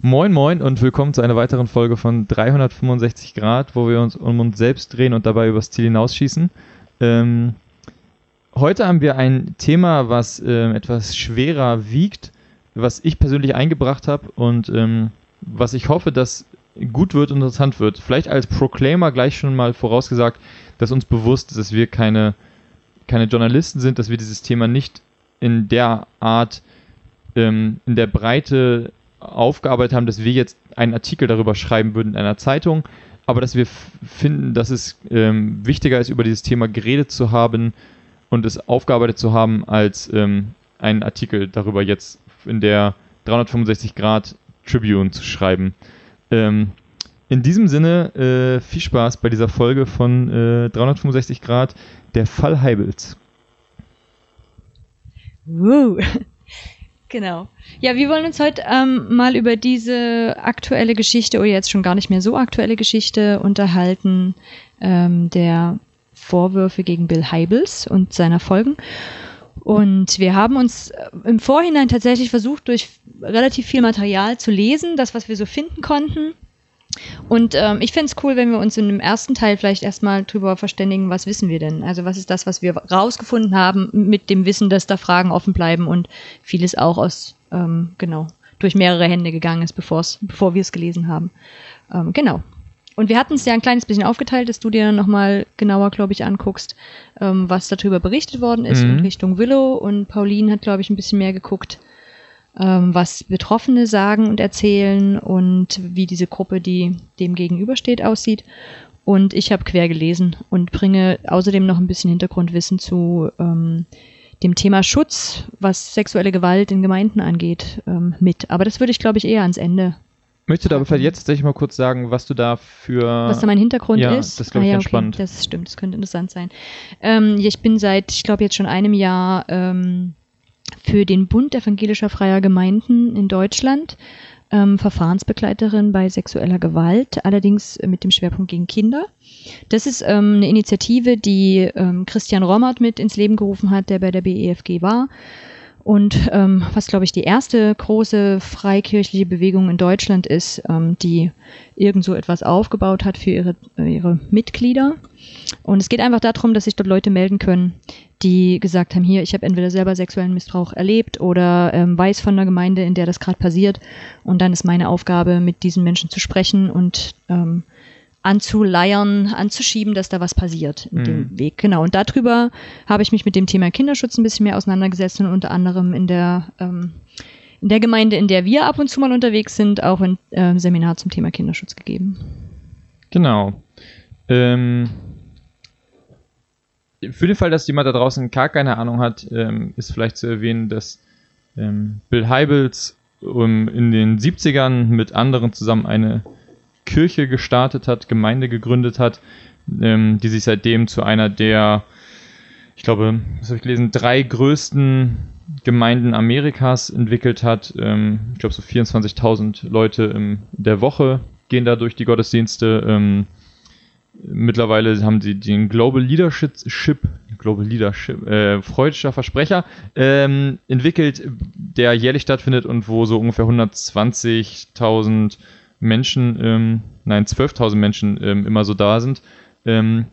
Moin Moin und willkommen zu einer weiteren Folge von 365 Grad, wo wir uns um uns selbst drehen und dabei übers Ziel hinausschießen. Ähm, heute haben wir ein Thema, was äh, etwas schwerer wiegt, was ich persönlich eingebracht habe und ähm, was ich hoffe, dass gut wird und interessant wird. Vielleicht als Proclaimer gleich schon mal vorausgesagt, dass uns bewusst ist, dass wir keine, keine Journalisten sind, dass wir dieses Thema nicht in der Art, ähm, in der Breite aufgearbeitet haben, dass wir jetzt einen Artikel darüber schreiben würden in einer Zeitung, aber dass wir finden, dass es ähm, wichtiger ist, über dieses Thema geredet zu haben und es aufgearbeitet zu haben, als ähm, einen Artikel darüber jetzt in der 365 Grad Tribune zu schreiben. Ähm, in diesem Sinne, äh, viel Spaß bei dieser Folge von äh, 365 Grad, der Fall Heibels. Woo. Genau. Ja, wir wollen uns heute ähm, mal über diese aktuelle Geschichte oder jetzt schon gar nicht mehr so aktuelle Geschichte unterhalten, ähm, der Vorwürfe gegen Bill Heibels und seiner Folgen. Und wir haben uns äh, im Vorhinein tatsächlich versucht, durch relativ viel Material zu lesen, das, was wir so finden konnten. Und ähm, ich fände es cool, wenn wir uns in dem ersten Teil vielleicht erstmal drüber verständigen, was wissen wir denn? Also was ist das, was wir rausgefunden haben, mit dem Wissen, dass da Fragen offen bleiben und vieles auch aus, ähm, genau, durch mehrere Hände gegangen ist, bevor's, bevor wir es gelesen haben. Ähm, genau. Und wir hatten es ja ein kleines bisschen aufgeteilt, dass du dir nochmal genauer, glaube ich, anguckst, ähm, was darüber berichtet worden ist mhm. in Richtung Willow. Und Pauline hat, glaube ich, ein bisschen mehr geguckt, was Betroffene sagen und erzählen und wie diese Gruppe, die dem gegenübersteht, aussieht. Und ich habe quer gelesen und bringe außerdem noch ein bisschen Hintergrundwissen zu ähm, dem Thema Schutz, was sexuelle Gewalt in Gemeinden angeht, ähm, mit. Aber das würde ich, glaube ich, eher ans Ende. Möchtest du aber vielleicht jetzt tatsächlich mal kurz sagen, was du da für. Was da mein Hintergrund ja, ist? Das glaube ich ah, ja, ganz okay. spannend. Das stimmt, das könnte interessant sein. Ähm, ich bin seit, ich glaube, jetzt schon einem Jahr ähm, für den Bund evangelischer freier Gemeinden in Deutschland ähm, Verfahrensbegleiterin bei sexueller Gewalt, allerdings mit dem Schwerpunkt gegen Kinder. Das ist ähm, eine Initiative, die ähm, Christian Rommert mit ins Leben gerufen hat, der bei der BEFG war. Und ähm, was, glaube ich, die erste große freikirchliche Bewegung in Deutschland ist, ähm, die irgend so etwas aufgebaut hat für ihre, äh, ihre Mitglieder. Und es geht einfach darum, dass sich dort Leute melden können, die gesagt haben, hier, ich habe entweder selber sexuellen Missbrauch erlebt oder ähm, weiß von der Gemeinde, in der das gerade passiert. Und dann ist meine Aufgabe, mit diesen Menschen zu sprechen und ähm, anzuleiern, anzuschieben, dass da was passiert in mhm. dem Weg. Genau. Und darüber habe ich mich mit dem Thema Kinderschutz ein bisschen mehr auseinandergesetzt und unter anderem in der ähm, in der Gemeinde, in der wir ab und zu mal unterwegs sind, auch ein äh, Seminar zum Thema Kinderschutz gegeben. Genau. Ähm, für den Fall, dass jemand da draußen gar keine Ahnung hat, ähm, ist vielleicht zu erwähnen, dass ähm, Bill Heibels um, in den 70ern mit anderen zusammen eine Kirche gestartet hat, Gemeinde gegründet hat, ähm, die sich seitdem zu einer der, ich glaube, was habe ich gelesen, drei größten Gemeinden Amerikas entwickelt hat. Ähm, ich glaube, so 24.000 Leute in der Woche gehen da durch die Gottesdienste. Ähm, mittlerweile haben sie den Global Leadership, Global Leadership, äh, freudscher Versprecher, ähm, entwickelt, der jährlich stattfindet und wo so ungefähr 120.000 Menschen, ähm, nein, 12.000 Menschen ähm, immer so da sind. Ähm,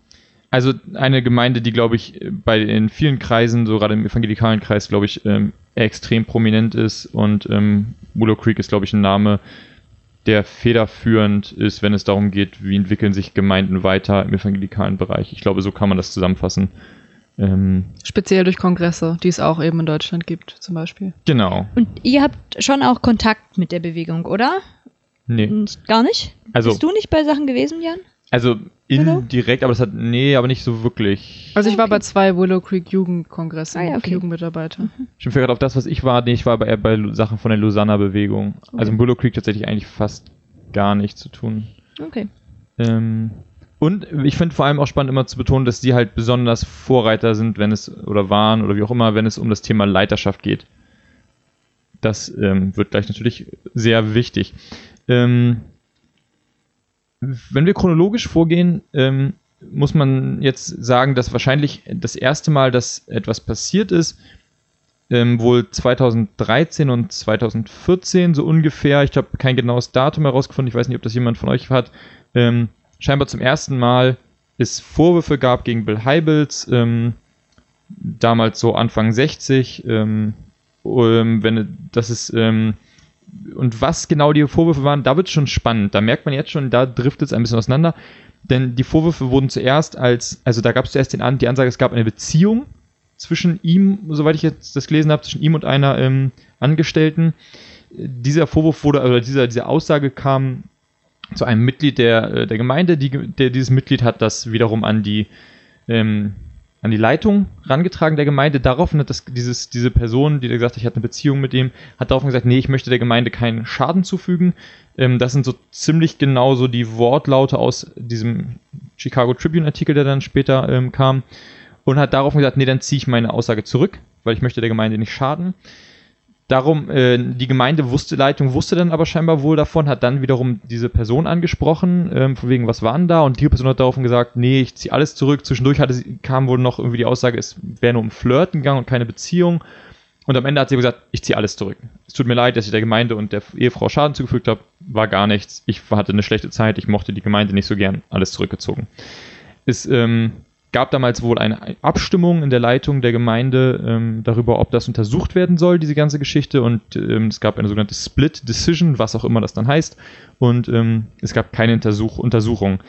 also eine Gemeinde, die, glaube ich, bei in vielen Kreisen, so gerade im evangelikalen Kreis, glaube ich, ähm, extrem prominent ist und ähm, Willow Creek ist, glaube ich, ein Name, der federführend ist, wenn es darum geht, wie entwickeln sich Gemeinden weiter im evangelikalen Bereich. Ich glaube, so kann man das zusammenfassen. Ähm, Speziell durch Kongresse, die es auch eben in Deutschland gibt, zum Beispiel. Genau. Und ihr habt schon auch Kontakt mit der Bewegung, oder? Nee. Gar nicht? Also, Bist du nicht bei Sachen gewesen, Jan? Also indirekt, aber das hat, nee, aber nicht so wirklich. Also ich war bei zwei Willow Creek Jugendkongressen ah, ja, okay. Jugendmitarbeiter. Mhm. Ich bin gerade auf das, was ich war, nee, ich war bei, bei Sachen von der Lausanne-Bewegung. Okay. Also in Willow Creek tatsächlich eigentlich fast gar nichts zu tun. Okay. Ähm, und ich finde vor allem auch spannend immer zu betonen, dass die halt besonders Vorreiter sind, wenn es, oder waren, oder wie auch immer, wenn es um das Thema Leiterschaft geht. Das ähm, wird gleich natürlich sehr wichtig. Ähm, wenn wir chronologisch vorgehen, ähm, muss man jetzt sagen, dass wahrscheinlich das erste Mal, dass etwas passiert ist, ähm, wohl 2013 und 2014 so ungefähr. Ich habe kein genaues Datum herausgefunden. Ich weiß nicht, ob das jemand von euch hat. Ähm, scheinbar zum ersten Mal es Vorwürfe gab gegen Bill Heibels, ähm, damals so Anfang 60. Ähm, ähm, wenn das ist ähm, und was genau die Vorwürfe waren, da wird es schon spannend. Da merkt man jetzt schon, da driftet es ein bisschen auseinander. Denn die Vorwürfe wurden zuerst als, also da gab es zuerst den, die Ansage, es gab eine Beziehung zwischen ihm, soweit ich jetzt das gelesen habe, zwischen ihm und einer ähm, Angestellten. Dieser Vorwurf wurde, oder dieser, diese Aussage kam zu einem Mitglied der, äh, der Gemeinde, die, der dieses Mitglied hat das wiederum an die, ähm, an die Leitung rangetragen der Gemeinde. Daraufhin hat das, dieses, diese Person, die gesagt hat, ich hatte eine Beziehung mit dem, hat daraufhin gesagt, nee, ich möchte der Gemeinde keinen Schaden zufügen. Ähm, das sind so ziemlich genau so die Wortlaute aus diesem Chicago Tribune Artikel, der dann später ähm, kam und hat darauf gesagt, nee, dann ziehe ich meine Aussage zurück, weil ich möchte der Gemeinde nicht schaden. Darum, äh, die Gemeinde wusste, Leitung wusste dann aber scheinbar wohl davon, hat dann wiederum diese Person angesprochen, ähm, von wegen, was waren da? Und die Person hat daraufhin gesagt, nee, ich ziehe alles zurück. Zwischendurch hatte kam wohl noch irgendwie die Aussage, es wäre nur um Flirten gegangen und keine Beziehung. Und am Ende hat sie gesagt, ich ziehe alles zurück. Es tut mir leid, dass ich der Gemeinde und der Ehefrau Schaden zugefügt habe. War gar nichts. Ich hatte eine schlechte Zeit. Ich mochte die Gemeinde nicht so gern. Alles zurückgezogen. Ist ähm, gab damals wohl eine Abstimmung in der Leitung der Gemeinde ähm, darüber, ob das untersucht werden soll, diese ganze Geschichte. Und ähm, es gab eine sogenannte Split Decision, was auch immer das dann heißt. Und ähm, es gab keine Untersuch Untersuchung.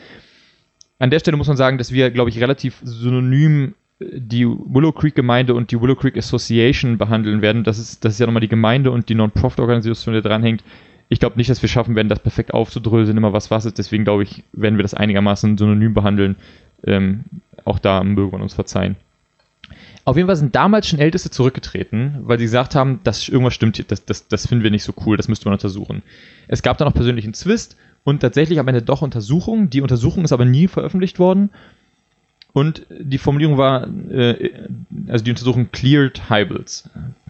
An der Stelle muss man sagen, dass wir, glaube ich, relativ synonym äh, die Willow Creek Gemeinde und die Willow Creek Association behandeln werden. Das ist, das ist ja nochmal die Gemeinde und die Non-Profit-Organisation, die dranhängt. Ich glaube nicht, dass wir schaffen werden, das perfekt aufzudröseln, immer was was ist. Deswegen glaube ich, werden wir das einigermaßen synonym behandeln. Ähm, auch da mögen wir uns verzeihen. Auf jeden Fall sind damals schon Älteste zurückgetreten, weil sie gesagt haben, dass irgendwas stimmt das, das, das finden wir nicht so cool, das müsste man untersuchen. Es gab dann auch persönlichen Zwist und tatsächlich am Ende doch Untersuchung. Die Untersuchung ist aber nie veröffentlicht worden. Und die Formulierung war, äh, also die Untersuchung cleared Hybels.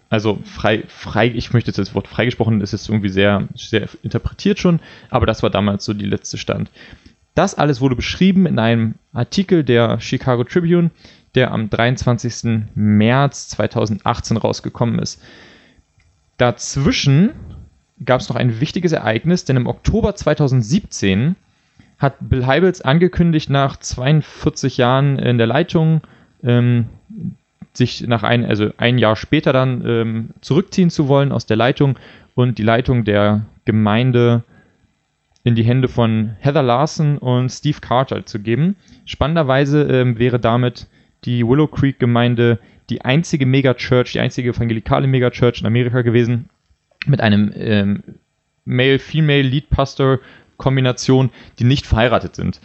Also frei, frei, ich möchte jetzt das Wort freigesprochen, das ist irgendwie sehr, sehr interpretiert schon, aber das war damals so die letzte Stand. Das alles wurde beschrieben in einem Artikel der Chicago Tribune, der am 23. März 2018 rausgekommen ist. Dazwischen gab es noch ein wichtiges Ereignis, denn im Oktober 2017 hat Bill Heibels angekündigt, nach 42 Jahren in der Leitung ähm, sich nach ein, also ein Jahr später dann ähm, zurückziehen zu wollen aus der Leitung und die Leitung der Gemeinde in die Hände von Heather Larson und Steve Carter zu geben. Spannenderweise ähm, wäre damit die Willow Creek Gemeinde die einzige Megachurch, die einzige evangelikale Megachurch in Amerika gewesen mit einem ähm, Male-Female Lead Pastor Kombination, die nicht verheiratet sind.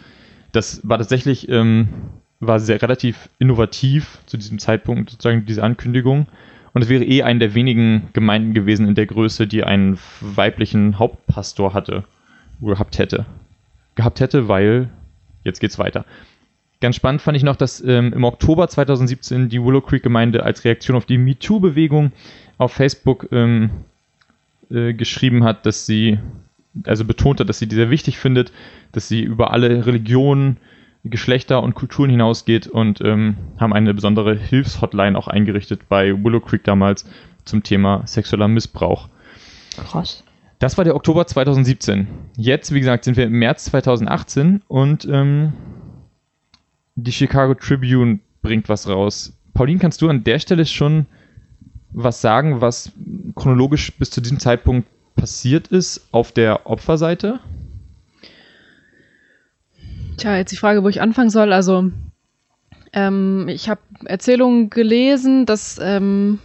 Das war tatsächlich ähm, war sehr relativ innovativ zu diesem Zeitpunkt sozusagen diese Ankündigung. Und es wäre eh eine der wenigen Gemeinden gewesen in der Größe, die einen weiblichen Hauptpastor hatte gehabt hätte. Gehabt hätte, weil jetzt geht's weiter. Ganz spannend fand ich noch, dass ähm, im Oktober 2017 die Willow Creek Gemeinde als Reaktion auf die MeToo-Bewegung auf Facebook ähm, äh, geschrieben hat, dass sie, also betont hat, dass sie die sehr wichtig findet, dass sie über alle Religionen, Geschlechter und Kulturen hinausgeht und ähm, haben eine besondere Hilfshotline auch eingerichtet bei Willow Creek damals zum Thema sexueller Missbrauch. Krass. Das war der Oktober 2017. Jetzt, wie gesagt, sind wir im März 2018 und ähm, die Chicago Tribune bringt was raus. Pauline, kannst du an der Stelle schon was sagen, was chronologisch bis zu diesem Zeitpunkt passiert ist auf der Opferseite? Tja, jetzt die Frage, wo ich anfangen soll. Also, ähm, ich habe Erzählungen gelesen, dass ähm,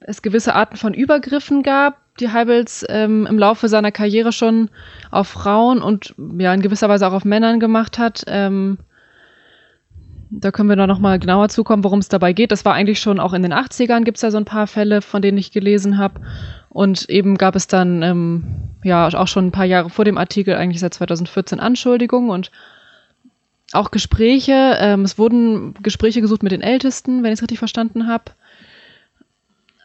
es gewisse Arten von Übergriffen gab, die Heibels ähm, im Laufe seiner Karriere schon auf Frauen und ja in gewisser Weise auch auf Männern gemacht hat. Ähm, da können wir da nochmal genauer zukommen, worum es dabei geht. Das war eigentlich schon auch in den 80ern, gibt es ja so ein paar Fälle, von denen ich gelesen habe. Und eben gab es dann, ähm, ja, auch schon ein paar Jahre vor dem Artikel, eigentlich seit 2014, Anschuldigungen und auch Gespräche. Ähm, es wurden Gespräche gesucht mit den Ältesten, wenn ich es richtig verstanden habe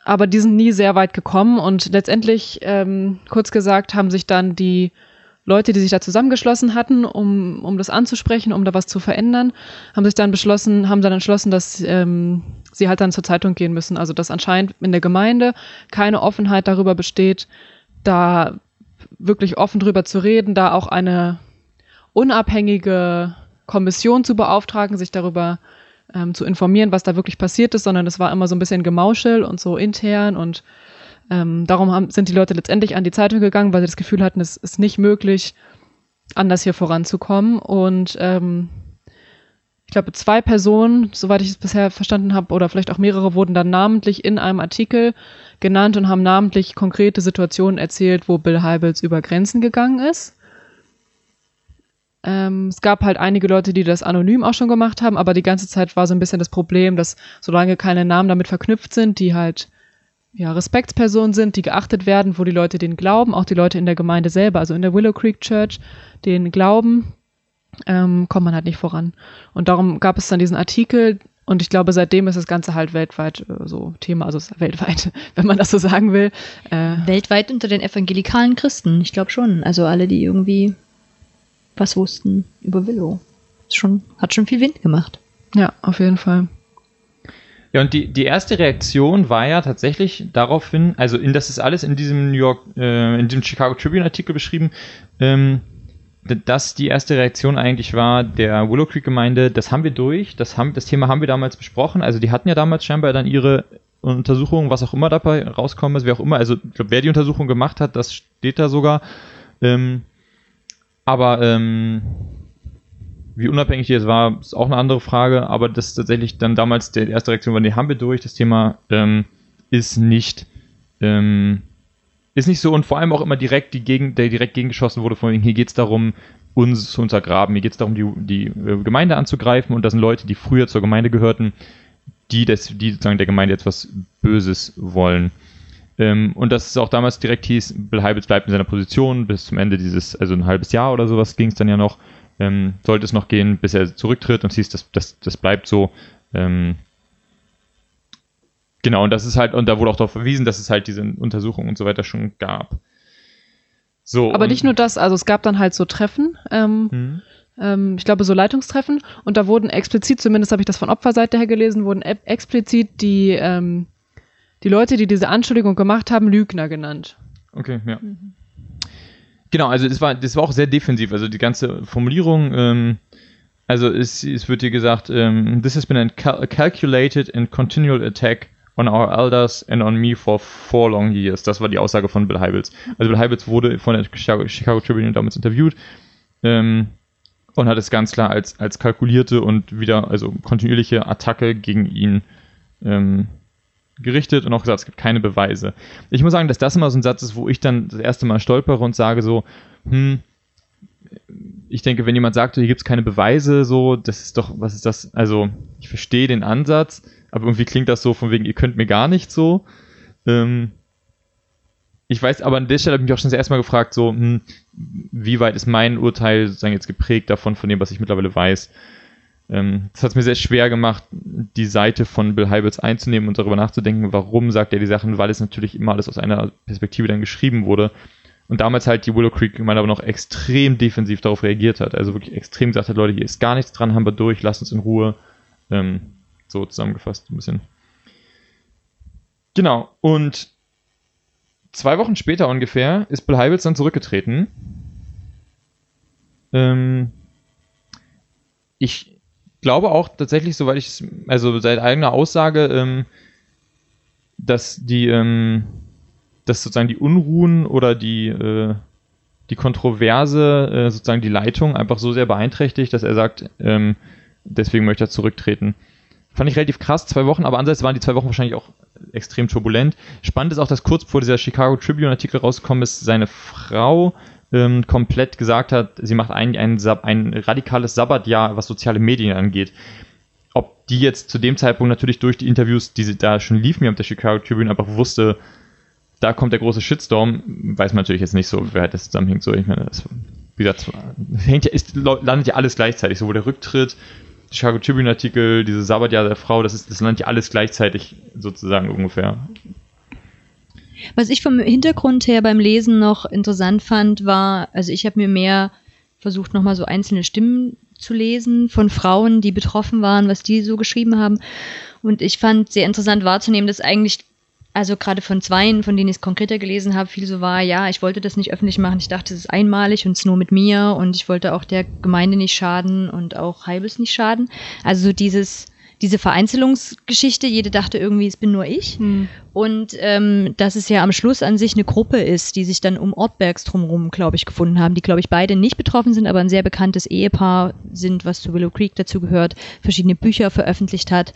aber die sind nie sehr weit gekommen und letztendlich, ähm, kurz gesagt, haben sich dann die Leute, die sich da zusammengeschlossen hatten, um, um das anzusprechen, um da was zu verändern, haben sich dann beschlossen, haben dann entschlossen, dass ähm, sie halt dann zur Zeitung gehen müssen. Also dass anscheinend in der Gemeinde keine Offenheit darüber besteht, da wirklich offen drüber zu reden, da auch eine unabhängige Kommission zu beauftragen, sich darüber ähm, zu informieren, was da wirklich passiert ist, sondern es war immer so ein bisschen Gemauschel und so intern und ähm, darum haben, sind die Leute letztendlich an die Zeitung gegangen, weil sie das Gefühl hatten, es ist nicht möglich, anders hier voranzukommen. Und ähm, ich glaube, zwei Personen, soweit ich es bisher verstanden habe, oder vielleicht auch mehrere, wurden dann namentlich in einem Artikel genannt und haben namentlich konkrete Situationen erzählt, wo Bill Heibels über Grenzen gegangen ist. Ähm, es gab halt einige Leute, die das anonym auch schon gemacht haben, aber die ganze Zeit war so ein bisschen das Problem, dass solange keine Namen damit verknüpft sind, die halt ja, Respektspersonen sind, die geachtet werden, wo die Leute den glauben, auch die Leute in der Gemeinde selber, also in der Willow Creek Church, den glauben, ähm, kommt man halt nicht voran. Und darum gab es dann diesen Artikel und ich glaube, seitdem ist das Ganze halt weltweit äh, so Thema, also weltweit, wenn man das so sagen will. Äh, weltweit unter den evangelikalen Christen, ich glaube schon. Also alle, die irgendwie was wussten über Willow. Schon, hat schon viel Wind gemacht. Ja, auf jeden Fall. Ja, und die, die erste Reaktion war ja tatsächlich daraufhin, also in das ist alles in diesem New York, äh, in dem Chicago Tribune Artikel beschrieben, ähm, dass die erste Reaktion eigentlich war der Willow Creek Gemeinde, das haben wir durch, das, haben, das Thema haben wir damals besprochen, also die hatten ja damals scheinbar dann ihre Untersuchung, was auch immer dabei rauskommen ist, wer auch immer, also ich glaube, wer die Untersuchung gemacht hat, das steht da sogar, ähm, aber ähm, wie unabhängig die jetzt war, ist auch eine andere Frage, aber das ist tatsächlich dann damals der erste Reaktion war, die haben wir durch, das Thema ähm, ist nicht ähm, ist nicht so. Und vor allem auch immer direkt die Gegen, der direkt gegengeschossen wurde, von hier geht es darum, uns zu untergraben, hier geht es darum, die, die äh, Gemeinde anzugreifen. Und das sind Leute, die früher zur Gemeinde gehörten, die, das, die sozusagen der Gemeinde etwas Böses wollen. Ähm, und dass es auch damals direkt hieß, Bill Heibels bleibt in seiner Position bis zum Ende dieses, also ein halbes Jahr oder sowas ging es dann ja noch ähm, sollte es noch gehen, bis er zurücktritt und siehst, das, das, das bleibt so. Ähm, genau, und das ist halt, und da wurde auch darauf verwiesen, dass es halt diese Untersuchungen und so weiter schon gab. So, Aber nicht nur das, also es gab dann halt so Treffen, ähm, hm. ähm, ich glaube so Leitungstreffen, und da wurden explizit, zumindest habe ich das von Opferseite her gelesen, wurden e explizit die, ähm, die Leute, die diese Anschuldigung gemacht haben, Lügner genannt. Okay, ja. Mhm. Genau, also das war, das war auch sehr defensiv. Also die ganze Formulierung, ähm, also es, es wird hier gesagt, ähm, this has been a cal calculated and continual attack on our elders and on me for four long years. Das war die Aussage von Bill Heibels. Also Bill Heibels wurde von der Chicago, Chicago Tribune damals interviewt ähm, und hat es ganz klar als, als kalkulierte und wieder, also kontinuierliche Attacke gegen ihn ähm, gerichtet und auch gesagt, es gibt keine Beweise. Ich muss sagen, dass das immer so ein Satz ist, wo ich dann das erste Mal stolpere und sage so, hm, ich denke, wenn jemand sagt, hier gibt es keine Beweise, so, das ist doch, was ist das? Also, ich verstehe den Ansatz, aber irgendwie klingt das so von wegen, ihr könnt mir gar nicht so. Ähm, ich weiß, aber an der Stelle habe ich mich auch schon das erste Mal gefragt, so, hm, wie weit ist mein Urteil sozusagen jetzt geprägt davon, von dem, was ich mittlerweile weiß. Ähm, das hat es mir sehr schwer gemacht, die Seite von Bill Heibels einzunehmen und darüber nachzudenken, warum sagt er die Sachen, weil es natürlich immer alles aus einer Perspektive dann geschrieben wurde. Und damals halt die Willow Creek Gemeinde aber noch extrem defensiv darauf reagiert hat. Also wirklich extrem gesagt hat, Leute, hier ist gar nichts dran, haben wir durch, lasst uns in Ruhe. Ähm, so zusammengefasst ein bisschen. Genau, und zwei Wochen später ungefähr ist Bill Heibels dann zurückgetreten. Ähm, ich glaube auch tatsächlich, soweit ich es, also seit eigener Aussage, ähm, dass die, ähm, dass sozusagen die Unruhen oder die, äh, die Kontroverse äh, sozusagen die Leitung einfach so sehr beeinträchtigt, dass er sagt, ähm, deswegen möchte er zurücktreten. Fand ich relativ krass, zwei Wochen, aber andererseits waren die zwei Wochen wahrscheinlich auch extrem turbulent. Spannend ist auch, dass kurz vor dieser Chicago Tribune Artikel rausgekommen ist, seine Frau ähm, komplett gesagt hat, sie macht eigentlich ein, ein radikales Sabbatjahr, was soziale Medien angeht. Ob die jetzt zu dem Zeitpunkt natürlich durch die Interviews, die sie da schon liefen, mir auf der Chicago Tribune einfach wusste, da kommt der große Shitstorm, weiß man natürlich jetzt nicht so, wer das zusammenhängt. So, ich meine, das, wie gesagt, hängt ja, ist, landet ja alles gleichzeitig. Sowohl der Rücktritt, Chicago Tribune Artikel, diese Sabbatjahr der Frau, das, ist, das landet ja alles gleichzeitig sozusagen ungefähr. Was ich vom Hintergrund her beim Lesen noch interessant fand, war, also ich habe mir mehr versucht, nochmal so einzelne Stimmen zu lesen von Frauen, die betroffen waren, was die so geschrieben haben. Und ich fand sehr interessant wahrzunehmen, dass eigentlich, also gerade von zweien, von denen ich es konkreter gelesen habe, viel so war, ja, ich wollte das nicht öffentlich machen, ich dachte, es ist einmalig und es nur mit mir und ich wollte auch der Gemeinde nicht schaden und auch Heibels nicht schaden. Also so dieses, diese Vereinzelungsgeschichte, jede dachte irgendwie, es bin nur ich. Hm. Und ähm, dass es ja am Schluss an sich eine Gruppe ist, die sich dann um Ortbergs drumherum, glaube ich, gefunden haben, die, glaube ich, beide nicht betroffen sind, aber ein sehr bekanntes Ehepaar sind, was zu Willow Creek dazu gehört, verschiedene Bücher veröffentlicht hat.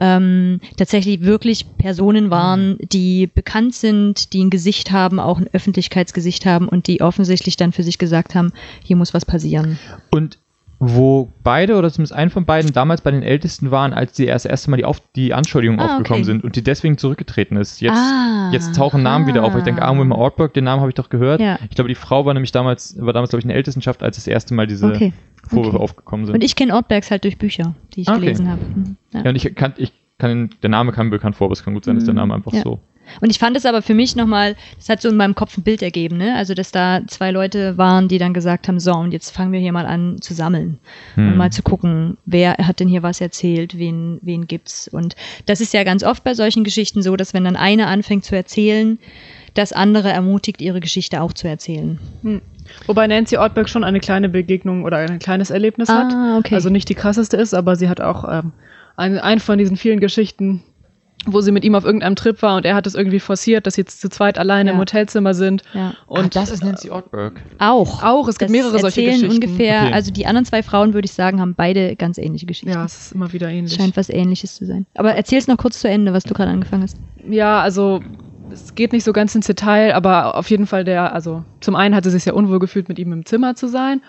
Ähm, tatsächlich wirklich Personen waren, die bekannt sind, die ein Gesicht haben, auch ein Öffentlichkeitsgesicht haben und die offensichtlich dann für sich gesagt haben, hier muss was passieren. Und wo beide oder zumindest ein von beiden damals bei den Ältesten waren, als die erst erste Mal die, auf, die Anschuldigungen Ah, aufgekommen okay. sind und die deswegen zurückgetreten ist. Jetzt, Ah. jetzt tauchen Namen wieder auf. Ich denke, ah, Wilma Ortberg, den Namen habe ich doch gehört. Ja. Ich glaube, die Frau war nämlich damals, war damals, glaube ich, in der Ältestenschaft, als das erste Mal diese Okay. Vorwürfe Okay. aufgekommen sind. Und ich kenne Ortbergs halt durch Bücher, die ich Ah, gelesen habe. Mhm. ja, und ich kann, ich kann, der Name kam mir bekannt vor, aber es kann gut sein, dass der Mhm. Name einfach Ja. so. Und ich fand es aber für mich nochmal, das hat so in meinem Kopf ein Bild ergeben, ne? Also, dass da zwei Leute waren, die dann gesagt haben, so, und jetzt fangen wir hier mal an zu sammeln und Hm. mal zu gucken, wer hat denn hier was erzählt, wen, wen gibt's. Und das ist ja ganz oft bei solchen Geschichten so, dass wenn dann einer anfängt zu erzählen, das andere ermutigt, ihre Geschichte auch zu erzählen. Hm. Wobei Nancy Ortberg schon eine kleine Begegnung oder ein kleines Erlebnis hat. Ah, okay. Also nicht die krasseste ist, aber sie hat auch ähm, ein, ein von diesen vielen Geschichten, wo sie mit ihm auf irgendeinem Trip war und er hat es irgendwie forciert, dass sie jetzt zu zweit alleine Ja. im Hotelzimmer sind. Ja. Und Nancy Ortberg. Auch. Auch, es gibt Das mehrere solche Geschichten. ungefähr, Okay. also die anderen zwei Frauen, würde ich sagen, haben beide ganz ähnliche Geschichten. ja, es ist immer wieder ähnlich. Scheint was ähnliches zu sein. Aber erzähl's noch kurz zu Ende, was du gerade angefangen hast. Ja, also es geht nicht so ganz ins Detail, aber auf jeden Fall der, also zum einen hat sie sich sehr unwohl gefühlt, mit ihm im Zimmer zu sein.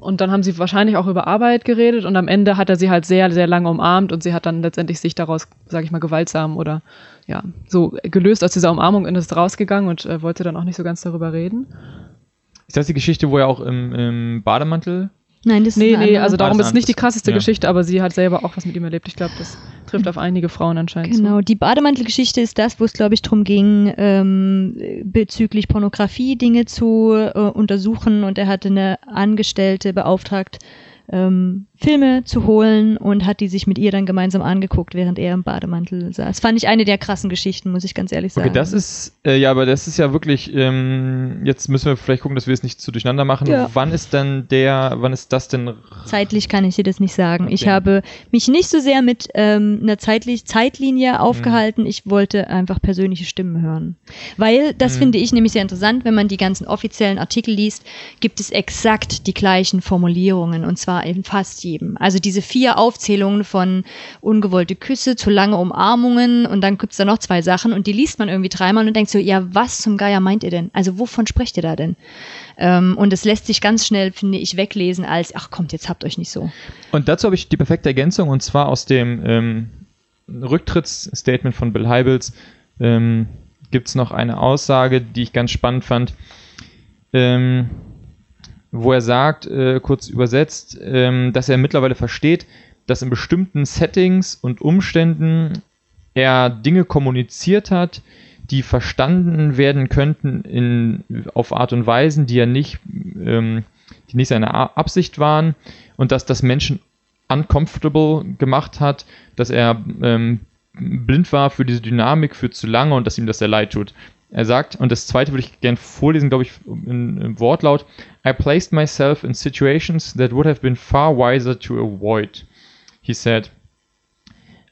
Und dann haben sie wahrscheinlich auch über Arbeit geredet und am Ende hat er sie halt sehr, sehr lange umarmt und sie hat dann letztendlich sich daraus, sage ich mal, gewaltsam oder ja, so gelöst aus dieser Umarmung und ist rausgegangen und äh, wollte dann auch nicht so ganz darüber reden. Ist das die Geschichte, wo er auch im, im Bademantel Nein, das ist Nee, eine nee, also darum ist nicht die krasseste Ja. Geschichte, aber sie hat selber auch was mit ihm erlebt. Ich glaube, das trifft auf einige Frauen anscheinend Genau, zu. die Bademantelgeschichte ist das, wo es, glaube ich, darum ging, ähm, bezüglich Pornografie Dinge zu äh, untersuchen und er hatte eine Angestellte beauftragt, ähm, Filme zu holen und hat die sich mit ihr dann gemeinsam angeguckt, während er im Bademantel saß. Fand ich eine der krassen Geschichten, muss ich ganz ehrlich sagen. Okay, das ist, äh, ja, aber das ist ja wirklich, ähm, jetzt müssen wir vielleicht gucken, dass wir es nicht zu durcheinander machen. Ja. Wann ist denn der, wann ist das denn? Zeitlich kann ich dir das nicht sagen. Ich Okay. habe mich nicht so sehr mit ähm, einer zeitlich Zeitlinie aufgehalten. Ich wollte einfach persönliche Stimmen hören. Weil, das Mhm. finde ich nämlich sehr interessant, wenn man die ganzen offiziellen Artikel liest, gibt es exakt die gleichen Formulierungen und zwar in fast jedem. Also diese vier Aufzählungen von ungewollte Küsse zu lange Umarmungen und dann gibt's da noch zwei Sachen und die liest man irgendwie dreimal und denkt so, ja, was zum Geier meint ihr denn? Also wovon sprecht ihr da denn? Ähm, und es lässt sich ganz schnell, finde ich, weglesen als, ach kommt, jetzt habt euch nicht so. Und dazu habe ich die perfekte Ergänzung und zwar aus dem ähm, Rücktrittsstatement von Bill Heibels ähm, gibt es noch eine Aussage, die ich ganz spannend fand, ähm, wo er sagt, äh, kurz übersetzt, ähm, dass er mittlerweile versteht, dass in bestimmten Settings und Umständen er Dinge kommuniziert hat, die verstanden werden könnten in, auf Art und Weisen, die er nicht, ähm, die nicht seine A- Absicht waren und dass das Menschen uncomfortable gemacht hat, dass er ähm, blind war für diese Dynamik für zu lange und dass ihm das sehr leid tut. Er sagt, und das zweite würde ich gern vorlesen, glaube ich, in, im Wortlaut, I placed myself in situations that would have been far wiser to avoid. He said,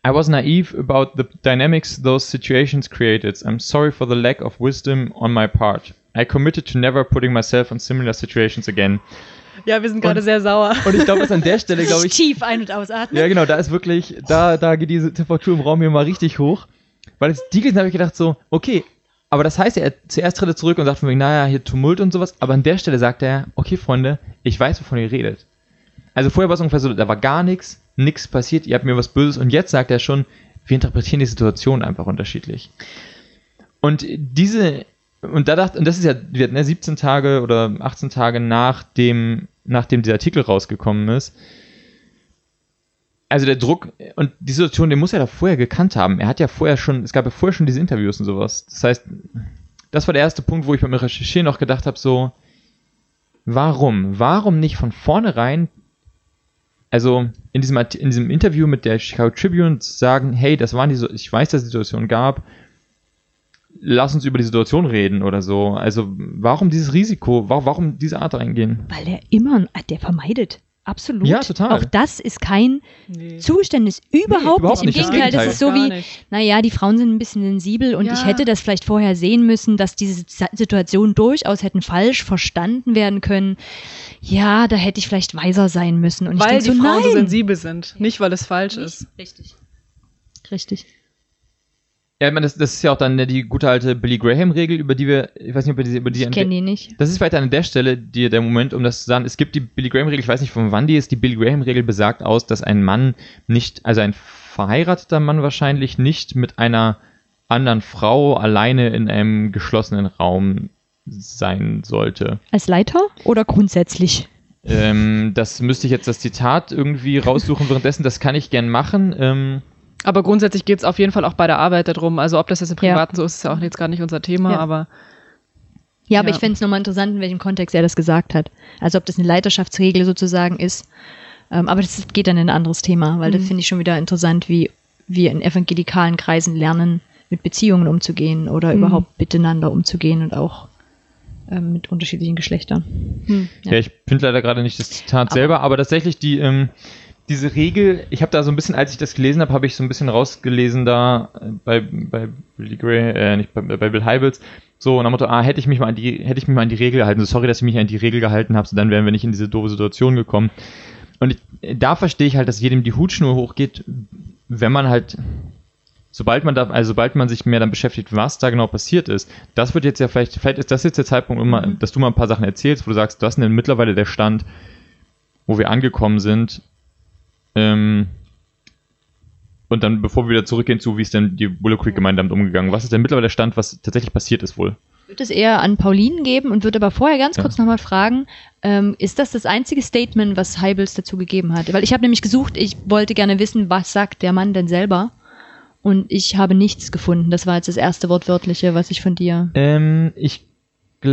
I was naive about the dynamics those situations created. I'm sorry for the lack of wisdom on my part. I committed to never putting myself in similar situations again. Ja, wir sind gerade sehr sauer. Und ich glaube, dass an der Stelle, glaube ich, Tief ein- und ausatmen. ja, genau, da ist wirklich, da, da geht diese Temperatur im Raum hier mal richtig hoch. Weil es die gelesen habe ich gedacht so, okay, aber das heißt, er zuerst tritt er zurück und sagt von wegen, naja, hier Tumult und sowas, aber an der Stelle sagt er, okay, Freunde, ich weiß, wovon ihr redet. Also vorher war es ungefähr so, da war gar nichts, nichts passiert, ihr habt mir was Böses und jetzt sagt er schon, wir interpretieren die Situation einfach unterschiedlich. Und diese, und da dachte, und das ist ja, wir hatten ja 17 Tage oder 18 Tage nachdem, nachdem dieser Artikel rausgekommen ist, also der Druck und die Situation, den muss er da vorher gekannt haben. Er hat ja vorher schon, es gab ja vorher schon diese Interviews und sowas. Das heißt, das war der erste Punkt, wo ich beim Recherchieren noch gedacht habe, so, warum? Warum nicht von vornherein, also in diesem, in diesem Interview mit der Chicago Tribune sagen, hey, das waren die, ich weiß, dass es die Situation gab, lass uns über die Situation reden oder so. Also warum dieses Risiko, warum, diese Art reingehen? Weil der immer, der vermeidet. Absolut. Ja, total. Auch das ist kein Nee. Zuständnis. Überhaupt überhaupt nicht. Im nicht. Gegenteil, das ist so wie, nicht. naja, die Frauen sind ein bisschen sensibel und Ja. ich hätte das vielleicht vorher sehen müssen, dass diese Situation durchaus hätten falsch verstanden werden können. Ja, da hätte ich vielleicht weiser sein müssen. Und Weil ich die denke so, Frauen nein. so sensibel sind, nicht weil es falsch ist. Richtig. Richtig. Ja, ich meine, das, das ist ja auch dann die gute alte Billy Graham-Regel, über die wir, ich weiß nicht, über die, über die Ich kenne die nicht. Das ist vielleicht an der Stelle die, der Moment, um das zu sagen. Es gibt die Billy Graham-Regel, ich weiß nicht von wann die ist. Die Billy Graham-Regel besagt aus, dass ein Mann nicht, also ein verheirateter Mann wahrscheinlich nicht mit einer anderen Frau alleine in einem geschlossenen Raum sein sollte. Als Leiter oder grundsätzlich? Ähm, das müsste ich jetzt das Zitat irgendwie raussuchen währenddessen. Das kann ich gern machen. Ähm, Aber grundsätzlich geht es auf jeden Fall auch bei der Arbeit darum. Also ob das jetzt im Ja. Privaten so ist, ist ja auch jetzt gar nicht unser Thema, Ja. aber Ja, aber Ja. ich fände es nochmal interessant, in welchem Kontext er das gesagt hat. Also ob das eine Leiterschaftsregel sozusagen ist. Ähm, aber das geht dann in ein anderes Thema, weil das Mhm. finde ich schon wieder interessant, wie wir in evangelikalen Kreisen lernen, mit Beziehungen umzugehen oder Mhm. überhaupt miteinander umzugehen und auch ähm, mit unterschiedlichen Geschlechtern. hm. Ja, Ja. ich finde leider gerade nicht das Zitat Aber- selber, aber tatsächlich die, ähm, diese Regel, ich habe da so ein bisschen, als ich das gelesen habe, habe ich so ein bisschen rausgelesen da äh, bei, bei Billy Gray, äh, nicht bei, bei Bill Hybels, so nach dem Motto, ah, hätte ich mich mal an die, hätte ich mich mal an die Regel gehalten, so sorry, dass ich mich an die Regel gehalten habe, so dann wären wir nicht in diese doofe Situation gekommen. Und ich, da verstehe ich halt, dass jedem die Hutschnur hochgeht, wenn man halt, sobald man da, also sobald man sich mehr dann beschäftigt, was da genau passiert ist, das wird jetzt ja vielleicht, vielleicht ist das jetzt der Zeitpunkt, mal, Mhm. dass du mal ein paar Sachen erzählst, wo du sagst, das ist denn mittlerweile der Stand, wo wir angekommen sind. Ähm, und dann, bevor wir wieder zurückgehen zu, wie ist denn die Willow Creek Gemeinde damit umgegangen? Was ist denn mittlerweile der Stand, was tatsächlich passiert ist wohl? Ich würde es eher an Pauline geben und würde aber vorher ganz Ja. kurz nochmal fragen, ähm, ist das das einzige Statement, was Heibels dazu gegeben hat? Weil ich habe nämlich gesucht, ich wollte gerne wissen, was sagt der Mann denn selber? Und ich habe nichts gefunden. Das war jetzt das erste Wortwörtliche, was ich von dir. Ähm, ich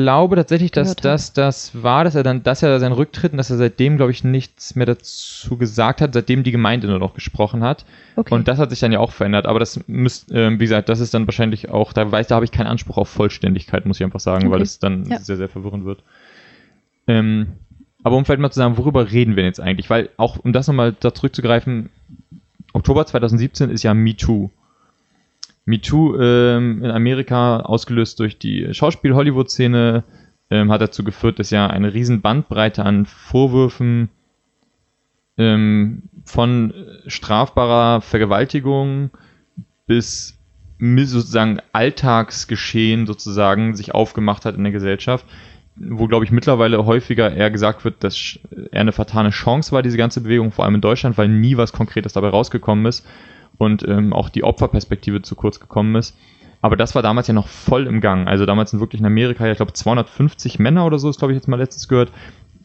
glaube tatsächlich, dass das das war, dass er dann, dass er seinen Rücktritt und dass er seitdem, glaube ich, nichts mehr dazu gesagt hat, seitdem die Gemeinde nur noch gesprochen hat. Okay. Und das hat sich dann ja auch verändert. Aber das müsst, ähm, wie gesagt, das ist dann wahrscheinlich auch, da weiß, da habe ich keinen Anspruch auf Vollständigkeit, muss ich einfach sagen, weil Okay. es dann Ja. sehr, sehr verwirrend wird. Ähm, aber um vielleicht mal zu sagen, worüber reden wir denn jetzt eigentlich? Weil auch, um das nochmal da zurückzugreifen, Oktober 2017 ist ja MeToo. MeToo ähm, in Amerika, ausgelöst durch die Schauspiel-Hollywood-Szene, ähm, hat dazu geführt, dass ja eine riesen Bandbreite an Vorwürfen ähm, von äh, strafbarer Vergewaltigung bis sozusagen Alltagsgeschehen sozusagen sich aufgemacht hat in der Gesellschaft, wo glaube ich mittlerweile häufiger eher gesagt wird, dass eher eine vertane Chance war, diese ganze Bewegung, vor allem in Deutschland, weil nie was Konkretes dabei rausgekommen ist und ähm, auch die Opferperspektive zu kurz gekommen ist. Aber das war damals ja noch voll im Gang. Also damals sind wirklich in Amerika, ich glaube 250 Männer oder so, ist glaube ich jetzt mal letztens gehört,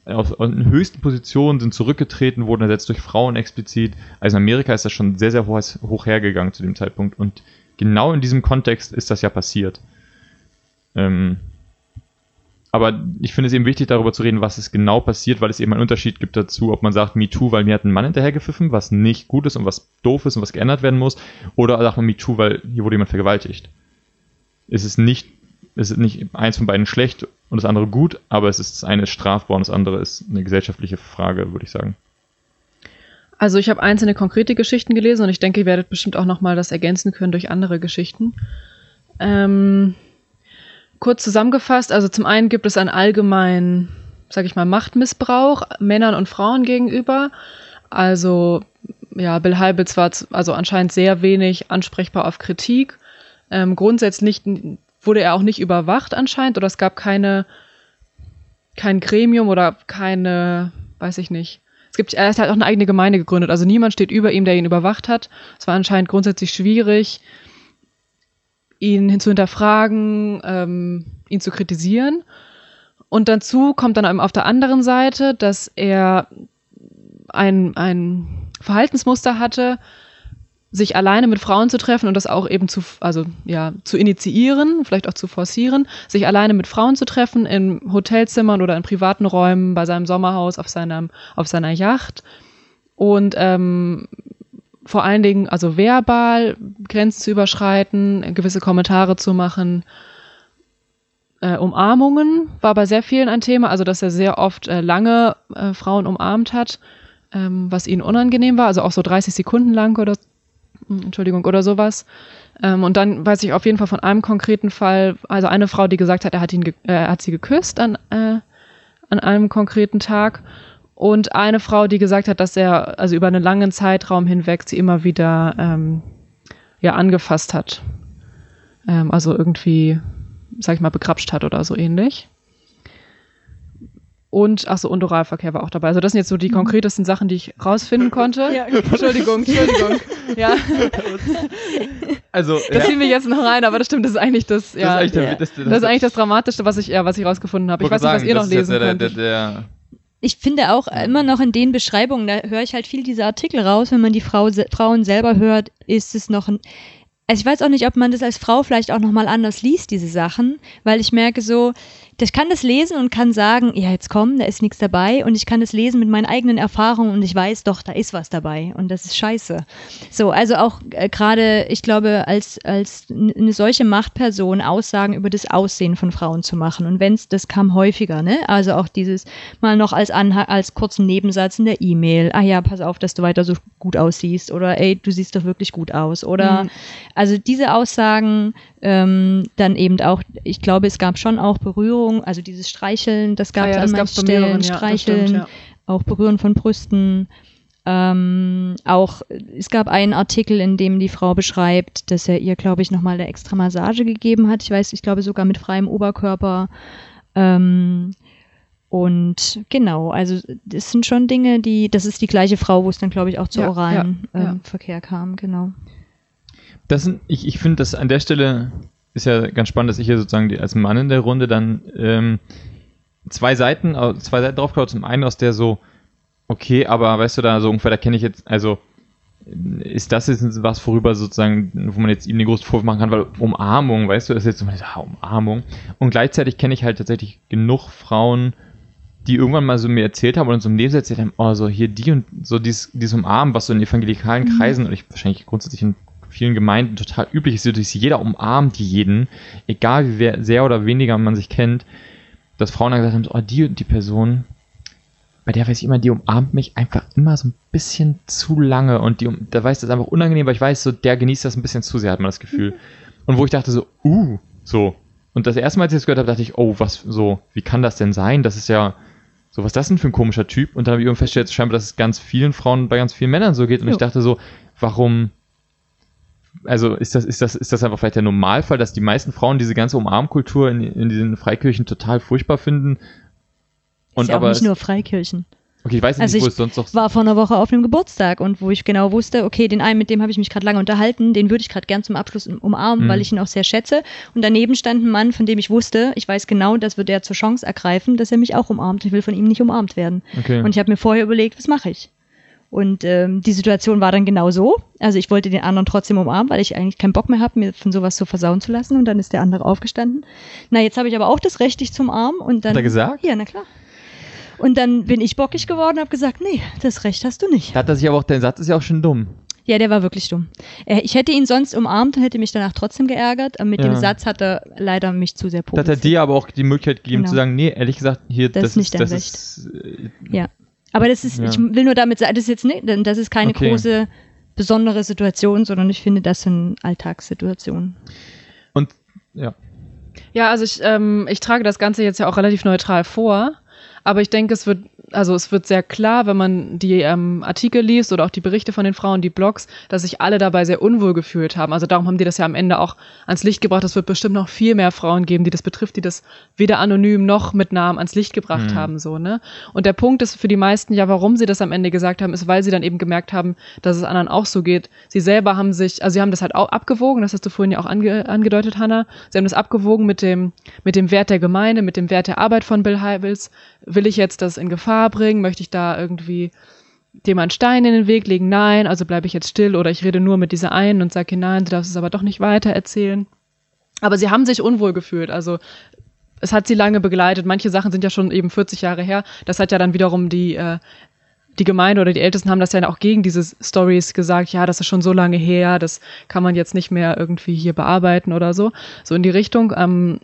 aus, den höchsten Positionen sind zurückgetreten, wurden ersetzt durch Frauen explizit. Also in Amerika ist das schon sehr, sehr hoch, hoch hergegangen zu dem Zeitpunkt. Und genau in diesem Kontext ist das ja passiert. Ähm, aber ich finde es eben wichtig, darüber zu reden, was ist genau passiert, weil es eben einen Unterschied gibt dazu, ob man sagt MeToo, weil mir hat ein Mann hinterhergepfiffen, was nicht gut ist und was doof ist und was geändert werden muss, oder sagt man MeToo, weil hier wurde jemand vergewaltigt. Es ist nicht, es ist nicht eins von beiden schlecht und das andere gut, aber es ist das eine ist strafbar und das andere ist eine gesellschaftliche Frage, würde ich sagen. Also ich habe einzelne konkrete Geschichten gelesen und ich denke, ihr werdet bestimmt auch nochmal das ergänzen können durch andere Geschichten. Ähm, kurz zusammengefasst, also zum einen gibt es einen allgemeinen, sag ich mal, Machtmissbrauch Männern und Frauen gegenüber. Also ja, Bill Heibels war also anscheinend sehr wenig ansprechbar auf Kritik. Ähm, grundsätzlich wurde er auch nicht überwacht anscheinend oder es gab keine kein Gremium oder keine, weiß ich nicht. Es gibt, er hat halt auch eine eigene Gemeinde gegründet. Also niemand steht über ihm, der ihn überwacht hat. Es war anscheinend grundsätzlich schwierig, ihn hin zu hinterfragen, ähm, ihn zu kritisieren. Und dazu kommt dann auf der anderen Seite, dass er ein, ein Verhaltensmuster hatte, sich alleine mit Frauen zu treffen und das auch eben zu, also ja, zu initiieren, vielleicht auch zu forcieren, sich alleine mit Frauen zu treffen in Hotelzimmern oder in privaten Räumen, bei seinem Sommerhaus, auf seinem, auf seiner Yacht und ähm, vor allen Dingen also verbal Grenzen zu überschreiten, gewisse Kommentare zu machen. Äh, Umarmungen war bei sehr vielen ein Thema, also dass er sehr oft äh, lange äh, Frauen umarmt hat, ähm, was ihnen unangenehm war, also auch so 30 Sekunden lang oder hm, Entschuldigung oder sowas. Ähm, und dann weiß ich auf jeden Fall von einem konkreten Fall, also eine Frau, die gesagt hat, er hat ihn, äh, er hat sie geküsst an äh, an einem konkreten Tag und eine Frau, die gesagt hat, dass er also über einen langen Zeitraum hinweg sie immer wieder ähm, ja angefasst hat. Ähm, also irgendwie, sag ich mal, bekrapscht hat oder so ähnlich. Und, ach so, und Oralverkehr war auch dabei. Also das sind jetzt so die mhm. konkretesten Sachen, die ich rausfinden konnte. Ja. Entschuldigung, Entschuldigung. Ja. Also, das ja. ziehen wir jetzt noch rein, aber das stimmt, das ist eigentlich das, ja. Das ist eigentlich, das, das, das, ist eigentlich das Dramatischste, was ich, ja, was ich rausgefunden habe. Ich weiß nicht, was ihr noch lesen der, könnt. Der, der, ich finde auch immer noch in den Beschreibungen, da höre ich halt viel diese Artikel raus, wenn man die Frau, Frauen selber hört, ist es noch ein, also ich weiß auch nicht, ob man das als Frau vielleicht auch nochmal anders liest, diese Sachen, weil ich merke so, ich kann das lesen und kann sagen, ja, jetzt komm, da ist nichts dabei. Und ich kann das lesen mit meinen eigenen Erfahrungen und ich weiß doch, da ist was dabei. Und das ist scheiße. So, also auch äh, gerade, ich glaube, als, als eine solche Machtperson Aussagen über das Aussehen von Frauen zu machen. Und wenn's, das kam häufiger, ne? Also auch dieses mal noch als Anha als kurzen Nebensatz in der E-Mail. Ah ja, pass auf, dass du weiter so gut aussiehst. Oder ey, du siehst doch wirklich gut aus. Oder, mhm. also diese Aussagen, ähm, dann eben auch, ich glaube, es gab schon auch Berührung, also dieses Streicheln, das gab es ah ja, an manchen Stellen, mehreren, Streicheln, stimmt, ja. auch Berühren von Brüsten. Ähm, auch, es gab einen Artikel, in dem die Frau beschreibt, dass er ihr, glaube ich, nochmal eine extra Massage gegeben hat. Ich weiß, ich glaube sogar mit freiem Oberkörper. Ähm, und genau, also das sind schon Dinge, die, das ist die gleiche Frau, wo es dann, glaube ich, auch zu ja, oralen ja, ähm, Verkehr kam, genau. Das sind, ich, ich finde, dass an der Stelle ist ja ganz spannend, dass ich hier sozusagen die, als Mann in der Runde dann ähm, zwei Seiten, zwei Seiten drauf Zum einen aus der so, okay, aber weißt du, da so ungefähr, da kenne ich jetzt, also ist das jetzt was, worüber sozusagen, wo man jetzt ihm den großen Vorwurf machen kann, weil Umarmung, weißt du, das ist jetzt so, ja, Umarmung. Und gleichzeitig kenne ich halt tatsächlich genug Frauen, die irgendwann mal so mir erzählt haben und so im Leben erzählt haben, oh, so hier die und so dieses, dieses Umarmen, was so in evangelikalen mhm. Kreisen und ich wahrscheinlich grundsätzlich in vielen Gemeinden total üblich ist, dass jeder umarmt jeden, egal wie sehr oder weniger man sich kennt, dass Frauen dann gesagt haben, oh, die und die Person, bei der weiß ich immer, die umarmt mich einfach immer so ein bisschen zu lange und die, da weiß das einfach unangenehm, weil ich weiß, so, der genießt das ein bisschen zu sehr, hat man das Gefühl. Und wo ich dachte so, uh, so. Und das erste Mal, als ich das gehört habe, dachte ich, oh, was, so, wie kann das denn sein? Das ist ja, so, was ist das denn für ein komischer Typ? Und dann habe ich irgendwann festgestellt, scheinbar, dass es ganz vielen Frauen bei ganz vielen Männern so geht. Und jo. ich dachte so, warum, also ist das, ist das, ist das einfach vielleicht der Normalfall, dass die meisten Frauen diese ganze Umarmkultur in, in diesen Freikirchen total furchtbar finden? Und ist ja aber nicht nur Freikirchen. Okay, ich weiß nicht, also wo es sonst noch. war vor einer Woche auf einem Geburtstag und wo ich genau wusste, okay, den einen, mit dem habe ich mich gerade lange unterhalten, den würde ich gerade gern zum Abschluss umarmen, mhm. weil ich ihn auch sehr schätze. Und daneben stand ein Mann, von dem ich wusste, ich weiß genau, das wird er zur Chance ergreifen, dass er mich auch umarmt. Ich will von ihm nicht umarmt werden. Okay. Und ich habe mir vorher überlegt, was mache ich? Und ähm, die Situation war dann genau so. Also ich wollte den anderen trotzdem umarmen, weil ich eigentlich keinen Bock mehr habe, mir von sowas so versauen zu lassen. Und dann ist der andere aufgestanden. Na, jetzt habe ich aber auch das Recht, dich zum Arm. Und dann, Hat er gesagt? Ja, na klar. Und dann bin ich bockig geworden und habe gesagt, nee, das Recht hast du nicht. Hat er sich aber auch, dein Satz ist ja auch schon dumm. Ja, der war wirklich dumm. Ich hätte ihn sonst umarmt und hätte mich danach trotzdem geärgert. Mit ja. dem Satz hat er leider mich zu sehr provoziert. Hat er dir aber auch die Möglichkeit gegeben genau. zu sagen, nee, ehrlich gesagt, hier, das, das ist nicht dein das Recht. Ist, äh, ja. Aber das ist, ja. ich will nur damit sagen, das ist jetzt nicht, das ist keine okay. große besondere Situation, sondern ich finde, das sind Alltagssituationen. Und ja. Ja, also ich, ähm, ich trage das Ganze jetzt ja auch relativ neutral vor, aber ich denke, es wird also es wird sehr klar, wenn man die ähm, Artikel liest oder auch die Berichte von den Frauen, die Blogs, dass sich alle dabei sehr unwohl gefühlt haben. Also darum haben die das ja am Ende auch ans Licht gebracht. Es wird bestimmt noch viel mehr Frauen geben, die das betrifft, die das weder anonym noch mit Namen ans Licht gebracht mhm. haben, so, ne? Und der Punkt ist für die meisten ja, warum sie das am Ende gesagt haben, ist, weil sie dann eben gemerkt haben, dass es anderen auch so geht. Sie selber haben sich, also sie haben das halt auch abgewogen, das hast du vorhin ja auch ange, angedeutet, Hannah. Sie haben das abgewogen mit dem, mit dem Wert der Gemeinde, mit dem Wert der Arbeit von Bill Hybels. Will ich jetzt das in Gefahr bringen? Möchte ich da irgendwie dem einen Stein in den Weg legen, nein, also bleibe ich jetzt still oder ich rede nur mit dieser einen und sage, nein, du darfst es aber doch nicht weiter erzählen. Aber sie haben sich unwohl gefühlt. Also es hat sie lange begleitet. Manche Sachen sind ja schon eben 40 Jahre her. Das hat ja dann wiederum die, äh, die Gemeinde oder die Ältesten haben das ja auch gegen diese Stories gesagt, ja, das ist schon so lange her, das kann man jetzt nicht mehr irgendwie hier bearbeiten oder so. So in die Richtung. Ähm,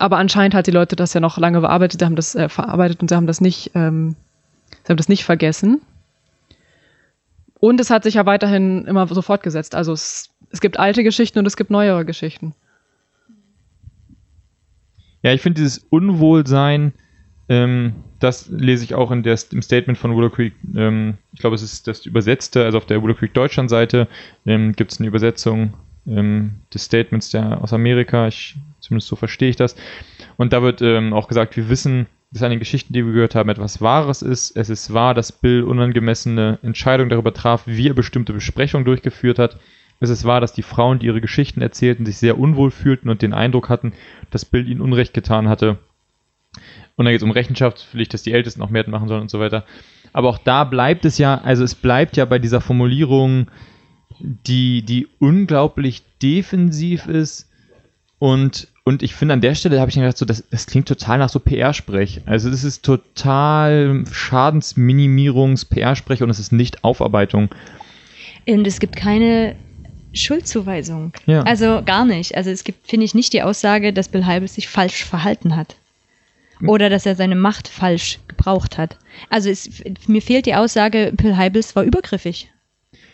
aber anscheinend hat die Leute das ja noch lange bearbeitet, sie haben das äh, verarbeitet und sie haben das nicht, ähm, sie haben das nicht vergessen. Und es hat sich ja weiterhin immer so fortgesetzt. Also es, es gibt alte Geschichten und es gibt neuere Geschichten. Ja, ich finde dieses Unwohlsein, ähm, das lese ich auch in der, im Statement von Willow Creek. Ähm, ich glaube, es ist das übersetzte, also auf der Willow Creek Deutschland-Seite ähm, gibt es eine Übersetzung ähm, des Statements der aus Amerika. Ich, zumindest so verstehe ich das. Und da wird ähm, auch gesagt, wir wissen, dass an den Geschichten, die wir gehört haben, etwas Wahres ist. Es ist wahr, dass Bill unangemessene Entscheidungen darüber traf, wie er bestimmte Besprechungen durchgeführt hat. Es ist wahr, dass die Frauen, die ihre Geschichten erzählten, sich sehr unwohl fühlten und den Eindruck hatten, dass Bill ihnen Unrecht getan hatte. Und dann geht es um Rechenschaftspflicht, dass die Ältesten auch mehr machen sollen und so weiter. Aber auch da bleibt es ja, also es bleibt ja bei dieser Formulierung, die, die unglaublich defensiv ist und, und ich finde an der Stelle habe ich mir gedacht, so, das, das klingt total nach so PR-Sprech. Also das ist total Schadensminimierungs-PR-Sprech und es ist nicht Aufarbeitung. Und es gibt keine Schuldzuweisung. Ja. Also gar nicht. Also es gibt, finde ich, nicht die Aussage, dass Bill Hybels sich falsch verhalten hat. Oder dass er seine Macht falsch gebraucht hat. Also es, mir fehlt die Aussage, Bill Hybels war übergriffig.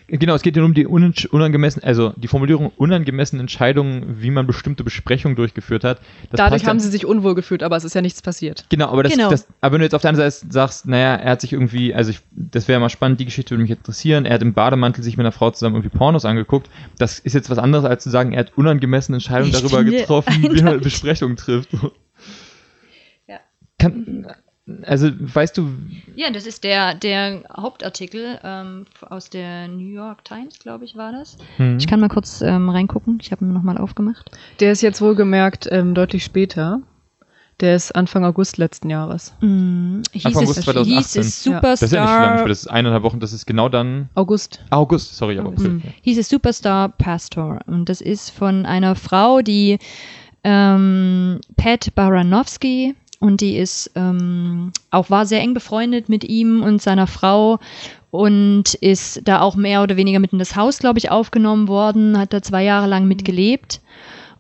Genau, es geht ja um die unangemessen, also die Formulierung unangemessene Entscheidungen, wie man bestimmte Besprechungen durchgeführt hat. Dadurch haben sie sich unwohl gefühlt, aber es ist ja nichts passiert. Genau, aber das, Genau. das aber wenn du jetzt auf der anderen Seite sagst, naja, er hat sich irgendwie, also ich, das wäre mal spannend, die Geschichte würde mich interessieren, er hat im Bademantel sich mit einer Frau zusammen irgendwie Pornos angeguckt. Das ist jetzt was anderes, als zu sagen, er hat unangemessene Entscheidungen Ich darüber getroffen, wie man. Besprechungen trifft. Ja. Kann, also weißt du, Ja, das ist der, der Hauptartikel ähm, aus der New York Times, glaube ich, war das. hm, Ich kann mal kurz ähm, reingucken. Ich habe ihn nochmal aufgemacht. Der ist jetzt wohlgemerkt ähm, deutlich später. Der ist Anfang August letzten Jahres. Mm, hieß, Anfang es, August 2018. hieß es Ja. das ist ja nicht so lange, Superstar, das ist eineinhalb Wochen, das ist genau dann August. ah, August, sorry, aber August. Ja. hieß es Superstar Pastor. Und das ist von einer Frau, die ähm, Pat Baranowski und die ist ähm, auch war sehr eng befreundet mit ihm und seiner Frau und ist da auch mehr oder weniger mit in das Haus, glaube ich, aufgenommen worden, hat da zwei Jahre lang mitgelebt.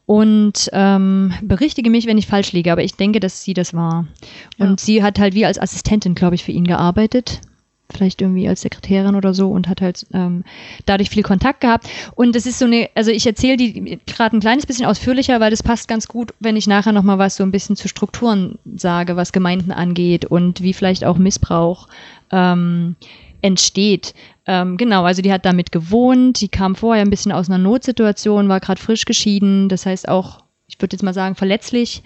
Und ähm, berichtige mich, wenn ich falsch liege, aber ich denke, dass sie das war. Und Ja. sie hat halt wie als Assistentin, glaube ich, für ihn gearbeitet. Vielleicht irgendwie als Sekretärin oder so und hat halt ähm, dadurch viel Kontakt gehabt. Und das ist so eine, also ich erzähle die gerade ein kleines bisschen ausführlicher, weil das passt ganz gut, wenn ich nachher nochmal was so ein bisschen zu Strukturen sage, was Gemeinden angeht und wie vielleicht auch Missbrauch ähm, entsteht. Ähm, genau, also die hat damit gewohnt, die kam vorher ein bisschen aus einer Notsituation, war gerade frisch geschieden, das heißt auch, ich würde jetzt mal sagen, verletzlich,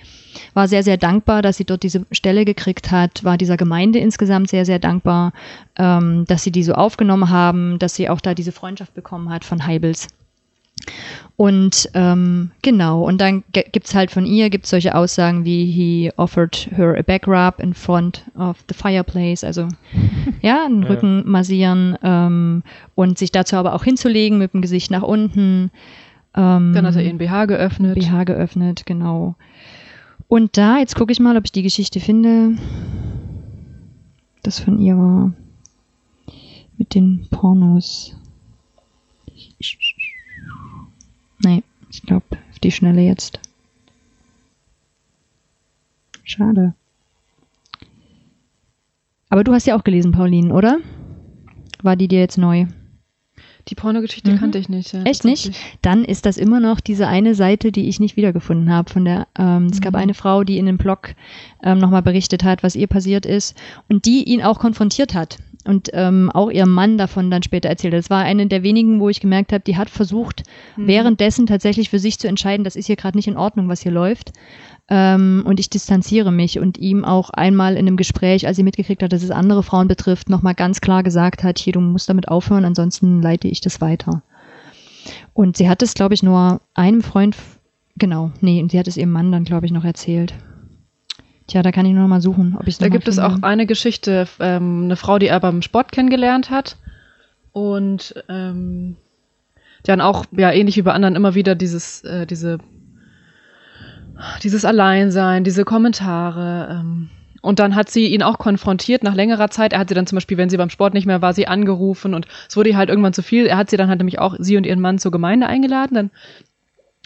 war sehr, sehr dankbar, dass sie dort diese Stelle gekriegt hat, war dieser Gemeinde insgesamt sehr, sehr dankbar, ähm, dass sie die so aufgenommen haben, dass sie auch da diese Freundschaft bekommen hat von Heibels. Und ähm, genau, und dann gibt's halt von ihr gibt's solche Aussagen wie he offered her a back rub in front of the fireplace, also ja, den Ja. Rücken massieren ähm, und sich dazu aber auch hinzulegen mit dem Gesicht nach unten. Ähm, Dann hat er ihren BH geöffnet. BH geöffnet, genau. Und da, jetzt gucke ich mal, ob ich die Geschichte finde, das von ihr war. Mit den Pornos. Nee, ich glaube, auf die Schnelle jetzt. Schade. Aber du hast ja auch gelesen, Pauline, oder? War die dir jetzt neu? Die Pornogeschichte Mhm. kannte ich nicht. Ja, Echt nicht? Dann ist das immer noch diese eine Seite, die ich nicht wiedergefunden habe. Von der, ähm, es gab Mhm. eine Frau, die in dem Blog ähm, nochmal berichtet hat, was ihr passiert ist und die ihn auch konfrontiert hat und ähm, auch ihrem Mann davon dann später erzählt hat. Das war eine der wenigen, wo ich gemerkt habe, die hat versucht, Mhm. währenddessen tatsächlich für sich zu entscheiden, das ist hier gerade nicht in Ordnung, was hier läuft. Ähm, und ich distanziere mich und ihm auch einmal in einem Gespräch, als sie mitgekriegt hat, dass es andere Frauen betrifft, nochmal ganz klar gesagt hat, hier, du musst damit aufhören, ansonsten leite ich das weiter. Und sie hat es, glaube ich, nur einem Freund, genau, nee, und sie hat es ihrem Mann dann, glaube ich, noch erzählt. Tja, da kann ich nur noch mal suchen, ob ich Da gibt es auch eine Geschichte, ähm, eine Frau, die er beim Sport kennengelernt hat. Und ähm, die dann auch, ja, ähnlich wie bei anderen immer wieder dieses, äh, diese, dieses Alleinsein, diese Kommentare. Ähm, und dann hat sie ihn auch konfrontiert nach längerer Zeit. Er hat sie dann zum Beispiel, wenn sie beim Sport nicht mehr war, sie angerufen und es wurde ihr halt irgendwann zu viel. Er hat sie dann halt nämlich auch, sie und ihren Mann zur Gemeinde eingeladen. Dann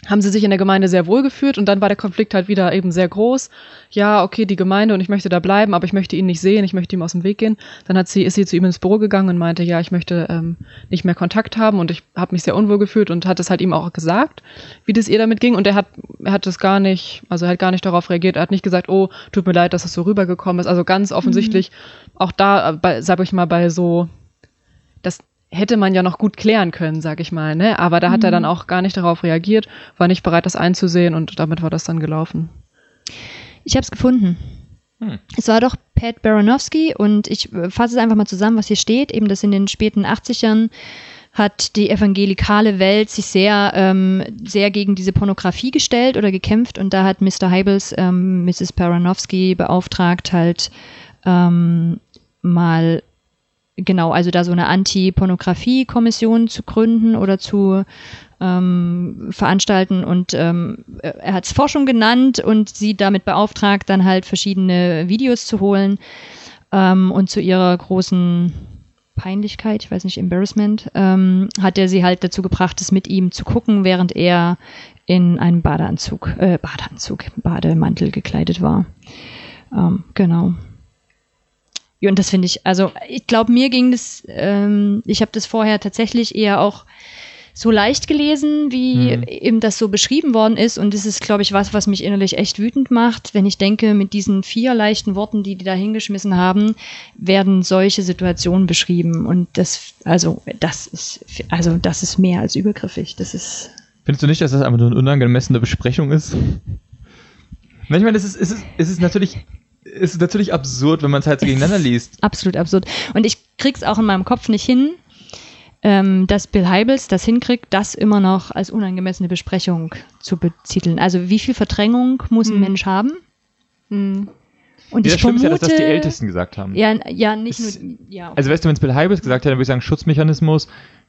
haben sie sich in der Gemeinde sehr wohl gefühlt und dann war der Konflikt halt wieder eben sehr groß. Ja, okay, die Gemeinde und ich möchte da bleiben, aber ich möchte ihn nicht sehen, ich möchte ihm aus dem Weg gehen. Dann hat sie, ist sie zu ihm ins Büro gegangen und meinte, ja, ich möchte ähm, nicht mehr Kontakt haben und ich habe mich sehr unwohl gefühlt und hat es halt ihm auch gesagt, wie das ihr damit ging und er hat, er hat das gar nicht, also er hat gar nicht darauf reagiert, er hat nicht gesagt, oh, tut mir leid, dass es das so rübergekommen ist. Also ganz offensichtlich, mhm. auch da, bei, sag ich mal, bei so, das hätte man ja noch gut klären können, sag ich mal, ne? Aber da hat mhm. er dann mhm. auch gar nicht darauf reagiert, war nicht bereit, das einzusehen und damit war das dann gelaufen. Ich habe es gefunden. Hm. Es war doch Pat Baranowski und ich äh, fasse es einfach mal zusammen, was hier steht, eben dass in den späten 80ern hat die evangelikale Welt sich sehr, ähm, sehr gegen diese Pornografie gestellt oder gekämpft und da hat Mr. Heibels ähm, Mrs. Baranowski beauftragt, halt ähm, mal genau, also da so eine Anti-Pornografie-Kommission zu gründen oder zu ähm, veranstalten und ähm, er hat es Forschung genannt und sie damit beauftragt, dann halt verschiedene Videos zu holen ähm, und zu ihrer großen Peinlichkeit, ich weiß nicht, Embarrassment, ähm, hat er sie halt dazu gebracht, es mit ihm zu gucken, während er in einen Badeanzug, äh, Badeanzug, Bademantel gekleidet war. Ähm, genau. Und das finde ich, also ich glaube, mir ging das, ähm, ich habe das vorher tatsächlich eher auch so leicht gelesen, wie mhm. eben das so beschrieben worden ist. Und das ist, glaube ich, was, was mich innerlich echt wütend macht, wenn ich denke, mit diesen vier leichten Worten, die die da hingeschmissen haben, werden solche Situationen beschrieben. Und das, also, das ist, also, das ist mehr als übergriffig. Das ist. Findest du nicht, dass das einfach nur eine unangemessene Besprechung ist? ich meine, es ist, es ist, es ist natürlich ist natürlich absurd, wenn man es halt so gegeneinander liest. Absolut absurd. Und ich krieg's auch in meinem Kopf nicht hin, ähm, dass Bill Heibels das hinkriegt, das immer noch als unangemessene Besprechung zu betiteln. Also wie viel Verdrängung muss ein hm. Mensch haben? Hm. Und ja, ich vermute, ist ja, dass das die Ältesten gesagt haben. Ja, ja nicht es, nur. Ja, okay. Also weißt du, wenn es Bill Heibels gesagt hätte, dann würde ich sagen Schutzmechanismus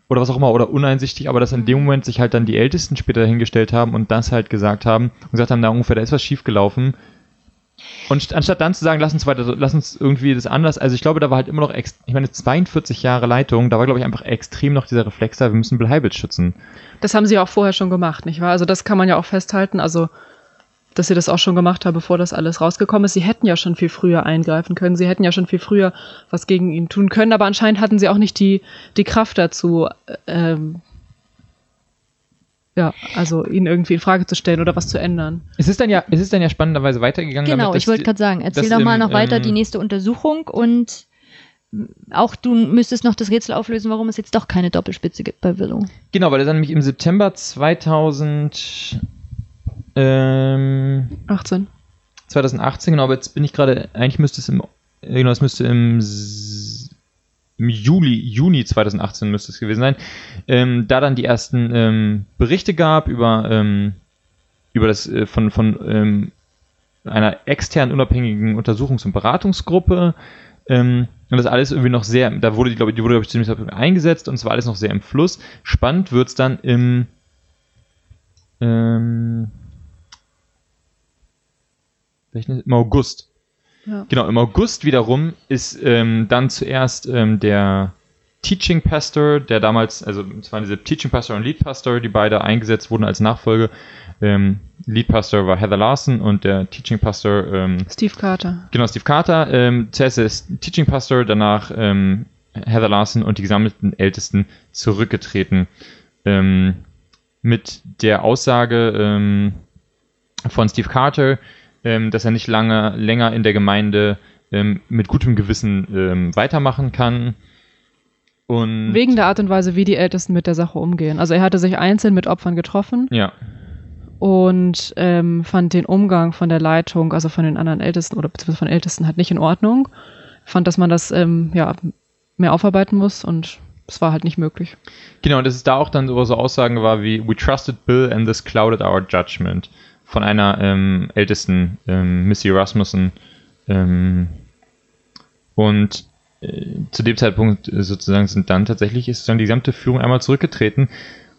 oder was auch immer, oder uneinsichtig, aber dass in dem Moment sich halt dann die Ältesten später dahingestellt haben und das halt gesagt haben und gesagt haben, da ungefähr, da ist was schiefgelaufen und anstatt dann zu sagen, lass uns weiter, lass uns irgendwie das anders, also ich glaube, da war halt immer noch, ich meine, 42 Jahre Leitung, da war, glaube ich, einfach extrem noch dieser Reflex da, wir müssen Bill Heibels schützen. Das haben sie auch vorher schon gemacht, nicht wahr? Also das kann man ja auch festhalten, also dass sie das auch schon gemacht haben, bevor das alles rausgekommen ist. Sie hätten ja schon viel früher eingreifen können, sie hätten ja schon viel früher was gegen ihn tun können, aber anscheinend hatten sie auch nicht die, die Kraft dazu, ähm, ja, also ihn irgendwie in Frage zu stellen oder was zu ändern. Es ist dann ja, es ist dann ja spannenderweise weitergegangen. Genau, damit, ich wollte gerade sagen, erzähl doch mal noch weiter ähm, die nächste Untersuchung und auch du müsstest noch das Rätsel auflösen, warum es jetzt doch keine Doppelspitze gibt bei Willow. Genau, weil er dann nämlich im September 2018. Ähm, 2018, genau, aber jetzt bin ich gerade, eigentlich müsste es im, genau, es müsste im im Juli, Juni 2018 müsste es gewesen sein, ähm, da dann die ersten ähm, Berichte gab über, ähm, über das äh, von, von ähm, einer externen unabhängigen Untersuchungs- und Beratungsgruppe. Ähm, und das alles irgendwie noch sehr, da wurde glaube ich, die wurde, glaube ich, ziemlich eingesetzt und es war alles noch sehr im Fluss. Spannend wird es dann im ähm, im August Genau, im August wiederum ist ähm, dann zuerst ähm, der Teaching Pastor, der damals, also es waren diese Teaching Pastor und Lead Pastor, die beide eingesetzt wurden als Nachfolge. Ähm, Lead Pastor war Heather Larson und der Teaching Pastor ähm, Steve Carter. Genau, Steve Carter. Ähm, zuerst ist Teaching Pastor, danach ähm, Heather Larson und die gesammelten Ältesten zurückgetreten. Mit der Aussage von Steve Carter, ähm, dass er nicht lange, länger in der Gemeinde ähm, mit gutem Gewissen ähm, weitermachen kann. Und Wegen der Art und Weise, wie die Ältesten mit der Sache umgehen. Also er hatte sich einzeln mit Opfern getroffen. Ja. Und ähm, fand den Umgang von der Leitung, also von den anderen Ältesten oder beziehungsweise von Ältesten halt nicht in Ordnung. Fand, dass man das ähm, ja mehr aufarbeiten muss und es war halt nicht möglich. Genau, und dass es da auch dann so Aussagen war wie We trusted Bill and this clouded our judgment. Von einer ähm, ältesten, ähm, Missy Rasmussen. Ähm, und äh, zu dem Zeitpunkt äh, sozusagen sind dann tatsächlich ist dann die gesamte Führung einmal zurückgetreten.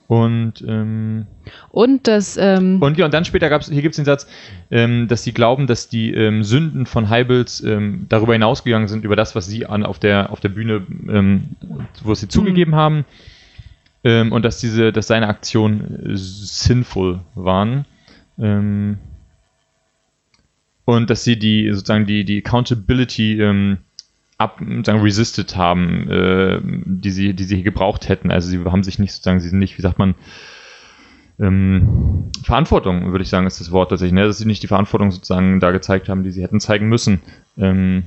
Und, ähm, Und das, ähm, und, ja, und dann später gab es, hier gibt es den Satz, ähm, dass sie glauben, dass die Sünden von Heibels darüber hinausgegangen sind, über das, was sie an, auf, der, auf der Bühne, wo sie zugegeben haben. Ähm, und dass diese, dass seine Aktionen äh, sinnvoll waren. Ähm, und dass sie die, sozusagen die, die Accountability ähm, ab, sozusagen resisted haben, äh, die sie, die sie gebraucht hätten. Also sie haben sich nicht sozusagen, sie sind nicht, wie sagt man, ähm, Verantwortung, würde ich sagen, ist das Wort tatsächlich, ne? dass sie nicht die Verantwortung sozusagen da gezeigt haben, die sie hätten zeigen müssen. Ähm,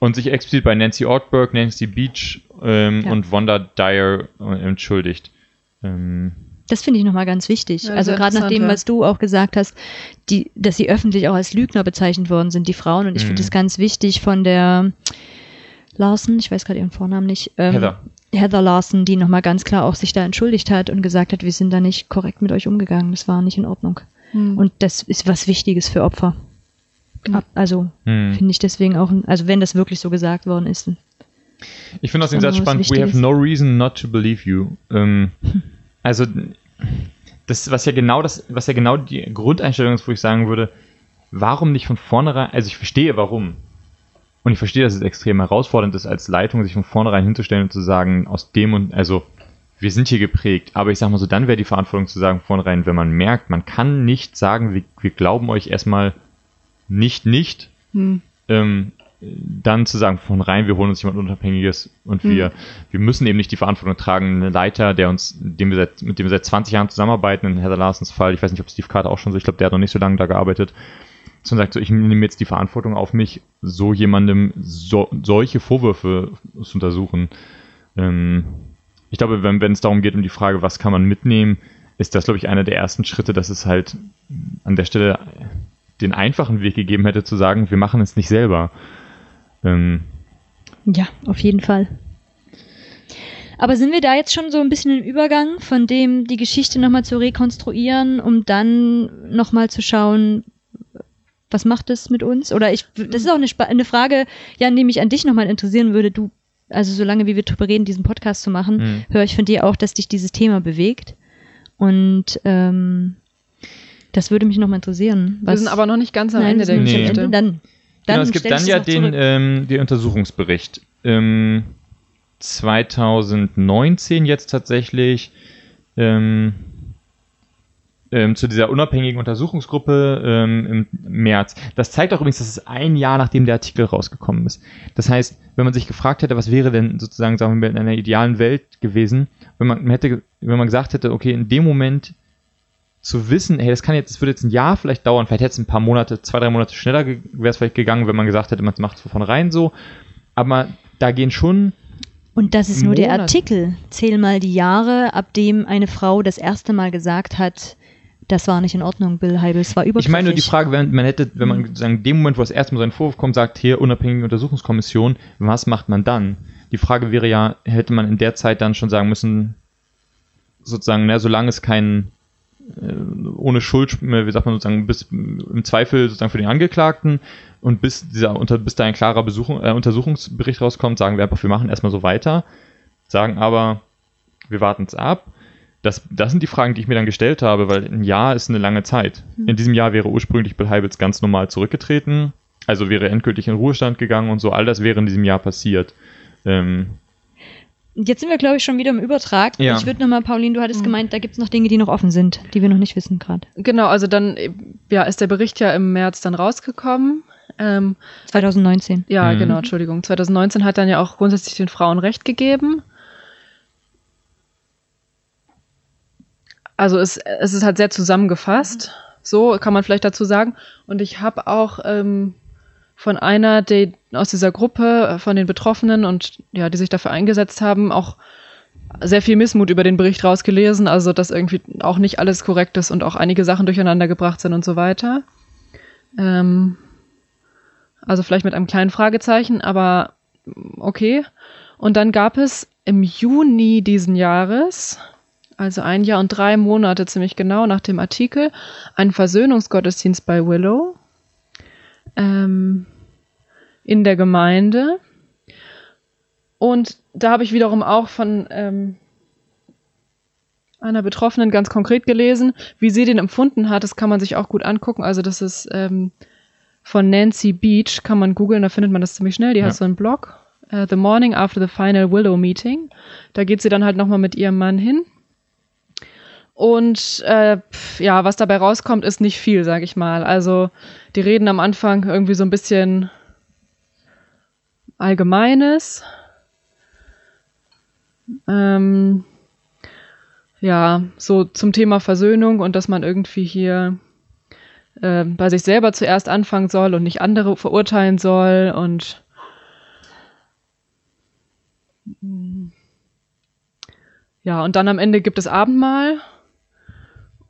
und sich explizit bei Nancy Ortberg, Nancy Beach ähm, Ja. und Wanda Dyer äh, entschuldigt. Ähm, Das finde ich nochmal ganz wichtig. Ja, also gerade nach dem, was du auch gesagt hast, die, dass sie öffentlich auch als Lügner bezeichnet worden sind, die Frauen. Und ich finde Mhm. es ganz wichtig von der Larsen, ich weiß gerade ihren Vornamen nicht, ähm, Heather. Heather Larson, die nochmal ganz klar auch sich da entschuldigt hat und gesagt hat, wir sind da nicht korrekt mit euch umgegangen. Das war nicht in Ordnung. hm. Und das ist was Wichtiges für Opfer. Ab, also hm. finde ich deswegen auch, also wenn das wirklich so gesagt worden ist. Ich finde auch den Satz spannend, we have no reason not to believe you. Ähm, also, das, was ja genau das, was ja genau die Grundeinstellung ist, wo ich sagen würde, warum nicht von vornherein, also ich verstehe warum. Und ich verstehe, dass es extrem herausfordernd ist, als Leitung sich von vornherein hinzustellen und zu sagen, aus dem und, also, wir sind hier geprägt, aber ich sag mal so, dann wäre die Verantwortung zu sagen, vornherein, wenn man merkt, man kann nicht sagen, wir, wir glauben euch erstmal nicht, nicht, Hm. ähm, dann zu sagen, von rein, wir holen uns jemand Unabhängiges und wir, wir müssen eben nicht die Verantwortung tragen. Ein Leiter, der uns, dem wir seit, mit dem wir seit 20 Jahren zusammenarbeiten, in Heather Larsens Fall, ich weiß nicht, ob Steve Carter auch schon so, ich glaube, der hat noch nicht so lange da gearbeitet, sondern sagt so, ich nehme jetzt die Verantwortung auf mich, so jemandem so, solche Vorwürfe zu untersuchen. Ähm, ich glaube, wenn wenn es darum geht, um die Frage, was kann man mitnehmen, ist das, glaube ich, einer der ersten Schritte, dass es halt an der Stelle den einfachen Weg gegeben hätte, zu sagen, wir machen es nicht selber. Ähm, Ja, auf jeden Fall. Aber sind wir da jetzt schon so ein bisschen im Übergang, von dem die Geschichte nochmal zu rekonstruieren, um dann nochmal zu schauen, was macht das mit uns? Oder ich, das ist auch eine, eine Frage, Jan, die mich an dich nochmal interessieren würde. Du, also solange wie wir drüber reden, diesen Podcast zu machen, Mhm. höre ich von dir auch, dass dich dieses Thema bewegt. Und ähm, das würde mich nochmal interessieren. Wir sind aber noch nicht ganz am Nein, Ende der Geschichte. Dann genau, es gibt dann ja den, ähm, den Untersuchungsbericht. Ähm, 2019 jetzt tatsächlich ähm, ähm, zu dieser unabhängigen Untersuchungsgruppe ähm, im März. Das zeigt auch übrigens, dass es ein Jahr nachdem der Artikel rausgekommen ist. Das heißt, wenn man sich gefragt hätte, was wäre denn sozusagen, sagen wir mal, in einer idealen Welt gewesen, wenn man hätte, wenn man gesagt hätte, okay, in dem Moment zu wissen, hey, das kann jetzt, das würde jetzt ein Jahr vielleicht dauern, vielleicht hätte es ein paar Monate, zwei, drei Monate schneller wäre es vielleicht gegangen, wenn man gesagt hätte, man macht es von vornherein so. Aber da gehen schon Und das ist nur der Artikel. Zähl mal die Jahre, ab dem eine Frau das erste Mal gesagt hat, das war nicht in Ordnung, Bill Heibel, es war übergriffig. Ich meine nur die Frage, wenn man hätte, wenn man sagen, in dem Moment, wo das erste Mal so ein Vorwurf kommt, sagt, hier unabhängige Untersuchungskommission, was macht man dann? Die Frage wäre ja, hätte man in der Zeit dann schon sagen müssen, sozusagen, na, solange es kein äh, ohne Schuld, äh, wie sagt man sozusagen, bis im Zweifel sozusagen für den Angeklagten und bis dieser unter, bis da ein klarer Besuchung, äh, Untersuchungsbericht rauskommt, sagen wir einfach, wir machen erstmal so weiter, sagen aber, wir warten es ab. Das, das sind die Fragen, die ich mir dann gestellt habe, weil ein Jahr ist eine lange Zeit. In diesem Jahr wäre ursprünglich Bill Heibels ganz normal zurückgetreten, also wäre endgültig in Ruhestand gegangen und so, all das wäre in diesem Jahr passiert. Ähm, Jetzt sind wir, glaube ich, schon wieder im Übertrag. Ja. Ich würde nochmal, Pauline, du hattest Mhm. gemeint, da gibt es noch Dinge, die noch offen sind, die wir noch nicht wissen gerade. Genau, also dann ja, ist der Bericht ja im März dann rausgekommen. Ähm, 2019. ja, Mhm. genau, Entschuldigung. 2019 hat dann ja auch grundsätzlich den Frauen Recht gegeben. Also es, es ist halt sehr zusammengefasst. So kann man vielleicht dazu sagen. Und ich habe auch ähm, von einer die, aus dieser Gruppe, äh, von den Betroffenen und ja, die sich dafür eingesetzt haben, auch sehr viel Missmut über den Bericht rausgelesen, also dass irgendwie auch nicht alles korrekt ist und auch einige Sachen durcheinander gebracht sind und so weiter. Ähm, also vielleicht mit einem kleinen Fragezeichen, aber okay. Und dann gab es im Juni diesen Jahres also ein Jahr und drei Monate ziemlich genau nach dem Artikel, einen Versöhnungsgottesdienst bei Willow ähm, in der Gemeinde. Und da habe ich wiederum auch von ähm, einer Betroffenen ganz konkret gelesen, wie sie den empfunden hat. Das kann man sich auch gut angucken. Also das ist ähm, von Nancy Beach, kann man googeln, da findet man das ziemlich schnell. Die ja. hat so einen Blog, uh, The Morning After the Final Willow Meeting. Da geht sie dann halt nochmal mit ihrem Mann hin. Und äh, ja, was dabei rauskommt, ist nicht viel, sag ich mal. Also die reden am Anfang irgendwie so ein bisschen Allgemeines. Ähm, ja, so zum Thema Versöhnung und dass man irgendwie hier äh, bei sich selber zuerst anfangen soll und nicht andere verurteilen soll und ja, und dann am Ende gibt es Abendmahl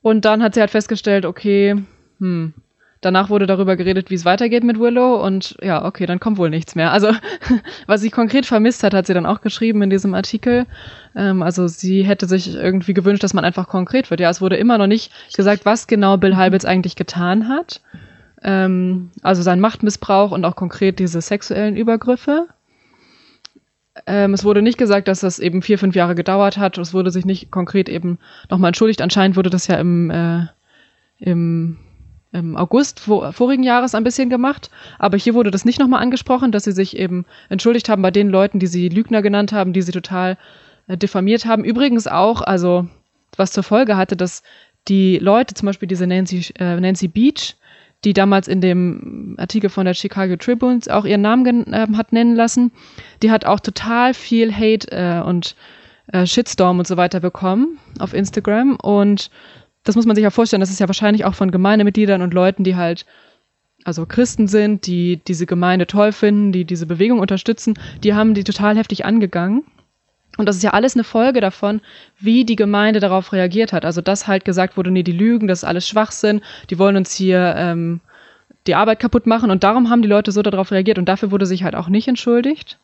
und dann hat sie halt festgestellt, okay, hm, Danach wurde darüber geredet, wie es weitergeht mit Willow und ja, okay, dann kommt wohl nichts mehr. Also was sie konkret vermisst hat, hat sie dann auch geschrieben in diesem Artikel. Ähm, also sie hätte sich irgendwie gewünscht, dass man einfach konkret wird. Ja, es wurde immer noch nicht gesagt, was genau Bill Halbitz eigentlich getan hat. Ähm, also sein Machtmissbrauch und auch konkret diese sexuellen Übergriffe. Ähm, es wurde nicht gesagt, dass das eben vier, fünf Jahre gedauert hat. Es wurde sich nicht konkret eben nochmal entschuldigt. Anscheinend wurde das ja im, äh, im im August vor, vorigen Jahres ein bisschen gemacht, aber hier wurde das nicht nochmal angesprochen, dass sie sich eben entschuldigt haben bei den Leuten, die sie Lügner genannt haben, die sie total äh, diffamiert haben. Übrigens auch, also was zur Folge hatte, dass die Leute, zum Beispiel diese Nancy, äh, Nancy Beach, die damals in dem Artikel von der Chicago Tribune auch ihren Namen äh, hat nennen lassen, die hat auch total viel Hate äh, und äh, Shitstorm und so weiter bekommen auf Instagram und das muss man sich ja vorstellen, das ist ja wahrscheinlich auch von Gemeindemitgliedern und Leuten, die halt also Christen sind, die diese Gemeinde toll finden, die diese Bewegung unterstützen, die haben die total heftig angegangen. Und das ist ja alles eine Folge davon, wie die Gemeinde darauf reagiert hat. Also dass halt gesagt wurde, nee, die lügen, das ist alles Schwachsinn, die wollen uns hier ähm, die Arbeit kaputt machen. Und darum haben die Leute so darauf reagiert. Und dafür wurde sich halt auch nicht entschuldigt.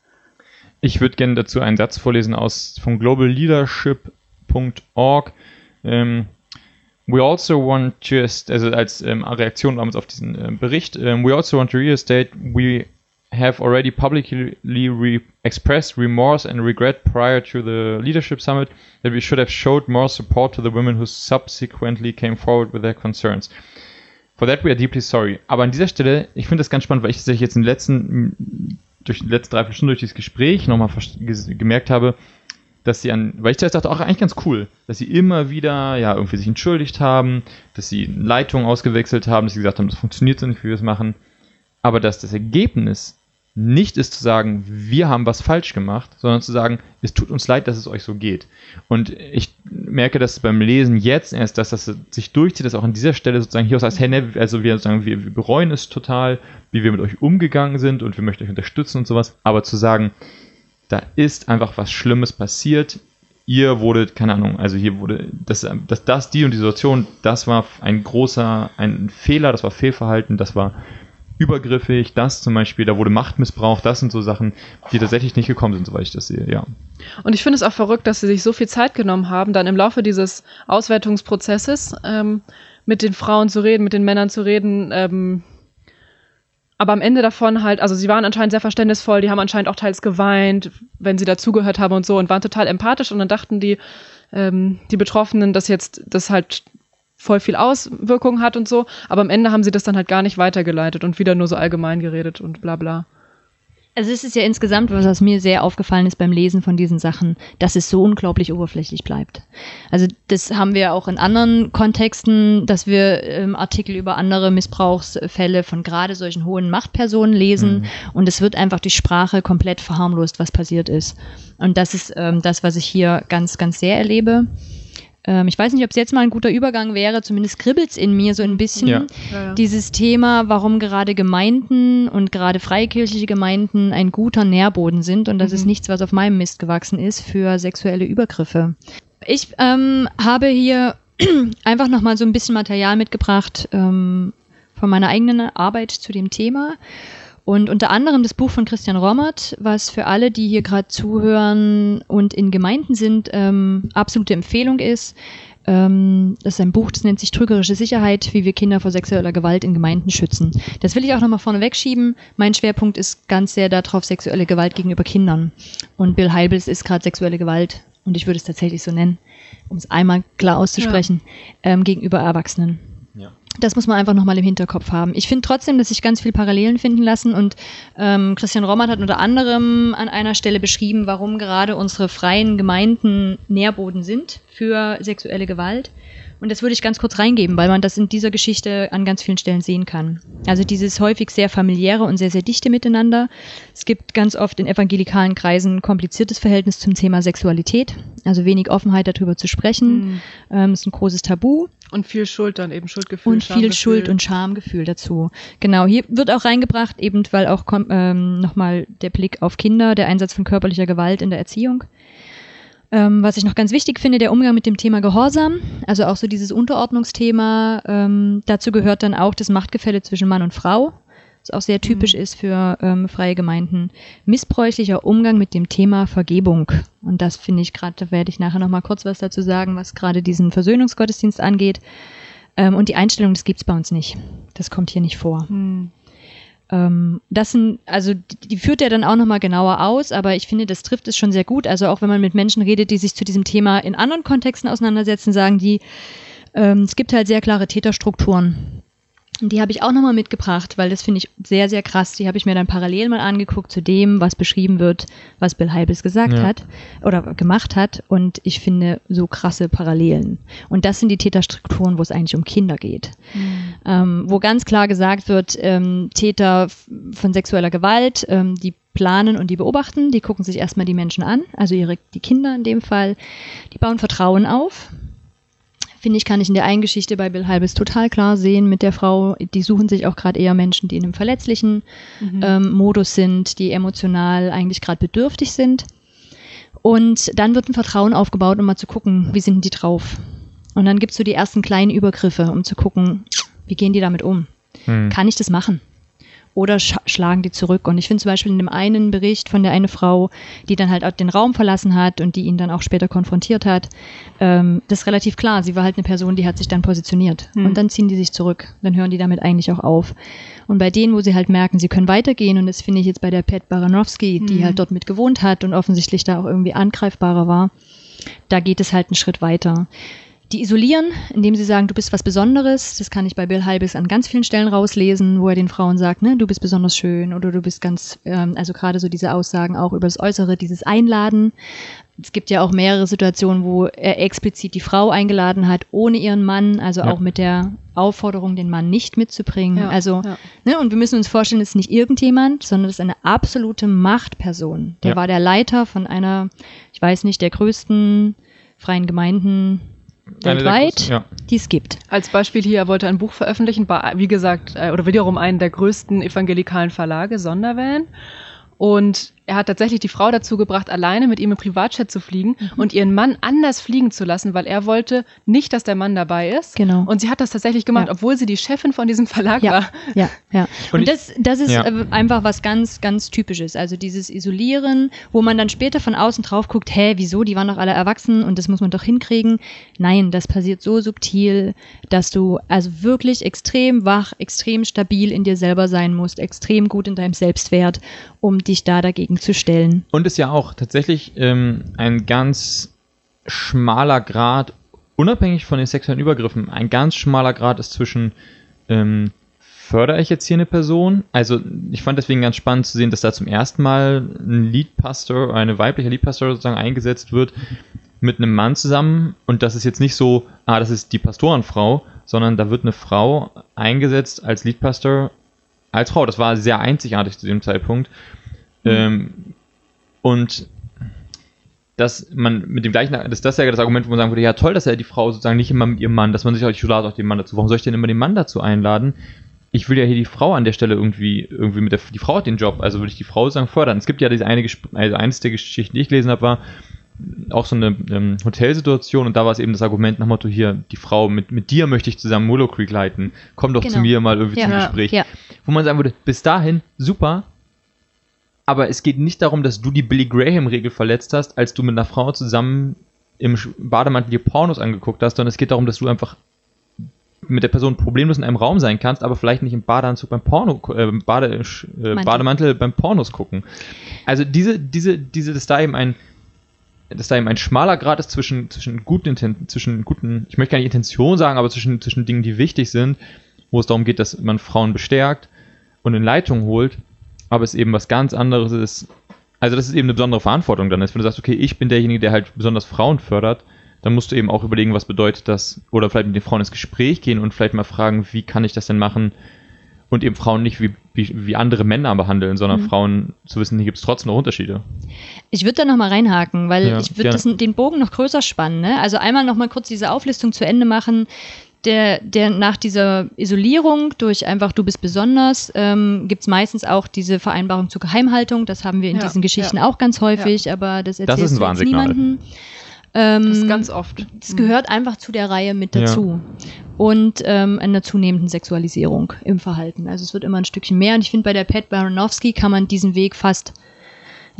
Ich würde gerne dazu einen Satz vorlesen aus von globalleadership.org. Ähm, We also want to, also als ähm, Reaktion damals auf diesen äh, Bericht, ähm, we also want to restate, we have already publicly re expressed remorse and regret prior to the leadership summit that we should have showed more support to the women who subsequently came forward with their concerns. For that we are deeply sorry. Aber an dieser Stelle, ich finde das ganz spannend, weil ich tatsächlich jetzt in den letzten, durch die letzten drei, vier Stunden durch dieses Gespräch nochmal gemerkt habe, dass sie an, weil ich dachte, auch eigentlich ganz cool, dass sie immer wieder, ja, irgendwie sich entschuldigt haben, dass sie Leitung ausgewechselt haben, dass sie gesagt haben, das funktioniert so nicht, wie wir es machen. Aber dass das Ergebnis nicht ist zu sagen, wir haben was falsch gemacht, sondern zu sagen, es tut uns leid, dass es euch so geht. Und ich merke das beim Lesen jetzt erst, dass das sich durchzieht, dass auch an dieser Stelle sozusagen hier als, hey, ne, also wir sagen, wir, wir bereuen es total, wie wir mit euch umgegangen sind und wir möchten euch unterstützen und sowas. Aber zu sagen, da ist einfach was Schlimmes passiert. Ihr wurdet, keine Ahnung, also hier wurde, das, das, das, die und die Situation, das war ein großer, ein Fehler, das war Fehlverhalten, das war übergriffig, das zum Beispiel, da wurde Machtmissbrauch, das sind so Sachen, die tatsächlich nicht gekommen sind, soweit ich das sehe, ja. Und ich finde es auch verrückt, dass sie sich so viel Zeit genommen haben, dann im Laufe dieses Auswertungsprozesses ähm, mit den Frauen zu reden, mit den Männern zu reden, ähm, aber am Ende davon halt, also sie waren anscheinend sehr verständnisvoll, die haben anscheinend auch teils geweint, wenn sie dazugehört haben und so und waren total empathisch und dann dachten die, ähm, die Betroffenen, dass jetzt das halt voll viel Auswirkungen hat und so, aber am Ende haben sie das dann halt gar nicht weitergeleitet und wieder nur so allgemein geredet und bla bla. Also es ist ja insgesamt, was, was mir sehr aufgefallen ist beim Lesen von diesen Sachen, dass es so unglaublich oberflächlich bleibt. Also das haben wir auch in anderen Kontexten, dass wir ähm, Artikel über andere Missbrauchsfälle von gerade solchen hohen Machtpersonen lesen mhm. und es wird einfach die Sprache komplett verharmlost, was passiert ist. Und das ist ähm, das, was ich hier ganz, ganz sehr erlebe. Ähm, ich weiß nicht, ob es jetzt mal ein guter Übergang wäre, zumindest kribbelt es in mir so ein bisschen. Ja. Dieses Thema, warum gerade Gemeinden und gerade freikirchliche Gemeinden ein guter Nährboden sind und das mhm. ist nichts, was auf meinem Mist gewachsen ist für sexuelle Übergriffe. Ich ähm, habe hier einfach nochmal so ein bisschen Material mitgebracht ähm, von meiner eigenen Arbeit zu dem Thema. Und unter anderem das Buch von Christian Rommert, was für alle, die hier gerade zuhören und in Gemeinden sind, ähm, absolute Empfehlung ist. Ähm, das ist ein Buch, das nennt sich Trügerische Sicherheit, wie wir Kinder vor sexueller Gewalt in Gemeinden schützen. Das will ich auch nochmal vorne wegschieben. Mein Schwerpunkt ist ganz sehr darauf sexuelle Gewalt gegenüber Kindern. Und Bill Heibels ist gerade sexuelle Gewalt, und ich würde es tatsächlich so nennen, um es einmal klar auszusprechen, ja. ähm, gegenüber Erwachsenen. Das muss man einfach nochmal im Hinterkopf haben. Ich finde trotzdem, dass sich ganz viele Parallelen finden lassen und ähm, Christian Rommert hat unter anderem an einer Stelle beschrieben, warum gerade unsere freien Gemeinden Nährboden sind für sexuelle Gewalt. Und das würde ich ganz kurz reingeben, weil man das in dieser Geschichte an ganz vielen Stellen sehen kann. Also dieses häufig sehr familiäre und sehr, sehr dichte Miteinander. Es gibt ganz oft in evangelikalen Kreisen ein kompliziertes Verhältnis zum Thema Sexualität, also wenig Offenheit darüber zu sprechen. Mhm. Ähm, ist ein großes Tabu. Und viel Schuld dann eben, Schuldgefühl. Und viel Schuld und Schamgefühl dazu. Genau, hier wird auch reingebracht, eben weil auch ähm, nochmal der Blick auf Kinder, der Einsatz von körperlicher Gewalt in der Erziehung. Ähm, was ich noch ganz wichtig finde, der Umgang mit dem Thema Gehorsam, also auch so dieses Unterordnungsthema. Ähm, dazu gehört dann auch das Machtgefälle zwischen Mann und Frau, was auch sehr typisch mhm. ist für ähm, freie Gemeinden. Missbräuchlicher Umgang mit dem Thema Vergebung. Und das finde ich gerade, da werde ich nachher noch mal kurz was dazu sagen, was gerade diesen Versöhnungsgottesdienst angeht. Ähm, und die Einstellung, das gibt es bei uns nicht. Das kommt hier nicht vor. Mhm. Ähm, das sind, also die, die führt er dann auch nochmal genauer aus, aber ich finde, das trifft es schon sehr gut. Also auch wenn man mit Menschen redet, die sich zu diesem Thema in anderen Kontexten auseinandersetzen, sagen die, ähm, es gibt halt sehr klare Täterstrukturen. Die habe ich auch nochmal mitgebracht, weil das finde ich sehr, sehr krass. Die habe ich mir dann parallel mal angeguckt zu dem, was beschrieben wird, was Bill Heibels gesagt ja. hat oder gemacht hat. Und ich finde so krasse Parallelen. Und das sind die Täterstrukturen, wo es eigentlich um Kinder geht. Mhm. Ähm, wo ganz klar gesagt wird, ähm, Täter von sexueller Gewalt, ähm, die planen und die beobachten, die gucken sich erstmal die Menschen an, also ihre, die Kinder in dem Fall, die bauen Vertrauen auf, finde ich, kann ich in der einen Geschichte bei Bill Halbes total klar sehen mit der Frau. Die suchen sich auch gerade eher Menschen, die in einem verletzlichen mhm. ähm, Modus sind, die emotional eigentlich gerade bedürftig sind. Und dann wird ein Vertrauen aufgebaut, um mal zu gucken, wie sind die drauf. Und dann gibt es so die ersten kleinen Übergriffe, um zu gucken, wie gehen die damit um. Mhm. Kann ich das machen? Oder sch schlagen die zurück. Und ich finde zum Beispiel in dem einen Bericht von der eine Frau, die dann halt auch den Raum verlassen hat und die ihn dann auch später konfrontiert hat, ähm, das ist relativ klar. Sie war halt eine Person, die hat sich dann positioniert. Mhm. Und dann ziehen die sich zurück. Dann hören die damit eigentlich auch auf. Und bei denen, wo sie halt merken, sie können weitergehen, und das finde ich jetzt bei der Pat Baranowski, die mhm. halt dort mit gewohnt hat und offensichtlich da auch irgendwie angreifbarer war, da geht es halt einen Schritt weiter die isolieren, indem sie sagen, du bist was Besonderes. Das kann ich bei Bill Halbis an ganz vielen Stellen rauslesen, wo er den Frauen sagt, ne, du bist besonders schön oder du bist ganz, ähm, also gerade so diese Aussagen auch über das Äußere, dieses Einladen. Es gibt ja auch mehrere Situationen, wo er explizit die Frau eingeladen hat, ohne ihren Mann, also ja. auch mit der Aufforderung, den Mann nicht mitzubringen. Ja, also, ja. Ne, und wir müssen uns vorstellen, es ist nicht irgendjemand, sondern es ist eine absolute Machtperson. Der war der Leiter von einer, ich weiß nicht, der größten freien Gemeinden weltweit, ja. die es gibt. Als Beispiel hier, er wollte ein Buch veröffentlichen, bei, wie gesagt, äh, oder wiederum einen der größten evangelikalen Verlage, Sondervan. Und er hat tatsächlich die Frau dazu gebracht, alleine mit ihm im Privatchat zu fliegen mhm. und ihren Mann anders fliegen zu lassen, weil er wollte nicht, dass der Mann dabei ist. Genau. Und sie hat das tatsächlich gemacht, ja. obwohl sie die Chefin von diesem Verlag ja. war. Ja, ja. Und, und das, das ist ja. Äh, einfach was ganz, ganz Typisches. Also dieses Isolieren, wo man dann später von außen drauf guckt, hä, wieso, die waren doch alle erwachsen und das muss man doch hinkriegen. Nein, das passiert so subtil, dass du also wirklich extrem wach, extrem stabil in dir selber sein musst, extrem gut in deinem Selbstwert, um dich da dagegen dagegen zu stellen. Und ist ja auch tatsächlich ähm, ein ganz schmaler Grad, unabhängig von den sexuellen Übergriffen, ein ganz schmaler Grad ist zwischen ähm, fördere ich jetzt hier eine Person? Also ich fand deswegen ganz spannend zu sehen, dass da zum ersten Mal ein Leadpastor, eine weibliche Leadpastor sozusagen eingesetzt wird mit einem Mann zusammen und das ist jetzt nicht so, ah, das ist die Pastorenfrau, sondern da wird eine Frau eingesetzt als Leadpastor als Frau. Das war sehr einzigartig zu dem Zeitpunkt. Ähm, und dass man mit dem gleichen, dass das ja das Argument, wo man sagen würde, ja toll, dass er die Frau sozusagen nicht immer mit ihrem Mann, dass man sich auch, ich lade auch den Mann dazu, warum soll ich denn immer den Mann dazu einladen? Ich will ja hier die Frau an der Stelle irgendwie, irgendwie mit der, die Frau hat den Job, also würde ich die Frau sozusagen fördern. Es gibt ja diese eine, also eines der Geschichten, die ich gelesen habe, war, auch so eine ähm, Hotelsituation und da war es eben das Argument nach Motto, hier, die Frau, mit, mit dir möchte ich zusammen Willow Creek leiten, komm doch Genau. zu mir mal irgendwie Ja. zum Gespräch. Ja. Wo man sagen würde, bis dahin, super, aber es geht nicht darum, dass du die Billy Graham-Regel verletzt hast, als du mit einer Frau zusammen im Bademantel dir Pornos angeguckt hast, sondern es geht darum, dass du einfach mit der Person problemlos in einem Raum sein kannst, aber vielleicht nicht im Badeanzug beim Porno, äh, Bade, äh, Mantel. Bademantel beim Pornos gucken. Also diese, diese, diese, dass da eben ein, dass da eben ein schmaler Grad ist zwischen, zwischen guten, zwischen guten, ich möchte gar nicht Intention sagen, aber zwischen, zwischen Dingen, die wichtig sind, wo es darum geht, dass man Frauen bestärkt und in Leitung holt, aber es eben was ganz anderes ist. Also, dass es eben eine besondere Verantwortung dann ist. Wenn du sagst, okay, ich bin derjenige, der halt besonders Frauen fördert, dann musst du eben auch überlegen, was bedeutet das, oder vielleicht mit den Frauen ins Gespräch gehen und vielleicht mal fragen, wie kann ich das denn machen und eben Frauen nicht wie, wie, wie andere Männer behandeln, sondern Mhm. Frauen zu wissen, hier gibt es trotzdem noch Unterschiede. Ich würde da nochmal reinhaken, weil Ja, ich würde das- den Bogen noch größer spannen. Ne? Also einmal nochmal kurz diese Auflistung zu Ende machen. Der, der nach dieser Isolierung durch einfach du bist besonders, ähm, gibt es meistens auch diese Vereinbarung zur Geheimhaltung. Das haben wir in Ja, diesen Geschichten ja. auch ganz häufig, aber das erzählst ist ein niemanden. Ähm, Das ist ganz oft. das gehört einfach zu der Reihe mit Ja. dazu. Und ähm, einer zunehmenden Sexualisierung im Verhalten. Also es wird immer ein Stückchen mehr. Und ich finde, bei der Pat Baranowski kann man diesen Weg fast.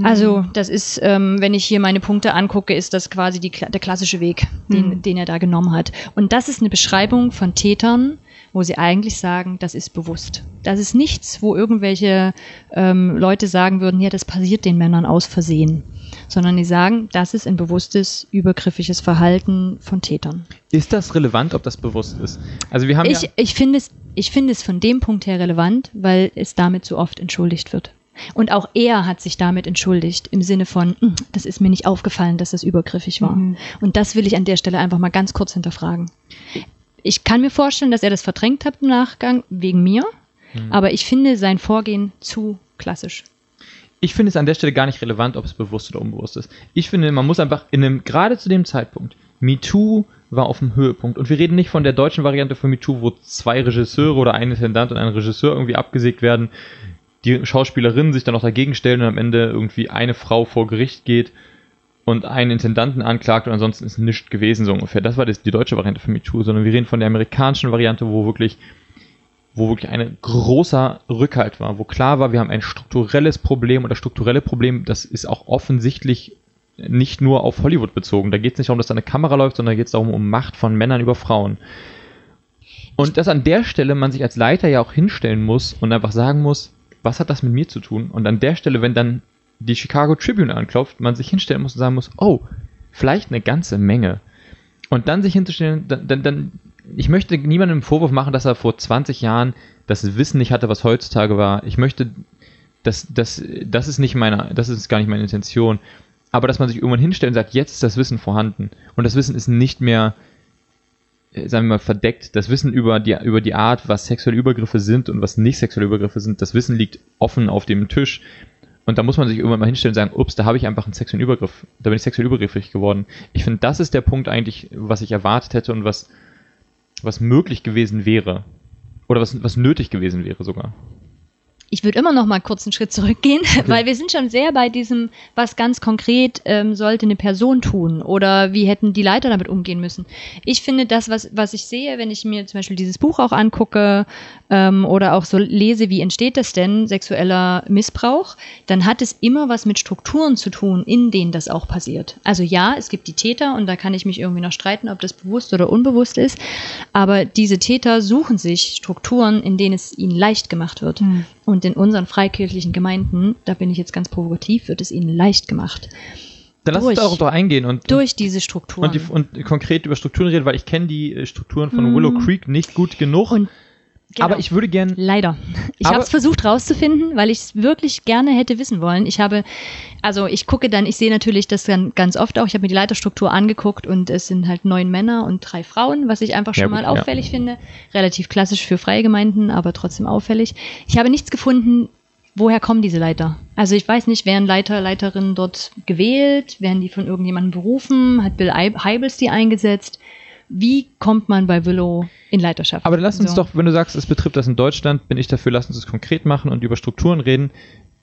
Also, das ist, ähm, wenn ich hier meine Punkte angucke, ist das quasi die, der klassische Weg, den, Mhm. den er da genommen hat. Und das ist eine Beschreibung von Tätern, wo sie eigentlich sagen, das ist bewusst. Das ist nichts, wo irgendwelche ähm, Leute sagen würden, ja, das passiert den Männern aus Versehen. Sondern die sagen, das ist ein bewusstes, übergriffiges Verhalten von Tätern. Ist das relevant, ob das bewusst ist? Also wir haben Ich, ja, ich finde es, ich finde es von dem Punkt her relevant, weil es damit so oft entschuldigt wird. Und auch er hat sich damit entschuldigt, im Sinne von, "Hm, das ist mir nicht aufgefallen, dass das übergriffig war. Mhm. Und das will ich an der Stelle einfach mal ganz kurz hinterfragen. Ich kann mir vorstellen, dass er das verdrängt hat im Nachgang, wegen mir, Mhm. aber ich finde sein Vorgehen zu klassisch. ich finde es an der Stelle gar nicht relevant, ob es bewusst oder unbewusst ist. Ich finde, man muss einfach in einem, gerade zu dem Zeitpunkt, MeToo war auf dem Höhepunkt. Und wir reden nicht von der deutschen Variante von MeToo, wo zwei Regisseure oder ein Intendant und ein Regisseur irgendwie abgesägt werden, die Schauspielerinnen sich dann auch dagegen stellen und am Ende irgendwie eine Frau vor Gericht geht und einen Intendanten anklagt und ansonsten ist nichts gewesen, so ungefähr. Das war das, die deutsche Variante von MeToo, sondern wir reden von der amerikanischen Variante, wo wirklich wo wirklich ein großer Rückhalt war, wo klar war, wir haben ein strukturelles Problem und das strukturelle Problem, das ist auch offensichtlich nicht nur auf Hollywood bezogen. Da geht es nicht darum, dass da eine Kamera läuft, sondern da geht es darum, um Macht von Männern über Frauen. Und dass an der Stelle man sich als Leiter ja auch hinstellen muss und einfach sagen muss, was hat das mit mir zu tun? Und an der Stelle, wenn dann die Chicago Tribune anklopft, man sich hinstellen muss und sagen muss, oh, vielleicht eine ganze Menge. Und dann sich hinzustellen, dann, dann, dann ich möchte niemandem einen Vorwurf machen, dass er vor 20 Jahren das Wissen nicht hatte, was heutzutage war. Ich möchte, das, das, das ist nicht meine, das ist gar nicht meine Intention. Aber dass man sich irgendwann hinstellt und sagt, jetzt ist das Wissen vorhanden. Und das Wissen ist nicht mehr, sagen wir mal, verdeckt. Das Wissen über die, über die Art, was sexuelle Übergriffe sind und was nicht sexuelle Übergriffe sind, das Wissen liegt offen auf dem Tisch. Und da muss man sich irgendwann mal hinstellen und sagen, ups, da habe ich einfach einen sexuellen Übergriff. Da bin ich sexuell übergriffig geworden. Ich finde, das ist der Punkt eigentlich, was ich erwartet hätte und was, was möglich gewesen wäre. Oder was, was nötig gewesen wäre sogar. Ich würde immer noch mal kurz einen Schritt zurückgehen, weil wir sind schon sehr bei diesem, was ganz konkret ähm, sollte eine Person tun oder wie hätten die Leiter damit umgehen müssen. Ich finde das, was, was ich sehe, wenn ich mir zum Beispiel dieses Buch auch angucke ähm, oder auch so lese, wie entsteht das denn, sexueller Missbrauch, dann hat es immer was mit Strukturen zu tun, in denen das auch passiert. Also ja, es gibt die Täter und da kann ich mich irgendwie noch streiten, ob das bewusst oder unbewusst ist, aber diese Täter suchen sich Strukturen, in denen es ihnen leicht gemacht wird. Hm. Und in unseren freikirchlichen Gemeinden, da bin ich jetzt ganz provokativ, wird es ihnen leicht gemacht. Dann lass uns darauf doch eingehen und, Durch diese Strukturen. und, die, und konkret über Strukturen reden, weil ich kenne die äh, Strukturen von Mm. Willow Creek nicht gut genug. Und genau. Aber ich würde gern Leider. Ich habe es versucht rauszufinden, weil ich es wirklich gerne hätte wissen wollen. Ich habe, also ich gucke dann, ich sehe natürlich das dann ganz oft auch. Ich habe mir die Leiterstruktur angeguckt und es sind halt neun Männer und drei Frauen, was ich einfach Ja, schon gut, mal ja. auffällig finde. Relativ klassisch für freie Gemeinden, aber trotzdem auffällig. Ich habe nichts gefunden, woher kommen diese Leiter? Also ich weiß nicht, werden Leiter, Leiterinnen dort gewählt? Werden die von irgendjemandem berufen? Hat Bill Heibels die eingesetzt? Wie kommt man bei Willow in Leiterschaft? Aber lass uns So. doch, wenn du sagst, es betrifft das in Deutschland, bin ich dafür, lass uns es konkret machen und über Strukturen reden.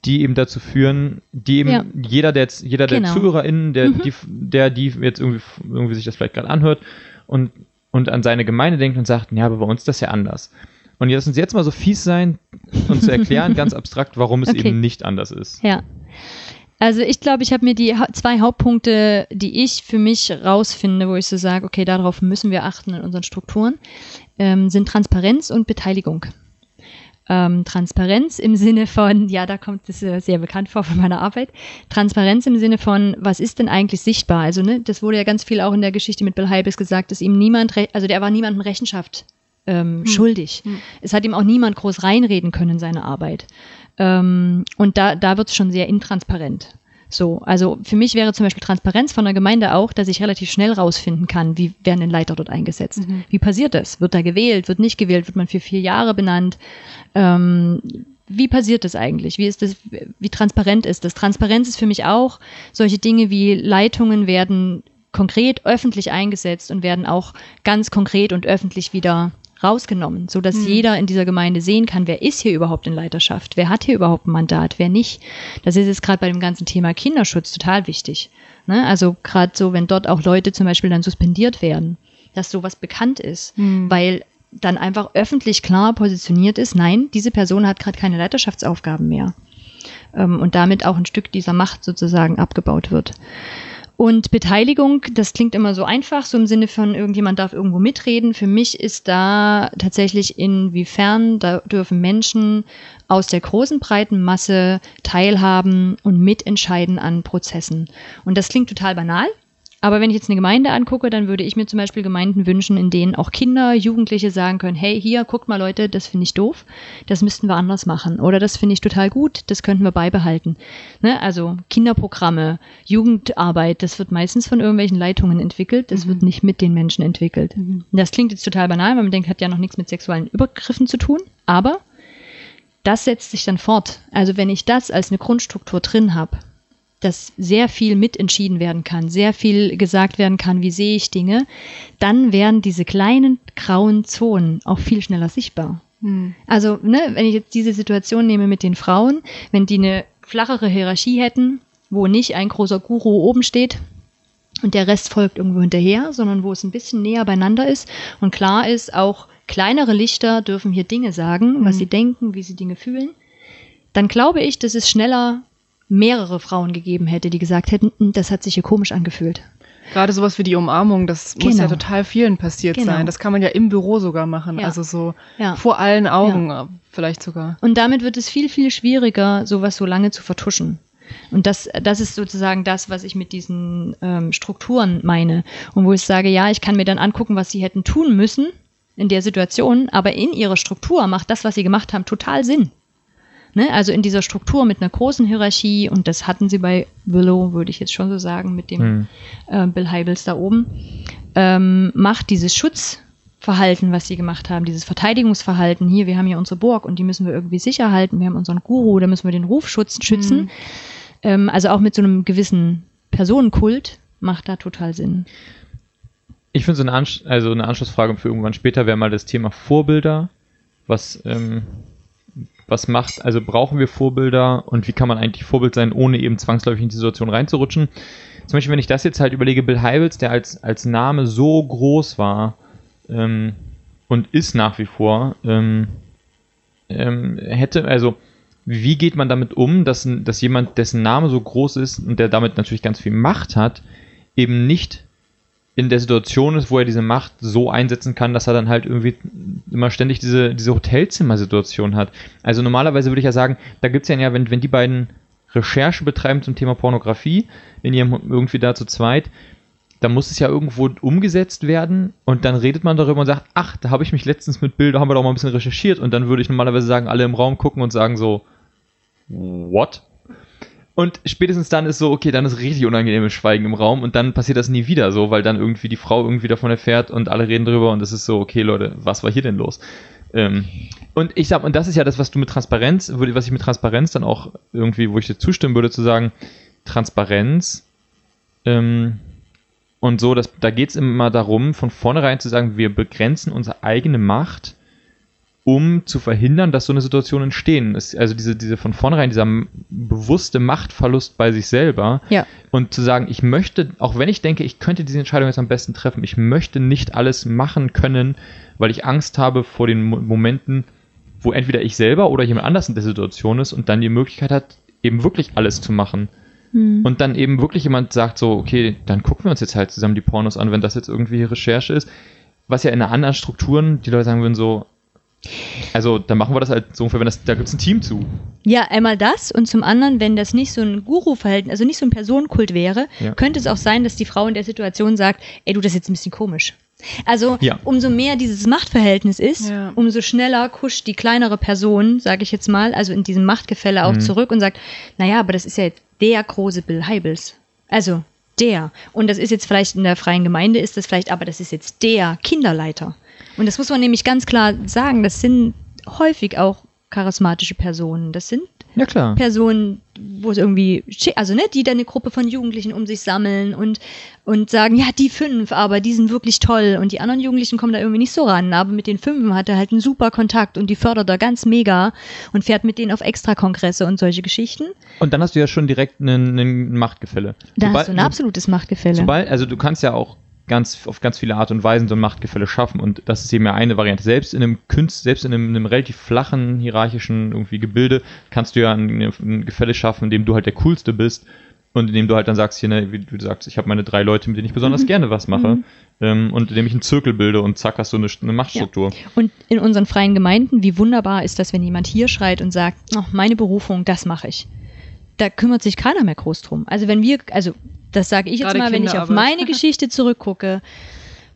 die eben dazu führen, die eben Ja. jeder der jetzt, jeder Genau. der ZuhörerInnen, der, Mhm. die, der, die jetzt irgendwie, irgendwie sich das vielleicht gerade anhört und, und an seine Gemeinde denkt und sagt, ja, aber bei uns ist das ja anders. Und jetzt uns jetzt mal so fies sein und zu erklären, ganz abstrakt, warum es Okay. eben nicht anders ist. Ja. Also ich glaube, ich habe mir die zwei Hauptpunkte, die ich für mich rausfinde, wo ich so sage, okay, darauf müssen wir achten in unseren Strukturen, ähm, sind Transparenz und Beteiligung. Ähm, Transparenz im Sinne von, ja, da kommt es äh, sehr bekannt vor von meiner Arbeit. Transparenz im Sinne von, was ist denn eigentlich sichtbar? Also, ne, das wurde ja ganz viel auch in der Geschichte mit Bill Heibels gesagt, dass ihm niemand, also der war niemandem Rechenschaft ähm, schuldig. Hm. Es hat ihm auch niemand groß reinreden können in seine Arbeit. Ähm, und da, da wird es schon sehr intransparent. So, also für mich wäre zum Beispiel Transparenz von der Gemeinde auch, dass ich relativ schnell rausfinden kann, wie werden denn Leiter dort eingesetzt. Mhm. Wie passiert das? Wird da gewählt? Wird nicht gewählt? Wird man für vier Jahre benannt? Ähm, wie passiert das eigentlich? Wie ist das, wie transparent ist das? Transparenz ist für mich auch solche Dinge wie Leitungen werden konkret öffentlich eingesetzt und werden auch ganz konkret und öffentlich wieder rausgenommen, so dass Hm. jeder in dieser Gemeinde sehen kann, wer ist hier überhaupt in Leiterschaft, wer hat hier überhaupt ein Mandat, wer nicht. Das ist jetzt gerade bei dem ganzen Thema Kinderschutz total wichtig. Ne? Also gerade so, wenn dort auch Leute zum Beispiel dann suspendiert werden, dass sowas bekannt ist, Hm. weil dann einfach öffentlich klar positioniert ist, nein, diese Person hat gerade keine Leiterschaftsaufgaben mehr. Ähm, und damit auch ein Stück dieser Macht sozusagen abgebaut wird. Und Beteiligung, das klingt immer so einfach, so im Sinne von irgendjemand darf irgendwo mitreden. Für mich ist da tatsächlich inwiefern, da dürfen Menschen aus der großen breiten Masse teilhaben und mitentscheiden an Prozessen. Und das klingt total banal. Aber wenn ich jetzt eine Gemeinde angucke, dann würde ich mir zum Beispiel Gemeinden wünschen, in denen auch Kinder, Jugendliche sagen können, hey, hier, guckt mal Leute, das finde ich doof, das müssten wir anders machen. Oder das finde ich total gut, das könnten wir beibehalten. Ne? Also Kinderprogramme, Jugendarbeit, das wird meistens von irgendwelchen Leitungen entwickelt, das Mhm. wird nicht mit den Menschen entwickelt. Mhm. Das klingt jetzt total banal, weil man denkt, hat ja noch nichts mit sexuellen Übergriffen zu tun, aber das setzt sich dann fort. Also wenn ich das als eine Grundstruktur drin habe, dass sehr viel mitentschieden werden kann, sehr viel gesagt werden kann, wie sehe ich Dinge, dann werden diese kleinen grauen Zonen auch viel schneller sichtbar. Hm. Also, ne, wenn ich jetzt diese Situation nehme mit den Frauen, wenn die eine flachere Hierarchie hätten, wo nicht ein großer Guru oben steht und der Rest folgt irgendwo hinterher, sondern wo es ein bisschen näher beieinander ist und klar ist, auch kleinere Lichter dürfen hier Dinge sagen, was Mhm. sie denken, wie sie Dinge fühlen, dann glaube ich, dass es schneller mehrere Frauen gegeben hätte, die gesagt hätten, "Hm, das hat sich hier komisch angefühlt. Gerade sowas wie die Umarmung, das muss Genau. ja total vielen passiert Genau. sein. Das kann man ja im Büro sogar machen. Ja. Also so Ja. vor allen Augen äh, vielleicht sogar. Und damit wird es viel, viel schwieriger, sowas so lange zu vertuschen. Und das, das ist sozusagen das, was ich mit diesen ähm, Strukturen meine. Und wo ich sage, ja, ich kann mir dann angucken, was sie hätten tun müssen in der Situation, aber in ihrer Struktur macht das, was sie gemacht haben, total Sinn. Ne? Also in dieser Struktur mit einer großen Hierarchie, und das hatten sie bei Willow, würde ich jetzt schon so sagen, mit dem Hm. äh, Bill Heibels da oben, ähm, macht dieses Schutzverhalten, was sie gemacht haben, dieses Verteidigungsverhalten, hier, wir haben hier unsere Burg und die müssen wir irgendwie sicher halten, wir haben unseren Guru, da müssen wir den Ruf schützen, schützen. Mhm. Ähm, also auch mit so einem gewissen Personenkult macht da total Sinn. Ich finde so eine, Ansch also eine Anschlussfrage für irgendwann später wäre mal das Thema Vorbilder. Was, ähm, was macht, also brauchen wir Vorbilder und wie kann man eigentlich Vorbild sein, ohne eben zwangsläufig in die Situation reinzurutschen? Zum Beispiel, wenn ich das jetzt halt überlege, Bill Heibels, der als, als Name so groß war ähm, und ist nach wie vor, ähm, ähm, hätte, also wie geht man damit um, dass, dass jemand, dessen Name so groß ist und der damit natürlich ganz viel Macht hat, eben nicht in der Situation ist, wo er diese Macht so einsetzen kann, dass er dann halt irgendwie immer ständig diese, diese Hotelzimmersituation hat. Also normalerweise würde ich ja sagen, da gibt es ja, wenn, wenn die beiden Recherche betreiben zum Thema Pornografie, in ihrem irgendwie da zu zweit, da muss es ja irgendwo umgesetzt werden und dann redet man darüber und sagt, ach, da habe ich mich letztens mit Bild, da haben wir doch mal ein bisschen recherchiert und dann würde ich normalerweise sagen, alle im Raum gucken und sagen so, what? Und spätestens dann ist so, okay, dann ist richtig unangenehmes Schweigen im Raum und dann passiert das nie wieder so, weil dann irgendwie die Frau irgendwie davon erfährt und alle reden drüber und es ist so, okay, Leute, was war hier denn los? Ähm, und ich sag, und das ist ja das, was du mit Transparenz, was ich mit Transparenz dann auch irgendwie, wo ich dir zustimmen würde, zu sagen, Transparenz ähm, und so, dass, da geht es immer darum, von vornherein zu sagen, wir begrenzen unsere eigene Macht um zu verhindern, dass so eine Situation entstehen. Es, also diese, diese von vornherein, dieser bewusste Machtverlust bei sich selber Ja. und zu sagen, ich möchte, auch wenn ich denke, ich könnte diese Entscheidung jetzt am besten treffen, ich möchte nicht alles machen können, weil ich Angst habe vor den Mo Momenten, wo entweder ich selber oder jemand anders in der Situation ist und dann die Möglichkeit hat, eben wirklich alles zu machen. Hm. Und dann eben wirklich jemand sagt so, okay, dann gucken wir uns jetzt halt zusammen die Pornos an, wenn das jetzt irgendwie Recherche ist. Was ja in einer anderen Strukturen, die Leute sagen würden so, also da machen wir das halt so ungefähr, wenn das, da gibt es ein Team zu. Ja, einmal das und zum anderen, wenn das nicht so ein Guru-Verhältnis, also nicht so ein Personenkult wäre, Ja. könnte es auch sein, dass die Frau in der Situation sagt, ey, du, das ist jetzt ein bisschen komisch. Also Ja. umso mehr dieses Machtverhältnis ist, Ja. umso schneller kuscht die kleinere Person, sage ich jetzt mal, also in diesem Machtgefälle auch Mhm. zurück und sagt, naja, aber das ist ja jetzt der große Bill Heibels. Also der. Und das ist jetzt vielleicht in der freien Gemeinde, ist das vielleicht, aber das ist jetzt der Kinderleiter. Und das muss man nämlich ganz klar sagen, das sind häufig auch charismatische Personen. Das sind Ja. Personen, wo es irgendwie, also ne, die dann eine Gruppe von Jugendlichen um sich sammeln und, und sagen, ja, die fünf, aber die sind wirklich toll und die anderen Jugendlichen kommen da irgendwie nicht so ran, aber mit den fünfen hat er halt einen super Kontakt und die fördert er ganz mega und fährt mit denen auf Extrakongresse und solche Geschichten. Und dann hast du ja schon direkt ein, ein Machtgefälle. Da Sobald- hast du ein absolutes Machtgefälle. Sobald, also du kannst ja auch ganz auf ganz viele Art und Weisen so ein Machtgefälle schaffen und das ist eben ja eine Variante. Selbst in einem Künst, selbst in einem, in einem relativ flachen hierarchischen irgendwie Gebilde kannst du ja ein, ein Gefälle schaffen, in dem du halt der coolste bist und in dem du halt dann sagst hier, ne, wie du sagst, ich habe meine drei Leute, mit denen ich besonders gerne was mache ähm, und indem ich einen Zirkel bilde und zack hast du eine, eine Machtstruktur. Und in unseren freien Gemeinden, wie wunderbar ist das, wenn jemand hier schreit und sagt, oh, meine Berufung, das mache ich. Da kümmert sich keiner mehr groß drum. Also wenn wir, also das sage ich jetzt Gerade mal, wenn ich auf meine Geschichte zurückgucke,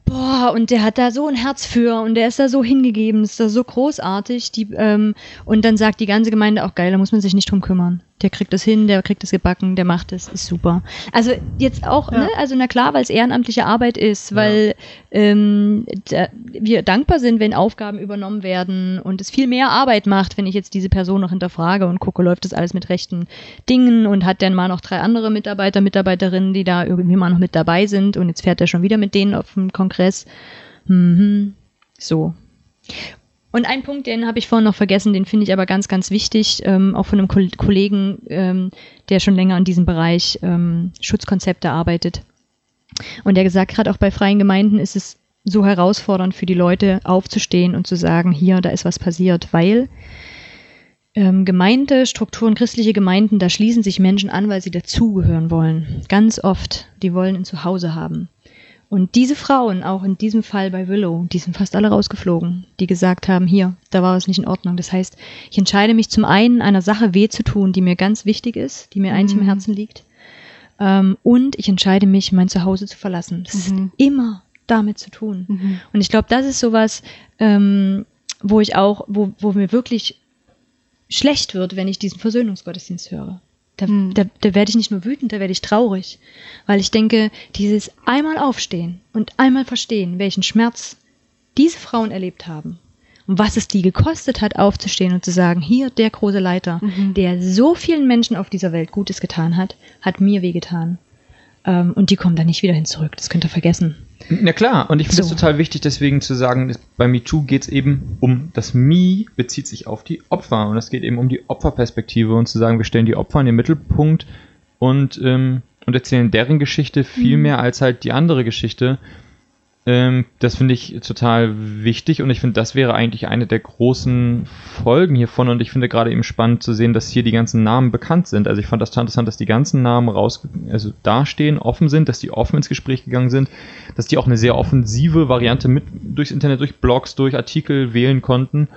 boah, und der hat da so ein Herz für und der ist da so hingegeben, ist da so großartig. Die, ähm, und dann sagt die ganze Gemeinde auch geil, da muss man sich nicht drum kümmern. Der kriegt das hin, der kriegt das gebacken, der macht es, ist super. Also jetzt auch, Ja. ne, also na klar, weil es ehrenamtliche Arbeit ist, weil ähm, da, wir dankbar sind, wenn Aufgaben übernommen werden und es viel mehr Arbeit macht, wenn ich jetzt diese Person noch hinterfrage und gucke, läuft das alles mit rechten Dingen und hat dann mal noch drei andere Mitarbeiter, Mitarbeiterinnen, die da irgendwie mal noch mit dabei sind und jetzt fährt er schon wieder mit denen auf den Kongress. Mhm. So. Und ein Punkt, den habe ich vorhin noch vergessen, den finde ich aber ganz, ganz wichtig, ähm, auch von einem Kol Kollegen, ähm, der schon länger in diesem Bereich ähm, Schutzkonzepte arbeitet. Und der gesagt hat, auch bei freien Gemeinden ist es so herausfordernd für die Leute aufzustehen und zu sagen, hier, da ist was passiert, weil ähm, Gemeinde, Strukturen, christliche Gemeinden, da schließen sich Menschen an, weil sie dazugehören wollen. Ganz oft. Die wollen ein Zuhause haben. Und diese Frauen, auch in diesem Fall bei Willow, die sind fast alle rausgeflogen, die gesagt haben, hier, da war es nicht in Ordnung. Das heißt, ich entscheide mich zum einen, einer Sache weh zu tun, die mir ganz wichtig ist, die mir eigentlich Mhm. im Herzen liegt. Ähm, und ich entscheide mich, mein Zuhause zu verlassen. Das Mhm. hat immer damit zu tun. Mhm. Und ich glaube, das ist sowas, ähm, wo ich auch, wo, wo mir wirklich schlecht wird, wenn ich diesen Versöhnungsgottesdienst höre. Da, Hm. da, da werde ich nicht nur wütend, da werde ich traurig. Weil ich denke, dieses einmal aufstehen und einmal verstehen, welchen Schmerz diese Frauen erlebt haben und was es die gekostet hat, aufzustehen und zu sagen, hier der große Leiter, Mhm. der so vielen Menschen auf dieser Welt Gutes getan hat, hat mir wehgetan. Ähm, und die kommen da nicht wieder hin zurück. Das könnt ihr vergessen. Na klar, und ich finde es So. total wichtig, deswegen zu sagen, bei MeToo geht es eben um, das Me bezieht sich auf die Opfer und es geht eben um die Opferperspektive und zu sagen, wir stellen die Opfer in den Mittelpunkt und, ähm, und erzählen deren Geschichte viel Mhm. mehr als halt die andere Geschichte. Ähm, das finde ich total wichtig und ich finde, das wäre eigentlich eine der großen Folgen hiervon und ich finde gerade eben spannend zu sehen, dass hier die ganzen Namen bekannt sind. Also ich fand das interessant, dass die ganzen Namen raus, also dastehen, offen sind, dass die offen ins Gespräch gegangen sind, dass die auch eine sehr offensive Variante mit durchs Internet, durch Blogs, durch Artikel wählen konnten.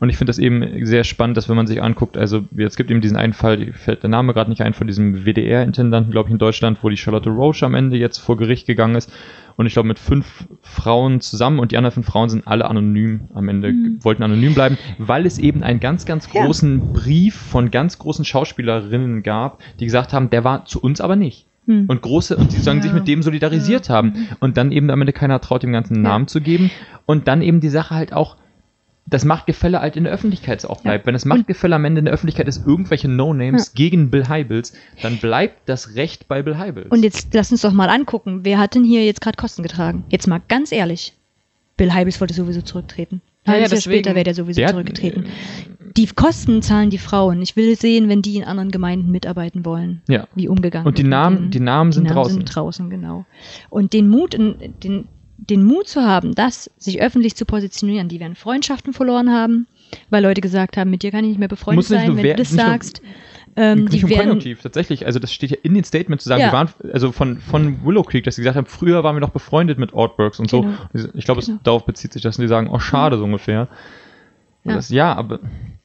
Und ich finde das eben sehr spannend, dass wenn man sich anguckt, also es gibt eben diesen einen Fall, fällt der Name gerade nicht ein, von diesem WDR-Intendanten, glaube ich, in Deutschland, wo die Charlotte Roche am Ende jetzt vor Gericht gegangen ist. Und ich glaube mit fünf Frauen zusammen und die anderen fünf Frauen sind alle anonym am Ende, Mhm. wollten anonym bleiben, weil es eben einen ganz, ganz Ja. großen Brief von ganz großen Schauspielerinnen gab, die gesagt haben, der war zu uns aber nicht Hm. und große und die sagen Ja. sich mit dem solidarisiert Ja. haben und dann eben am Ende keiner traut dem ganzen einen Ja. Namen zu geben und dann eben die Sache halt auch das Machtgefälle halt in der Öffentlichkeit auch bleibt. Wenn das Machtgefälle am Ende in der Öffentlichkeit ist, irgendwelche No-Names gegen Bill Hybels, dann bleibt das Recht bei Bill Hybels. Und jetzt lass uns doch mal angucken, wer hat denn hier jetzt gerade Kosten getragen? Jetzt mal ganz ehrlich. Bill Heibels wollte sowieso zurücktreten. Ja, ja, Jahr später wäre der sowieso Der hat- zurückgetreten. Die Kosten zahlen die Frauen. Ich will sehen, wenn die in anderen Gemeinden mitarbeiten wollen, Ja. wie umgegangen Und die wird Namen, die Namen sind die Namen draußen. sind draußen, genau. Und den Mut, in, den, den Mut zu haben, das sich öffentlich zu positionieren, die werden Freundschaften verloren haben, weil Leute gesagt haben, mit dir kann ich nicht mehr befreundet sein, wenn wer- du das nicht nur- sagst. Ähm, nicht die werden, Konjunktiv, tatsächlich. Also das steht ja in den Statements zu sagen, Ja. wir waren, also von, von Willow Creek, dass sie gesagt haben, früher waren wir noch befreundet mit Ortbergs und Genau. so. Ich glaube, Genau. es darauf bezieht sich das und die sagen, oh schade, so ungefähr. Ja. Das, ja, aber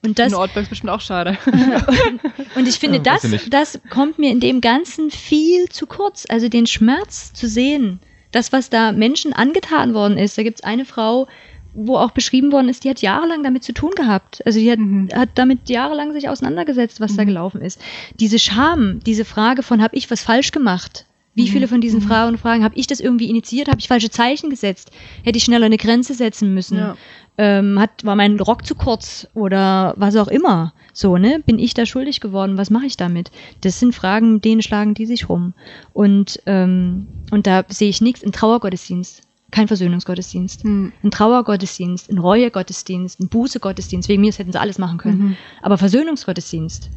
und das, Nordberg ist bestimmt auch schade. Und ich finde, Ja, das, das kommt mir in dem Ganzen viel zu kurz. Also den Schmerz zu sehen, das, was da Menschen angetan worden ist. Da gibt es eine Frau, wo auch beschrieben worden ist, die hat jahrelang damit zu tun gehabt. Also die hat, Mhm. hat damit jahrelang sich auseinandergesetzt, was da Mhm. gelaufen ist. Diese Scham, diese Frage von, habe ich was falsch gemacht? Wie Mhm. viele von diesen Mhm. Frauen fragen, habe ich das irgendwie initiiert? Habe ich falsche Zeichen gesetzt? Hätte ich schneller eine Grenze setzen müssen? Ja. ähm, hat, war mein Rock zu kurz oder was auch immer. So, ne? Bin ich da schuldig geworden? Was mache ich damit? Das sind Fragen, mit denen schlagen die sich rum. Und, ähm, und da sehe ich nichts. Ein Trauergottesdienst, kein Versöhnungsgottesdienst. Hm. Ein Trauergottesdienst, ein Reuegottesdienst, ein Bußegottesdienst. Wegen mir das hätten sie alles machen können. Mhm. Aber Versöhnungsgottesdienst.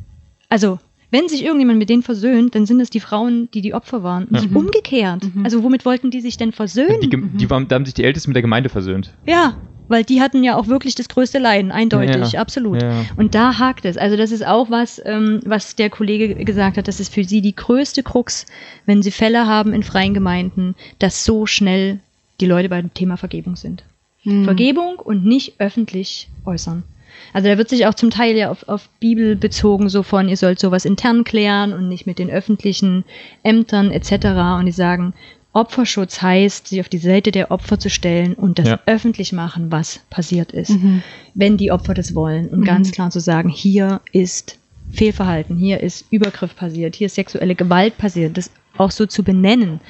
Also, wenn sich irgendjemand mit denen versöhnt, dann sind es die Frauen, die die Opfer waren. Nicht Mhm. umgekehrt. Mhm. Also, womit wollten die sich denn versöhnen? die, die waren, da haben sich die Ältesten mit der Gemeinde versöhnt. Ja, weil die hatten ja auch wirklich das größte Leiden, eindeutig, Ja, absolut. ja. Und da hakt es. Also das ist auch was, ähm, was der Kollege gesagt hat, das ist für sie die größte Krux, wenn sie Fälle haben in freien Gemeinden, dass so schnell die Leute beim Thema Vergebung sind. Hm. Vergebung und nicht öffentlich äußern. Also da wird sich auch zum Teil ja auf, auf Bibel bezogen, so von, ihr sollt sowas intern klären und nicht mit den öffentlichen Ämtern etc. Und die sagen, Opferschutz heißt, sich auf die Seite der Opfer zu stellen und das Ja. öffentlich machen, was passiert ist, Mhm. wenn die Opfer das wollen. Und Mhm. ganz klar zu sagen, hier ist Fehlverhalten, hier ist Übergriff passiert, hier ist sexuelle Gewalt passiert, das auch so zu benennen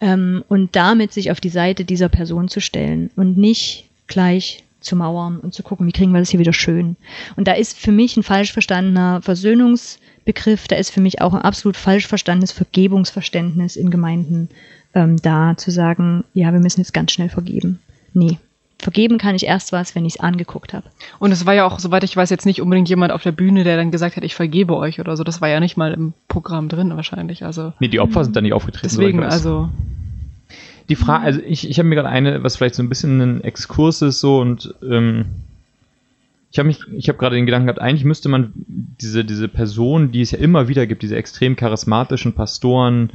ähm, und damit sich auf die Seite dieser Person zu stellen und nicht gleich zu mauern und zu gucken, wie kriegen wir das hier wieder schön. Und da ist für mich ein falsch verstandener Versöhnungsbegriff, da ist für mich auch ein absolut falsch verstandenes Vergebungsverständnis in Gemeinden ähm, da, zu sagen, ja, wir müssen jetzt ganz schnell vergeben. Nee. Vergeben kann ich erst was, wenn ich es angeguckt habe. Und es war ja auch, soweit ich weiß, jetzt nicht unbedingt jemand auf der Bühne, der dann gesagt hat, ich vergebe euch oder so. Das war ja nicht mal im Programm drin wahrscheinlich. Also Nee, die Opfer sind da nicht aufgetreten. deswegen, weiß. also Die Frage, also ich, ich habe mir gerade eine, was vielleicht so ein bisschen ein Exkurs ist, so und ähm, ich habe mich, ich habe gerade den Gedanken gehabt, eigentlich müsste man diese, diese Person, die es ja immer wieder gibt, diese extrem charismatischen Pastoren,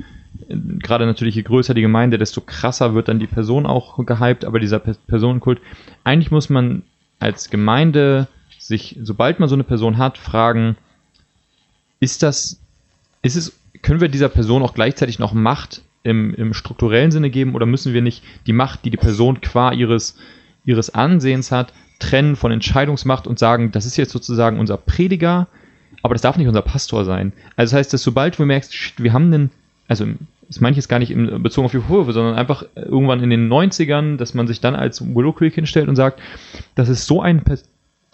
äh, gerade natürlich je größer die Gemeinde, desto krasser wird dann die Person auch gehypt, aber dieser Pe- Personenkult, eigentlich muss man als Gemeinde sich, sobald man so eine Person hat, fragen, ist das, ist es, können wir dieser Person auch gleichzeitig noch Macht im, im strukturellen Sinne geben oder müssen wir nicht die Macht, die die Person qua ihres, ihres Ansehens hat, trennen von Entscheidungsmacht und sagen, das ist jetzt sozusagen unser Prediger, aber das darf nicht unser Pastor sein. Also das heißt, dass sobald du merkst, wir haben einen, also das meine ich jetzt gar nicht bezogen auf die Vorwürfe, sondern einfach irgendwann in den 90ern, dass man sich dann als Willow Creek hinstellt und sagt, das ist so ein Pers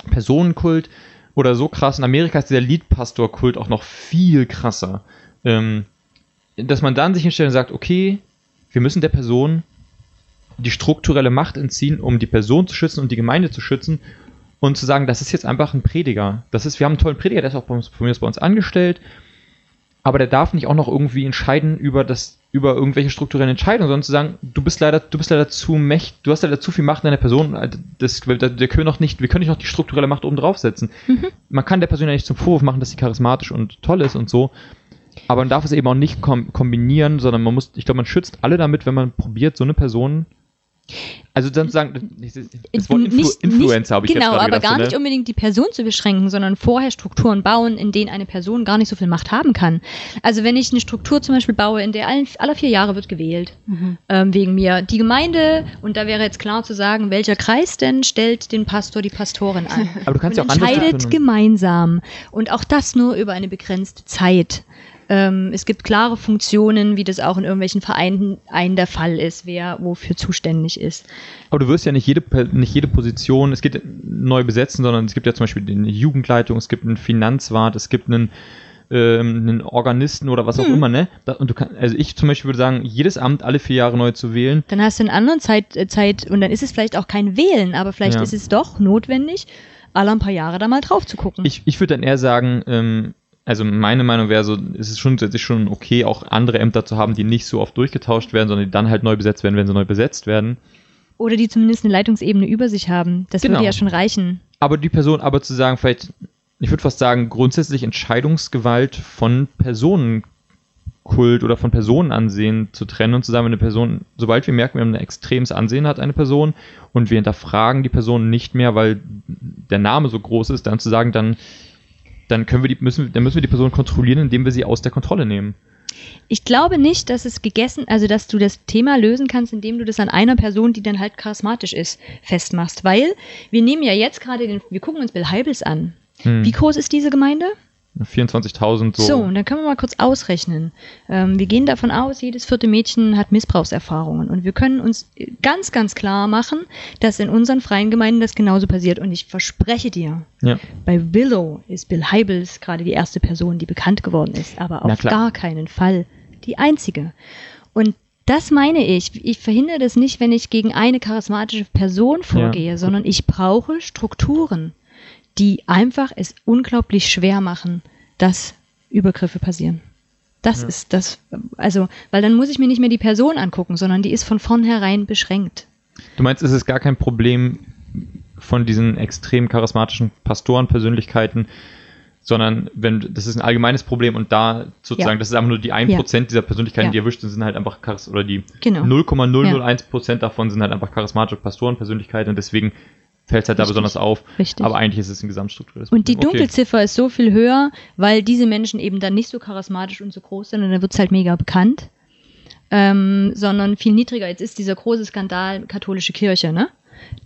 Personenkult oder so krass. In Amerika ist dieser Leadpastor-Kult auch noch viel krasser. Ähm, dass man dann sich hinstellt und sagt, okay, wir müssen der Person die strukturelle Macht entziehen, um die Person zu schützen und die Gemeinde zu schützen und zu sagen, das ist jetzt einfach ein Prediger. Das ist, wir haben einen tollen Prediger, der ist auch bei uns, von mir bei uns angestellt, aber der darf nicht auch noch irgendwie entscheiden über das, über irgendwelche strukturellen Entscheidungen, sondern zu sagen, du bist leider, du bist leider zu mächtig, du hast leider zu viel Macht in deiner Person, das, wir, wir können noch nicht, wir können nicht noch die strukturelle Macht oben draufsetzen. Man kann der Person ja nicht zum Vorwurf machen, dass sie charismatisch und toll ist und so, aber man darf es eben auch nicht kom kombinieren, sondern man muss, ich glaube, man schützt alle damit, wenn man probiert, so eine Person. Also dann zu sagen, das Wort Influ Nicht- Influencer habe ich Genau, jetzt gerade aber gedacht, gar so, nicht ne? unbedingt die Person zu beschränken, sondern vorher Strukturen bauen, in denen eine Person gar nicht so viel Macht haben kann. Also wenn ich eine Struktur zum Beispiel baue, in der allen, alle vier Jahre wird gewählt, mhm. ähm, wegen mir die Gemeinde, und da wäre jetzt klar zu sagen, welcher Kreis denn stellt den Pastor, die Pastorin an. Aber du kannst ja und auch andere entscheidet gemeinsam. Und auch das nur über eine begrenzte Zeit. Ähm, es gibt klare Funktionen, wie das auch in irgendwelchen Vereinen ein der Fall ist, wer wofür zuständig ist. Aber du wirst ja nicht jede, nicht jede Position, es geht neu besetzen, sondern es gibt ja zum Beispiel eine Jugendleitung, es gibt einen Finanzwart, es gibt einen ähm, einen Organisten oder was auch Hm. immer, ne? Und du kann, also ich zum Beispiel würde sagen, jedes Amt alle vier Jahre neu zu wählen. Dann hast du einen anderen Zeit, äh, Zeit und dann ist es vielleicht auch kein Wählen, aber vielleicht Ja. ist es doch notwendig, alle ein paar Jahre da mal drauf zu gucken. Ich, ich würde dann eher sagen, ähm, also meine Meinung wäre so, es ist schon, es ist schon okay, auch andere Ämter zu haben, die nicht so oft durchgetauscht werden, sondern die dann halt neu besetzt werden, wenn sie neu besetzt werden. Oder die zumindest eine Leitungsebene über sich haben. Das Genau. würde ja schon reichen. Aber die Person, aber zu sagen, vielleicht, ich würde fast sagen, grundsätzlich Entscheidungsgewalt von Personenkult oder von Personenansehen zu trennen und zu sagen, wenn eine Person, sobald wir merken, wir haben ein extremes Ansehen hat eine Person und wir hinterfragen die Person nicht mehr, weil der Name so groß ist, dann zu sagen, dann, dann können wir die, müssen, dann müssen wir die Person kontrollieren, indem wir sie aus der Kontrolle nehmen. Ich glaube nicht, dass es gegessen, also dass du das Thema lösen kannst, indem du das an einer Person, die dann halt charismatisch ist, festmachst. Weil wir nehmen ja jetzt gerade den, wir gucken uns Bill Heibels an. Hm. Wie groß ist diese Gemeinde? 24.000 so. So, und dann können wir mal kurz ausrechnen. Ähm, wir gehen davon aus, jedes vierte Mädchen hat Missbrauchserfahrungen. Und wir können uns ganz, ganz klar machen, dass in unseren freien Gemeinden das genauso passiert. Und ich verspreche dir, Ja. bei Willow ist Bill Heibels gerade die erste Person, die bekannt geworden ist, aber auf gar keinen Fall die einzige. Und das meine ich. Ich verhindere das nicht, wenn ich gegen eine charismatische Person vorgehe, sondern ich brauche Strukturen, die einfach es unglaublich schwer machen, dass Übergriffe passieren. Das Ja. ist das, also, weil dann muss ich mir nicht mehr die Person angucken, sondern die ist von vornherein beschränkt. Du meinst, es ist gar kein Problem von diesen extrem charismatischen Pastorenpersönlichkeiten, sondern wenn das ist ein allgemeines Problem und da sozusagen, Ja. das ist einfach nur die 1% dieser Persönlichkeiten, Ja. die erwischt sind, sind halt einfach charis oder die Genau. 0,001% davon sind halt einfach charismatische Pastorenpersönlichkeiten und deswegen fällt es halt da Richtig. besonders auf. Richtig. Aber eigentlich ist es ein gesamtstrukturelles Und die. Okay. Dunkelziffer ist so viel höher, weil diese Menschen eben dann nicht so charismatisch und so groß sind und dann wird es halt mega bekannt, ähm, sondern viel niedriger. Jetzt ist dieser große Skandal katholische Kirche, ne?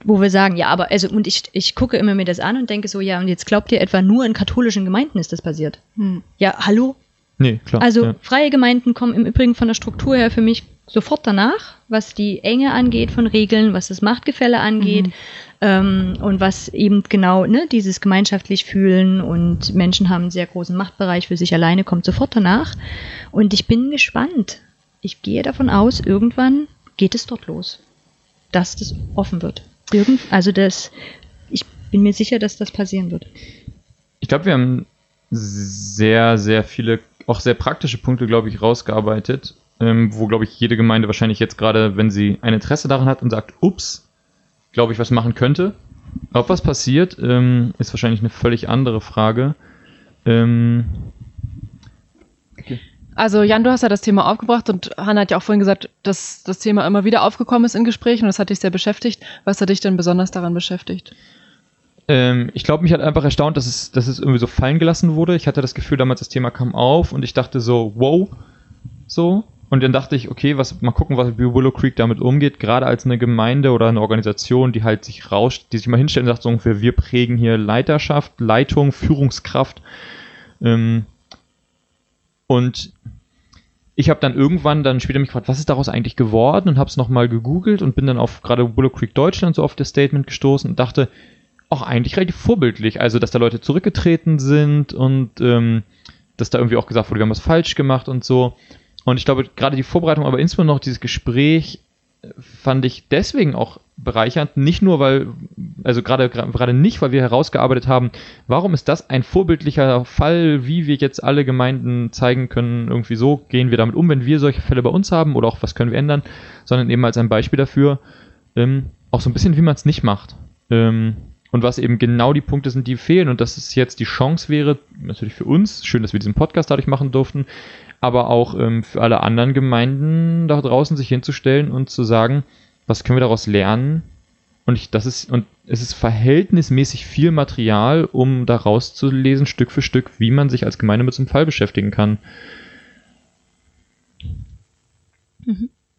Wo wir sagen, ja, aber, also, und ich, ich gucke immer mir das an und denke so, ja, und jetzt glaubt ihr etwa nur in katholischen Gemeinden ist das passiert? Hm. Ja, hallo? Nee, klar. Also ja. freie Gemeinden kommen im Übrigen von der Struktur her für mich sofort danach, was die Enge angeht von Regeln, was das Machtgefälle angeht Mhm. ähm, und was eben genau ne, dieses gemeinschaftlich fühlen und Menschen haben einen sehr großen Machtbereich für sich alleine, kommt sofort danach. Und ich bin gespannt. Ich gehe davon aus, irgendwann geht es dort los, dass das offen wird. Irgend, also das, ich bin mir sicher, dass das passieren wird. Ich glaube, wir haben sehr, sehr viele, auch sehr praktische Punkte, glaube ich, rausgearbeitet, ähm, wo, glaube ich, jede Gemeinde wahrscheinlich jetzt gerade, wenn sie ein Interesse daran hat und sagt, ups, glaube ich, was machen könnte. Ob was passiert, ähm, ist wahrscheinlich eine völlig andere Frage. Ähm, Also Jan, du hast ja das Thema aufgebracht und Hanna hat ja auch vorhin gesagt, dass das Thema immer wieder aufgekommen ist in Gesprächen und das hat dich sehr beschäftigt. Was hat dich denn besonders daran beschäftigt? Ähm, ich glaube, mich hat einfach erstaunt, dass es, dass es irgendwie so fallen gelassen wurde. Ich hatte das Gefühl, damals das Thema kam auf und ich dachte so, wow, so. Und dann dachte ich, okay, was, mal gucken, was wie Willow Creek damit umgeht, gerade als eine Gemeinde oder eine Organisation, die halt sich rauscht, die sich mal hinstellt und sagt so ungefähr, wir prägen hier Leiterschaft, Leitung, Führungskraft. Ähm, und ich habe dann irgendwann dann später mich gefragt, was ist daraus eigentlich geworden und habe es nochmal gegoogelt und bin dann auf gerade Willow Creek Deutschland so auf das Statement gestoßen und dachte, auch eigentlich relativ vorbildlich. Also, dass da Leute zurückgetreten sind und ähm, dass da irgendwie auch gesagt wurde, wir haben was falsch gemacht und so. Und ich glaube, gerade die Vorbereitung, aber insbesondere auch dieses Gespräch äh, fand ich deswegen auch bereichernd. Nicht nur, weil, also gerade gerade nicht, weil wir herausgearbeitet haben, warum ist das ein vorbildlicher Fall, wie wir jetzt alle Gemeinden zeigen können, irgendwie so gehen wir damit um, wenn wir solche Fälle bei uns haben oder auch was können wir ändern, sondern eben als ein Beispiel dafür, ähm, auch so ein bisschen, wie man es nicht macht. Ähm, und was eben genau die Punkte sind, die fehlen und dass es jetzt die Chance wäre, natürlich für uns, schön, dass wir diesen Podcast dadurch machen durften, aber auch ähm, für alle anderen Gemeinden da draußen sich hinzustellen und zu sagen, was können wir daraus lernen? Und ich, das ist, und es ist verhältnismäßig viel Material, um da rauszulesen, Stück für Stück, wie man sich als Gemeinde mit so einem Fall beschäftigen kann.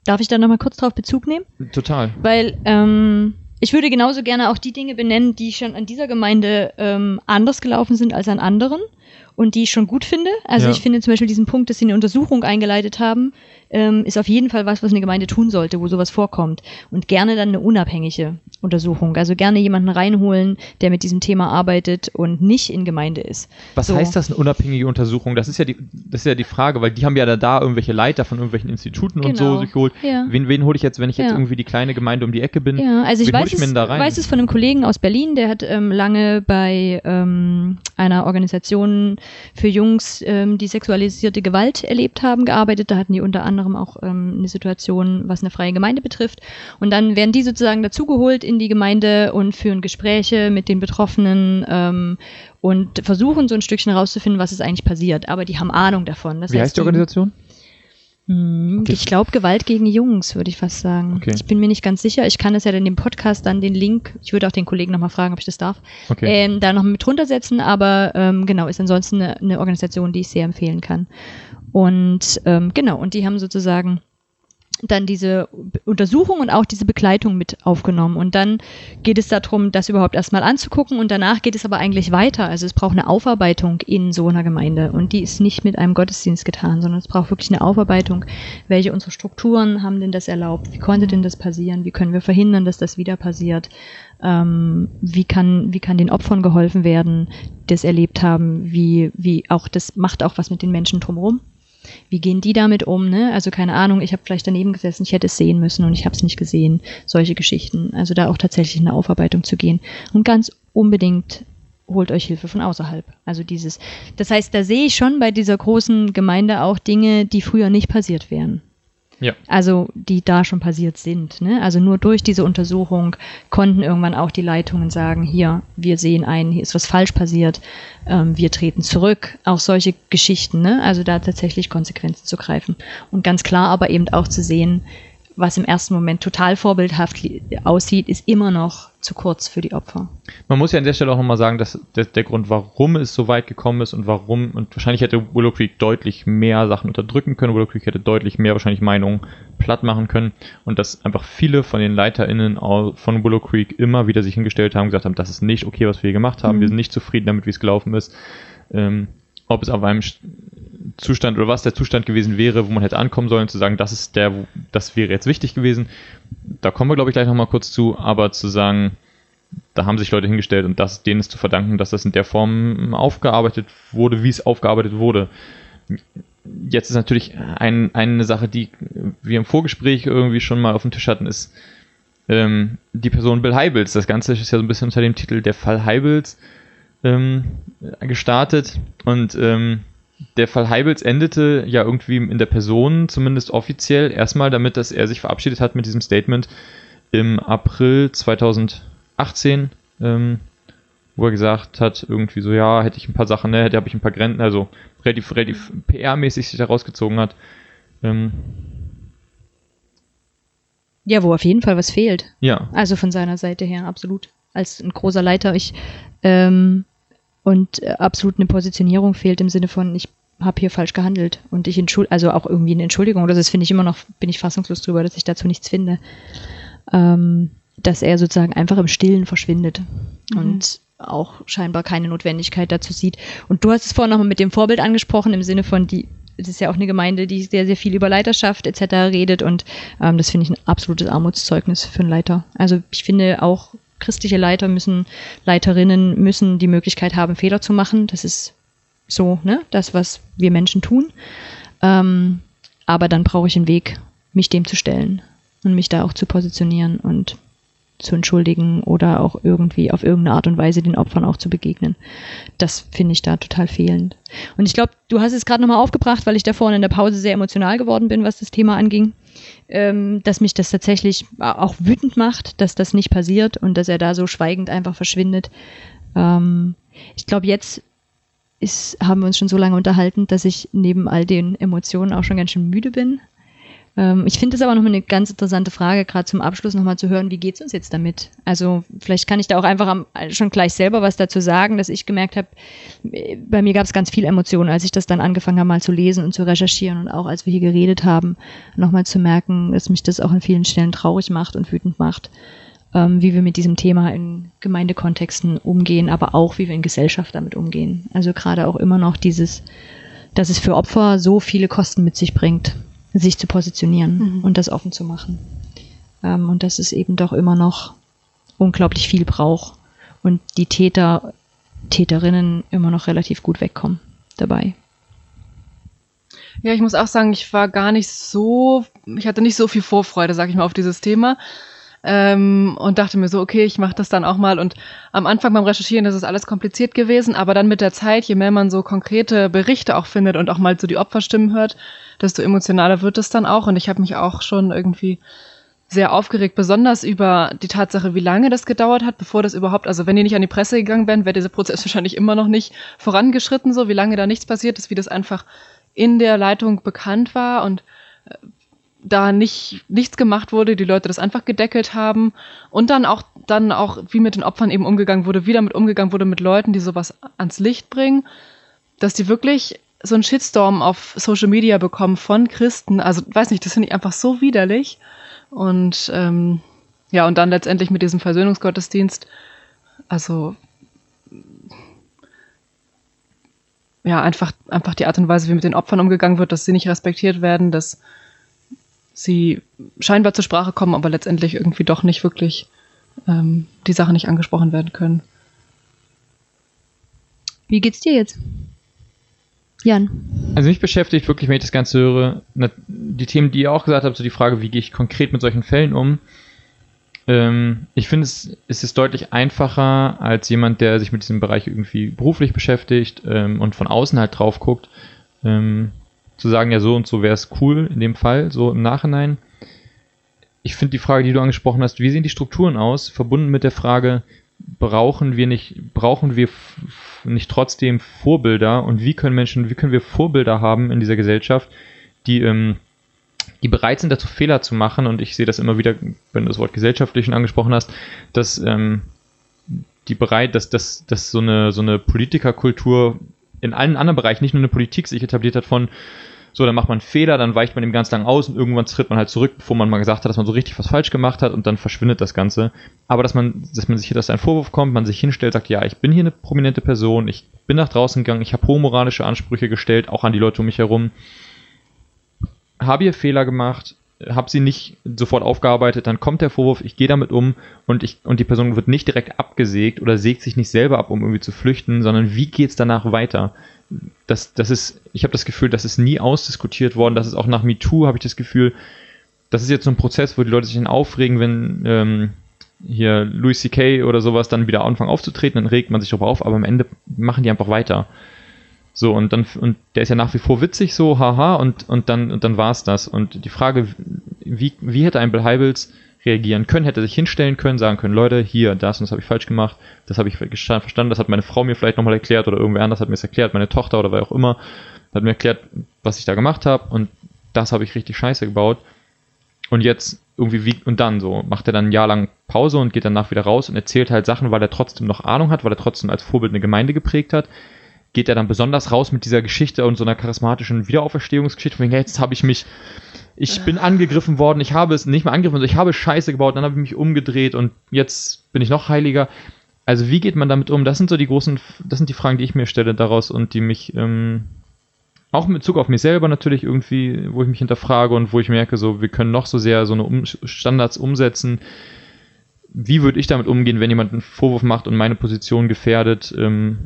Darf ich da nochmal kurz drauf Bezug nehmen? Total. Weil ähm, ich würde genauso gerne auch die Dinge benennen, die schon an dieser Gemeinde ähm, anders gelaufen sind als an anderen und die ich schon gut finde. Also Ja. ich finde zum Beispiel diesen Punkt, dass sie eine Untersuchung eingeleitet haben, ähm, ist auf jeden Fall was, was eine Gemeinde tun sollte, wo sowas vorkommt. Und gerne dann eine unabhängige Untersuchung. Also gerne jemanden reinholen, der mit diesem Thema arbeitet und nicht in Gemeinde ist. Was So. heißt das, eine unabhängige Untersuchung? Das ist ja die, das ist ja die Frage, weil die haben ja da, da irgendwelche Leiter von irgendwelchen Instituten und so Genau. sich geholt. Ja. Wen, wen hole ich jetzt, wenn ich jetzt irgendwie die kleine Gemeinde um die Ecke bin? Ja, also ich weiß, ich es, denn da rein? weiß es von einem Kollegen aus Berlin, der hat ähm, lange bei ähm, einer Organisation für Jungs, ähm, die sexualisierte Gewalt erlebt haben, gearbeitet. Da hatten die unter anderem auch ähm, eine Situation, was eine freie Gemeinde betrifft. Und dann werden die sozusagen dazugeholt in die Gemeinde und führen Gespräche mit den Betroffenen ähm, und versuchen so ein Stückchen herauszufinden, was ist eigentlich passiert. Aber die haben Ahnung davon. Das Wie heißt die Organisation? Okay. Ich glaube Gewalt gegen Jungs, würde ich fast sagen. Okay. Ich bin mir nicht ganz sicher. Ich kann es ja dann im Podcast dann den Link, ich würde auch den Kollegen nochmal fragen, ob ich das darf, Okay. ähm, da noch mit drunter setzen, aber ähm, genau, ist ansonsten eine, eine Organisation, die ich sehr empfehlen kann. Und ähm, genau, und die haben sozusagen dann diese Untersuchung und auch diese Begleitung mit aufgenommen. Und dann geht es darum, das überhaupt erstmal anzugucken und danach geht es aber eigentlich weiter. Also es braucht eine Aufarbeitung in so einer Gemeinde und die ist nicht mit einem Gottesdienst getan, sondern es braucht wirklich eine Aufarbeitung. Welche unsere Strukturen haben denn das erlaubt? Wie konnte denn das passieren? Wie können wir verhindern, dass das wieder passiert? Ähm, wie kann, wie kann den Opfern geholfen werden, die das erlebt haben? Wie, wie auch, das macht auch was mit den Menschen drumherum. Wie gehen die damit um? Ne? Also keine Ahnung, ich habe vielleicht daneben gesessen, ich hätte es sehen müssen und ich habe es nicht gesehen. Solche Geschichten. Also da auch tatsächlich in eine Aufarbeitung zu gehen. Und ganz unbedingt holt euch Hilfe von außerhalb. Also dieses. Das heißt, da sehe ich schon bei dieser großen Gemeinde auch Dinge, die früher nicht passiert wären. Ja. Also die da schon passiert sind. Ne? Also nur durch diese Untersuchung konnten irgendwann auch die Leitungen sagen, hier, wir sehen ein, hier ist was falsch passiert, ähm, wir treten zurück. Auch solche Geschichten, ne? also da tatsächlich Konsequenzen zu greifen. Und ganz klar aber eben auch zu sehen, was im ersten Moment total vorbildhaft aussieht, ist immer noch zu kurz für die Opfer. Man muss ja an der Stelle auch nochmal sagen, dass der, der Grund, warum es so weit gekommen ist und warum, und wahrscheinlich hätte Willow Creek deutlich mehr Sachen unterdrücken können, Willow Creek hätte deutlich mehr wahrscheinlich Meinungen platt machen können und dass einfach viele von den LeiterInnen von Willow Creek immer wieder sich hingestellt haben und gesagt haben, das ist nicht okay, was wir hier gemacht haben, Mhm. wir sind nicht zufrieden damit, wie es gelaufen ist. Ähm, ob es auf einem Zustand oder was der Zustand gewesen wäre, wo man hätte ankommen sollen, zu sagen, das ist der, das wäre jetzt wichtig gewesen. Da kommen wir, glaube ich, gleich nochmal kurz zu, aber zu sagen, da haben sich Leute hingestellt und das denen ist zu verdanken, dass das in der Form aufgearbeitet wurde, wie es aufgearbeitet wurde. Jetzt ist natürlich ein, eine Sache, die wir im Vorgespräch irgendwie schon mal auf dem Tisch hatten, ist ähm, die Person Bill Heibels. Das Ganze ist ja so ein bisschen unter dem Titel Der Fall Heibels ähm, gestartet und ähm, der Fall Heibels endete ja irgendwie in der Person, zumindest offiziell, erstmal damit, dass er sich verabschiedet hat mit diesem Statement im April 2018, ähm, wo er gesagt hat, irgendwie so, ja, hätte ich ein paar Sachen, ne, hätte habe ich ein paar Grenzen, also relativ, relativ PR-mäßig sich da rausgezogen hat. Ähm, Ja, wo auf jeden Fall was fehlt. ja, Also von seiner Seite her, absolut. Als ein großer Leiter. Ich, ähm, und äh, absolut eine Positionierung fehlt im Sinne von, ich habe hier falsch gehandelt und ich entschuldige, also auch irgendwie eine Entschuldigung oder das finde ich immer noch, bin ich fassungslos drüber, dass ich dazu nichts finde. Ähm, dass er sozusagen einfach im Stillen verschwindet und auch scheinbar keine Notwendigkeit dazu sieht. Und du hast es vorhin nochmal mit dem Vorbild angesprochen, im Sinne von, die, das ist ja auch eine Gemeinde, die sehr, sehr viel über Leiterschaft etc. redet und ähm, das finde ich ein absolutes Armutszeugnis für einen Leiter. Also ich finde auch christliche Leiter müssen, Leiterinnen müssen die Möglichkeit haben, Fehler zu machen. Das ist so, ne, das, was wir Menschen tun. Ähm, aber dann brauche ich einen Weg, mich dem zu stellen und mich da auch zu positionieren und zu entschuldigen oder auch irgendwie auf irgendeine Art und Weise den Opfern auch zu begegnen. Das finde ich da total fehlend. Und ich glaube, du hast es gerade nochmal aufgebracht, weil ich da vorne in der Pause sehr emotional geworden bin, was das Thema anging, ähm, dass mich das tatsächlich auch wütend macht, dass das nicht passiert und dass er da so schweigend einfach verschwindet. Ähm, ich glaube, jetzt ist, haben wir uns schon so lange unterhalten, dass ich neben all den Emotionen auch schon ganz schön müde bin. Ähm, ich finde es aber noch eine ganz interessante Frage, gerade zum Abschluss nochmal zu hören, wie geht es uns jetzt damit? Also vielleicht kann ich da auch einfach am, schon gleich selber was dazu sagen, dass ich gemerkt habe, äh, bei mir gab es ganz viel Emotionen, als ich das dann angefangen habe, mal zu lesen und zu recherchieren und auch als wir hier geredet haben, nochmal zu merken, dass mich das auch an vielen Stellen traurig macht und wütend macht, ähm, wie wir mit diesem Thema in Gemeindekontexten umgehen, aber auch wie wir in Gesellschaft damit umgehen. Also gerade auch immer noch dieses, dass es für Opfer so viele Kosten mit sich bringt, sich zu positionieren Mhm. und das offen zu machen. Ähm, und dass es eben doch immer noch unglaublich viel braucht und die Täter, Täterinnen immer noch relativ gut wegkommen dabei. Ja, ich muss auch sagen, ich war gar nicht so, ich hatte nicht so viel Vorfreude, sag ich mal, auf dieses Thema. Ähm, und dachte mir so, okay, ich mache das dann auch mal. Und am Anfang beim Recherchieren das ist alles kompliziert gewesen, aber dann mit der Zeit, je mehr man so konkrete Berichte auch findet und auch mal so die Opferstimmen hört, desto emotionaler wird es dann auch. Und ich habe mich auch schon irgendwie sehr aufgeregt, besonders über die Tatsache, wie lange das gedauert hat, bevor das überhaupt, also wenn die nicht an die Presse gegangen wären, wäre dieser Prozess wahrscheinlich immer noch nicht vorangeschritten, so wie lange da nichts passiert ist, wie das einfach in der Leitung bekannt war und äh, da nicht nichts gemacht wurde, die Leute das einfach gedeckelt haben und dann auch dann auch wie mit den Opfern eben umgegangen wurde, wie damit umgegangen wurde mit Leuten, die sowas ans Licht bringen, dass die wirklich so einen Shitstorm auf Social Media bekommen von Christen. Also weiß nicht, das finde ich einfach so widerlich und ähm, ja, und dann letztendlich mit diesem Versöhnungsgottesdienst, also ja, einfach, einfach die Art und Weise, wie mit den Opfern umgegangen wird, dass sie nicht respektiert werden, dass sie scheinbar zur Sprache kommen, aber letztendlich irgendwie doch nicht wirklich ähm, die Sachen nicht angesprochen werden können. Wie geht's dir jetzt? Jan. Also mich beschäftigt wirklich, wenn ich das Ganze höre, die Themen, die ihr auch gesagt habt, so die Frage, wie gehe ich konkret mit solchen Fällen um. Ähm, ich finde, es, es ist deutlich einfacher als jemand, der sich mit diesem Bereich irgendwie beruflich beschäftigt ähm, und von außen halt drauf guckt, ähm, zu sagen, ja, so und so wäre es cool in dem Fall, so im Nachhinein. Ich finde die Frage, die du angesprochen hast, wie sehen die Strukturen aus, verbunden mit der Frage, brauchen wir nicht, brauchen wir nicht trotzdem Vorbilder? Und wie können Menschen, wie können wir Vorbilder haben in dieser Gesellschaft, die, ähm, die bereit sind, dazu Fehler zu machen? Und ich sehe das immer wieder, wenn du das Wort gesellschaftlichen angesprochen hast, dass ähm, die bereit, dass, dass, dass so eine, so eine Politikerkultur in allen anderen Bereichen, nicht nur in der Politik, sich etabliert hat von so, dann macht man einen Fehler, dann weicht man dem ganz lang aus und irgendwann tritt man halt zurück, bevor man mal gesagt hat, dass man so richtig was falsch gemacht hat und dann verschwindet das Ganze. Aber dass man, dass man sich hier, dass ein Vorwurf kommt, man sich hinstellt, sagt, ja, ich bin hier eine prominente Person, ich bin nach draußen gegangen, ich habe hohe moralische Ansprüche gestellt, auch an die Leute um mich herum, habe hier Fehler gemacht, habe sie nicht sofort aufgearbeitet, dann kommt der Vorwurf, ich gehe damit um und ich und die Person wird nicht direkt abgesägt oder sägt sich nicht selber ab, um irgendwie zu flüchten, sondern wie geht's danach weiter? Das, das ist, ich habe das Gefühl, das ist nie ausdiskutiert worden. Das ist auch nach MeToo, habe ich das Gefühl, das ist jetzt so ein Prozess, wo die Leute sich dann aufregen, wenn ähm, hier Louis C.K. oder sowas dann wieder anfangen aufzutreten, dann regt man sich darüber auf, aber am Ende machen die einfach weiter. So, und dann, und der ist ja nach wie vor witzig, so, haha, und, und dann, und dann war's das. Und die Frage, wie, wie hätte ein Bill Heibels reagieren können, hätte sich hinstellen können, sagen können, Leute, hier, das und das habe ich falsch gemacht, das habe ich verstanden, das hat meine Frau mir vielleicht nochmal erklärt oder irgendwer anders hat mir es erklärt, meine Tochter oder wer auch immer, hat mir erklärt, was ich da gemacht habe und das habe ich richtig scheiße gebaut. Und jetzt irgendwie wie, und dann so, macht er dann ein Jahr lang Pause und geht danach wieder raus und erzählt halt Sachen, weil er trotzdem noch Ahnung hat, weil er trotzdem als Vorbild eine Gemeinde geprägt hat. Geht er dann besonders raus mit dieser Geschichte und so einer charismatischen Wiederauferstehungsgeschichte, von jetzt habe ich mich ich bin angegriffen worden, ich habe es nicht mal angegriffen, ich habe Scheiße gebaut, dann habe ich mich umgedreht und jetzt bin ich noch heiliger. Also wie geht man damit um? Das sind so die großen, das sind die Fragen, die ich mir stelle daraus und die mich ähm, auch mit Bezug auf mich selber natürlich irgendwie, wo ich mich hinterfrage und wo ich merke, so wir können noch so sehr so eine um Standards umsetzen. Wie würde ich damit umgehen, wenn jemand einen Vorwurf macht und meine Position gefährdet? Ähm,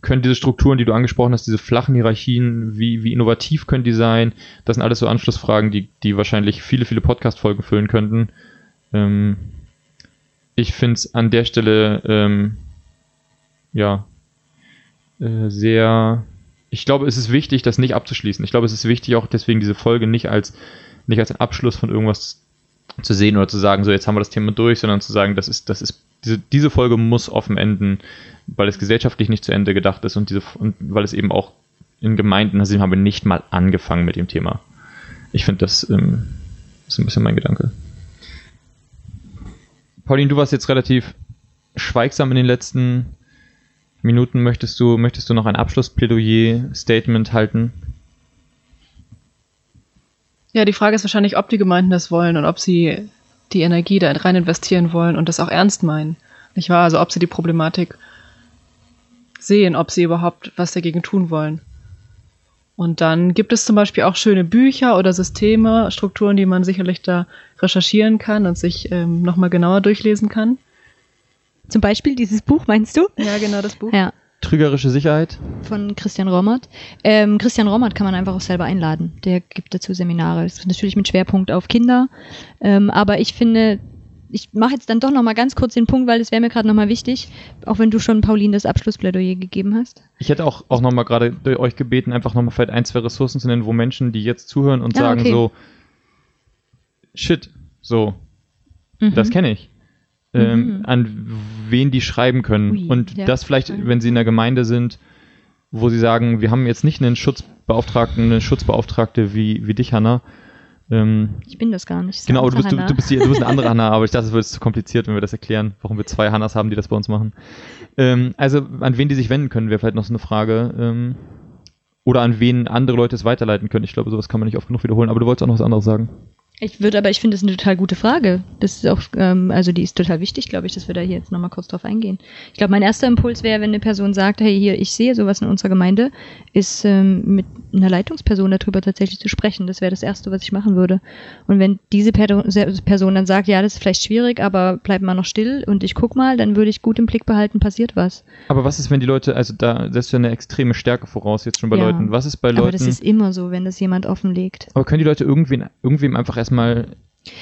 können diese Strukturen, die du angesprochen hast, diese flachen Hierarchien, wie, wie innovativ können die sein? Das sind alles so Anschlussfragen, die, die wahrscheinlich viele, viele Podcast-Folgen füllen könnten. Ähm, ich finde es an der Stelle ähm, ja äh, sehr. Ich glaube, es ist wichtig, das nicht abzuschließen. Ich glaube, es ist wichtig, auch deswegen diese Folge nicht als nicht als ein Abschluss von irgendwas zu sehen oder zu sagen, so jetzt haben wir das Thema durch, sondern zu sagen, das ist, das ist, diese, diese Folge muss offen enden, weil es gesellschaftlich nicht zu Ende gedacht ist und diese, und weil es eben auch in Gemeinden, also haben wir nicht mal angefangen mit dem Thema. Ich finde, das ähm, ist ein bisschen mein Gedanke. Pauline, du warst jetzt relativ schweigsam in den letzten Minuten. Möchtest du, möchtest du noch ein Abschlussplädoyer-Statement halten? Ja, die Frage ist wahrscheinlich, ob die Gemeinden das wollen und ob sie die Energie da rein investieren wollen und das auch ernst meinen. Nicht wahr? Also ob sie die Problematik sehen, ob sie überhaupt was dagegen tun wollen. Und dann gibt es zum Beispiel auch schöne Bücher oder Systeme, Strukturen, die man sicherlich da recherchieren kann und sich ähm, nochmal genauer durchlesen kann. Zum Beispiel dieses Buch, meinst du? Ja, genau, das Buch. Ja, Trügerische Sicherheit. von Christian Rommert. Ähm, Christian Rommert kann man einfach auch selber einladen. Der gibt dazu Seminare. Das ist natürlich mit Schwerpunkt auf Kinder. Ähm, aber ich finde, ich mache jetzt dann doch noch mal ganz kurz den Punkt, weil das wäre mir gerade noch mal wichtig, auch wenn du schon Pauline das Abschlussplädoyer gegeben hast. Ich hätte auch, auch nochmal gerade euch gebeten, einfach nochmal vielleicht ein, zwei Ressourcen zu nennen, wo Menschen, die jetzt zuhören und Ah, sagen okay. so, shit, so, Mhm. das kenne ich. Ähm, Mhm. an wen die schreiben können. Ui, und ja. das vielleicht, wenn sie in der Gemeinde sind, wo sie sagen, wir haben jetzt nicht einen Schutzbeauftragten, eine Schutzbeauftragte wie, wie dich, Hanna. Ähm, Ich bin das gar nicht. Genau, du bist, du, du, bist die, du bist eine andere Hanna, aber ich dachte, es wird zu kompliziert, wenn wir das erklären, warum wir zwei Hannas haben, die das bei uns machen. Ähm, also, an wen die sich wenden können, wäre vielleicht noch so eine Frage. Ähm, oder an wen andere Leute es weiterleiten können. Ich glaube, sowas kann man nicht oft genug wiederholen, aber du wolltest auch noch was anderes sagen. Ich würde aber, ich finde das eine total gute Frage. Das ist auch, ähm, also die ist total wichtig, glaube ich, dass wir da hier jetzt nochmal kurz drauf eingehen. Ich glaube, mein erster Impuls wäre, wenn eine Person sagt, hey, hier, ich sehe sowas in unserer Gemeinde, ist ähm, mit einer Leitungsperson darüber tatsächlich zu sprechen. Das wäre das Erste, was ich machen würde. Und wenn diese Per- Person dann sagt, ja, das ist vielleicht schwierig, aber bleib mal noch still und ich guck mal, dann würde ich gut im Blick behalten, passiert was. Aber was ist, wenn die Leute, also da setzt ja eine extreme Stärke voraus jetzt schon bei Ja. Leuten. Was ist bei Leuten? Aber das ist immer so, wenn das jemand offenlegt. aber können die Leute irgendwen, irgendwem einfach erstmal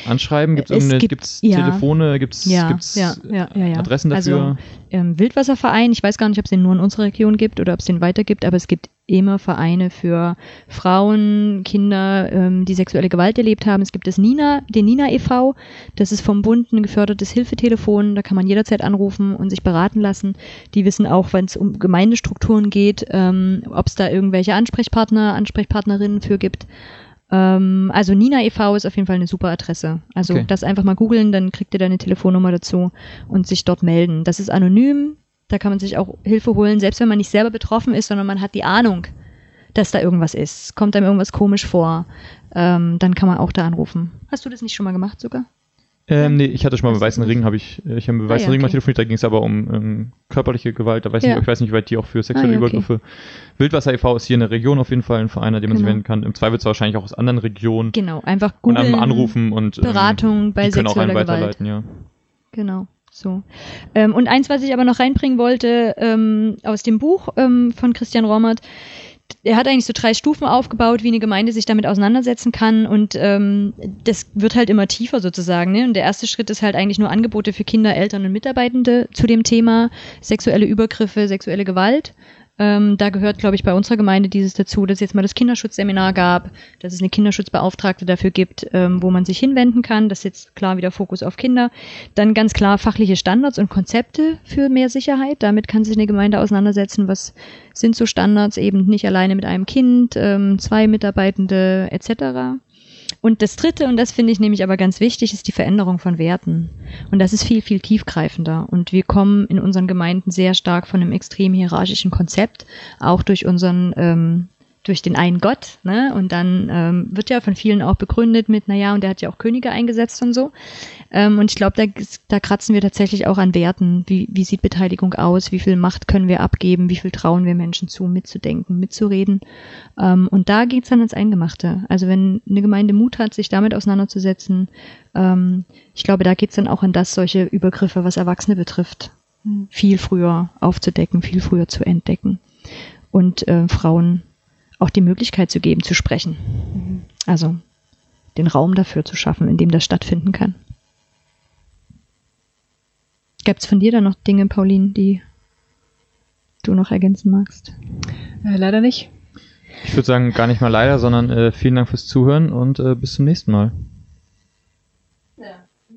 anschreiben? Es gibt- gibt's ja. Telefone, gibt's, Ja, gibt's ja, ja, ja, ja. Adressen dafür? Also, ähm, Wildwasserverein, ich weiß gar nicht, ob es den nur in unserer Region gibt oder ob es den weiter gibt, aber es gibt immer Vereine für Frauen, Kinder, ähm, die sexuelle Gewalt erlebt haben. Es gibt das Nina, den Nina e.V., das ist vom Bund ein gefördertes Hilfetelefon, da kann man jederzeit anrufen und sich beraten lassen. Die wissen auch, wenn es um Gemeindestrukturen geht, ähm, ob es da irgendwelche Ansprechpartner, Ansprechpartnerinnen für gibt. Ähm, also Nina e.V. ist auf jeden Fall eine super Adresse. Also Okay. das einfach mal googeln, dann kriegt ihr da eine Telefonnummer dazu und sich dort melden. Das ist anonym, da kann man sich auch Hilfe holen, selbst wenn man nicht selber betroffen ist, sondern man hat die Ahnung, dass da irgendwas ist. Kommt einem irgendwas komisch vor, ähm, dann kann man auch da anrufen. Hast du das nicht schon mal gemacht sogar? Ähm, nee, ich hatte schon mal Das bei ist Weißen Ring, habe ich, äh, ich habe bei Ah, Weißen ja, Ring mal okay. telefoniert, da ging es aber um ähm, körperliche Gewalt, da weiß ich Ja. nicht, ich weiß nicht, wie weit die auch für sexuelle Ah, ja, okay. Übergriffe. Wildwasser e.V. ist hier in der Region auf jeden Fall ein Verein, an den man sich Genau. wenden kann. Im Zweifelsfall wahrscheinlich auch aus anderen Regionen. Genau, einfach googeln. anrufen und ähm, Beratung bei die können auch einen sexueller Gewalt. weiterleiten, ja. Genau, so. Ähm, und eins, was ich aber noch reinbringen wollte ähm, aus dem Buch ähm, von Christian Rommert, er hat eigentlich so drei Stufen aufgebaut, wie eine Gemeinde sich damit auseinandersetzen kann und ähm, das wird halt immer tiefer sozusagen. Ne? Und der erste Schritt ist halt eigentlich nur Angebote für Kinder, Eltern und Mitarbeitende zu dem Thema sexuelle Übergriffe, sexuelle Gewalt. Ähm, da gehört, glaube ich, bei unserer Gemeinde dieses dazu, dass es jetzt mal das Kinderschutzseminar gab, dass es eine Kinderschutzbeauftragte dafür gibt, ähm, wo man sich hinwenden kann. Das ist jetzt klar wieder Fokus auf Kinder. Dann ganz klar fachliche Standards und Konzepte für mehr Sicherheit. Damit kann sich eine Gemeinde auseinandersetzen. Was sind so Standards? Eben nicht alleine mit einem Kind, ähm, zwei Mitarbeitende etc. Und das Dritte, und das finde ich nämlich aber ganz wichtig, ist die Veränderung von Werten. Und das ist viel, viel tiefgreifender. Und wir kommen in unseren Gemeinden sehr stark von einem extrem hierarchischen Konzept, auch durch unseren, ähm, durch den einen Gott. Ne? Und dann ähm, wird ja von vielen auch begründet mit, naja, und der hat ja auch Könige eingesetzt und so. Ähm, und ich glaube, da, da kratzen wir tatsächlich auch an Werten. Wie, wie sieht Beteiligung aus? Wie viel Macht können wir abgeben? Wie viel trauen wir Menschen zu, mitzudenken, mitzureden? Ähm, und da geht's dann ins Eingemachte. Also wenn eine Gemeinde Mut hat, sich damit auseinanderzusetzen, ähm, ich glaube, da geht's dann auch in das, solche Übergriffe, was Erwachsene betrifft, viel früher aufzudecken, viel früher zu entdecken und äh, Frauen auch die Möglichkeit zu geben, zu sprechen. Also den Raum dafür zu schaffen, in dem das stattfinden kann. Gibt's von dir da noch Dinge, Pauline, die du noch ergänzen magst? Äh, leider nicht. Ich würde sagen, gar nicht mal leider, sondern äh, vielen Dank fürs Zuhören und äh, bis zum nächsten Mal.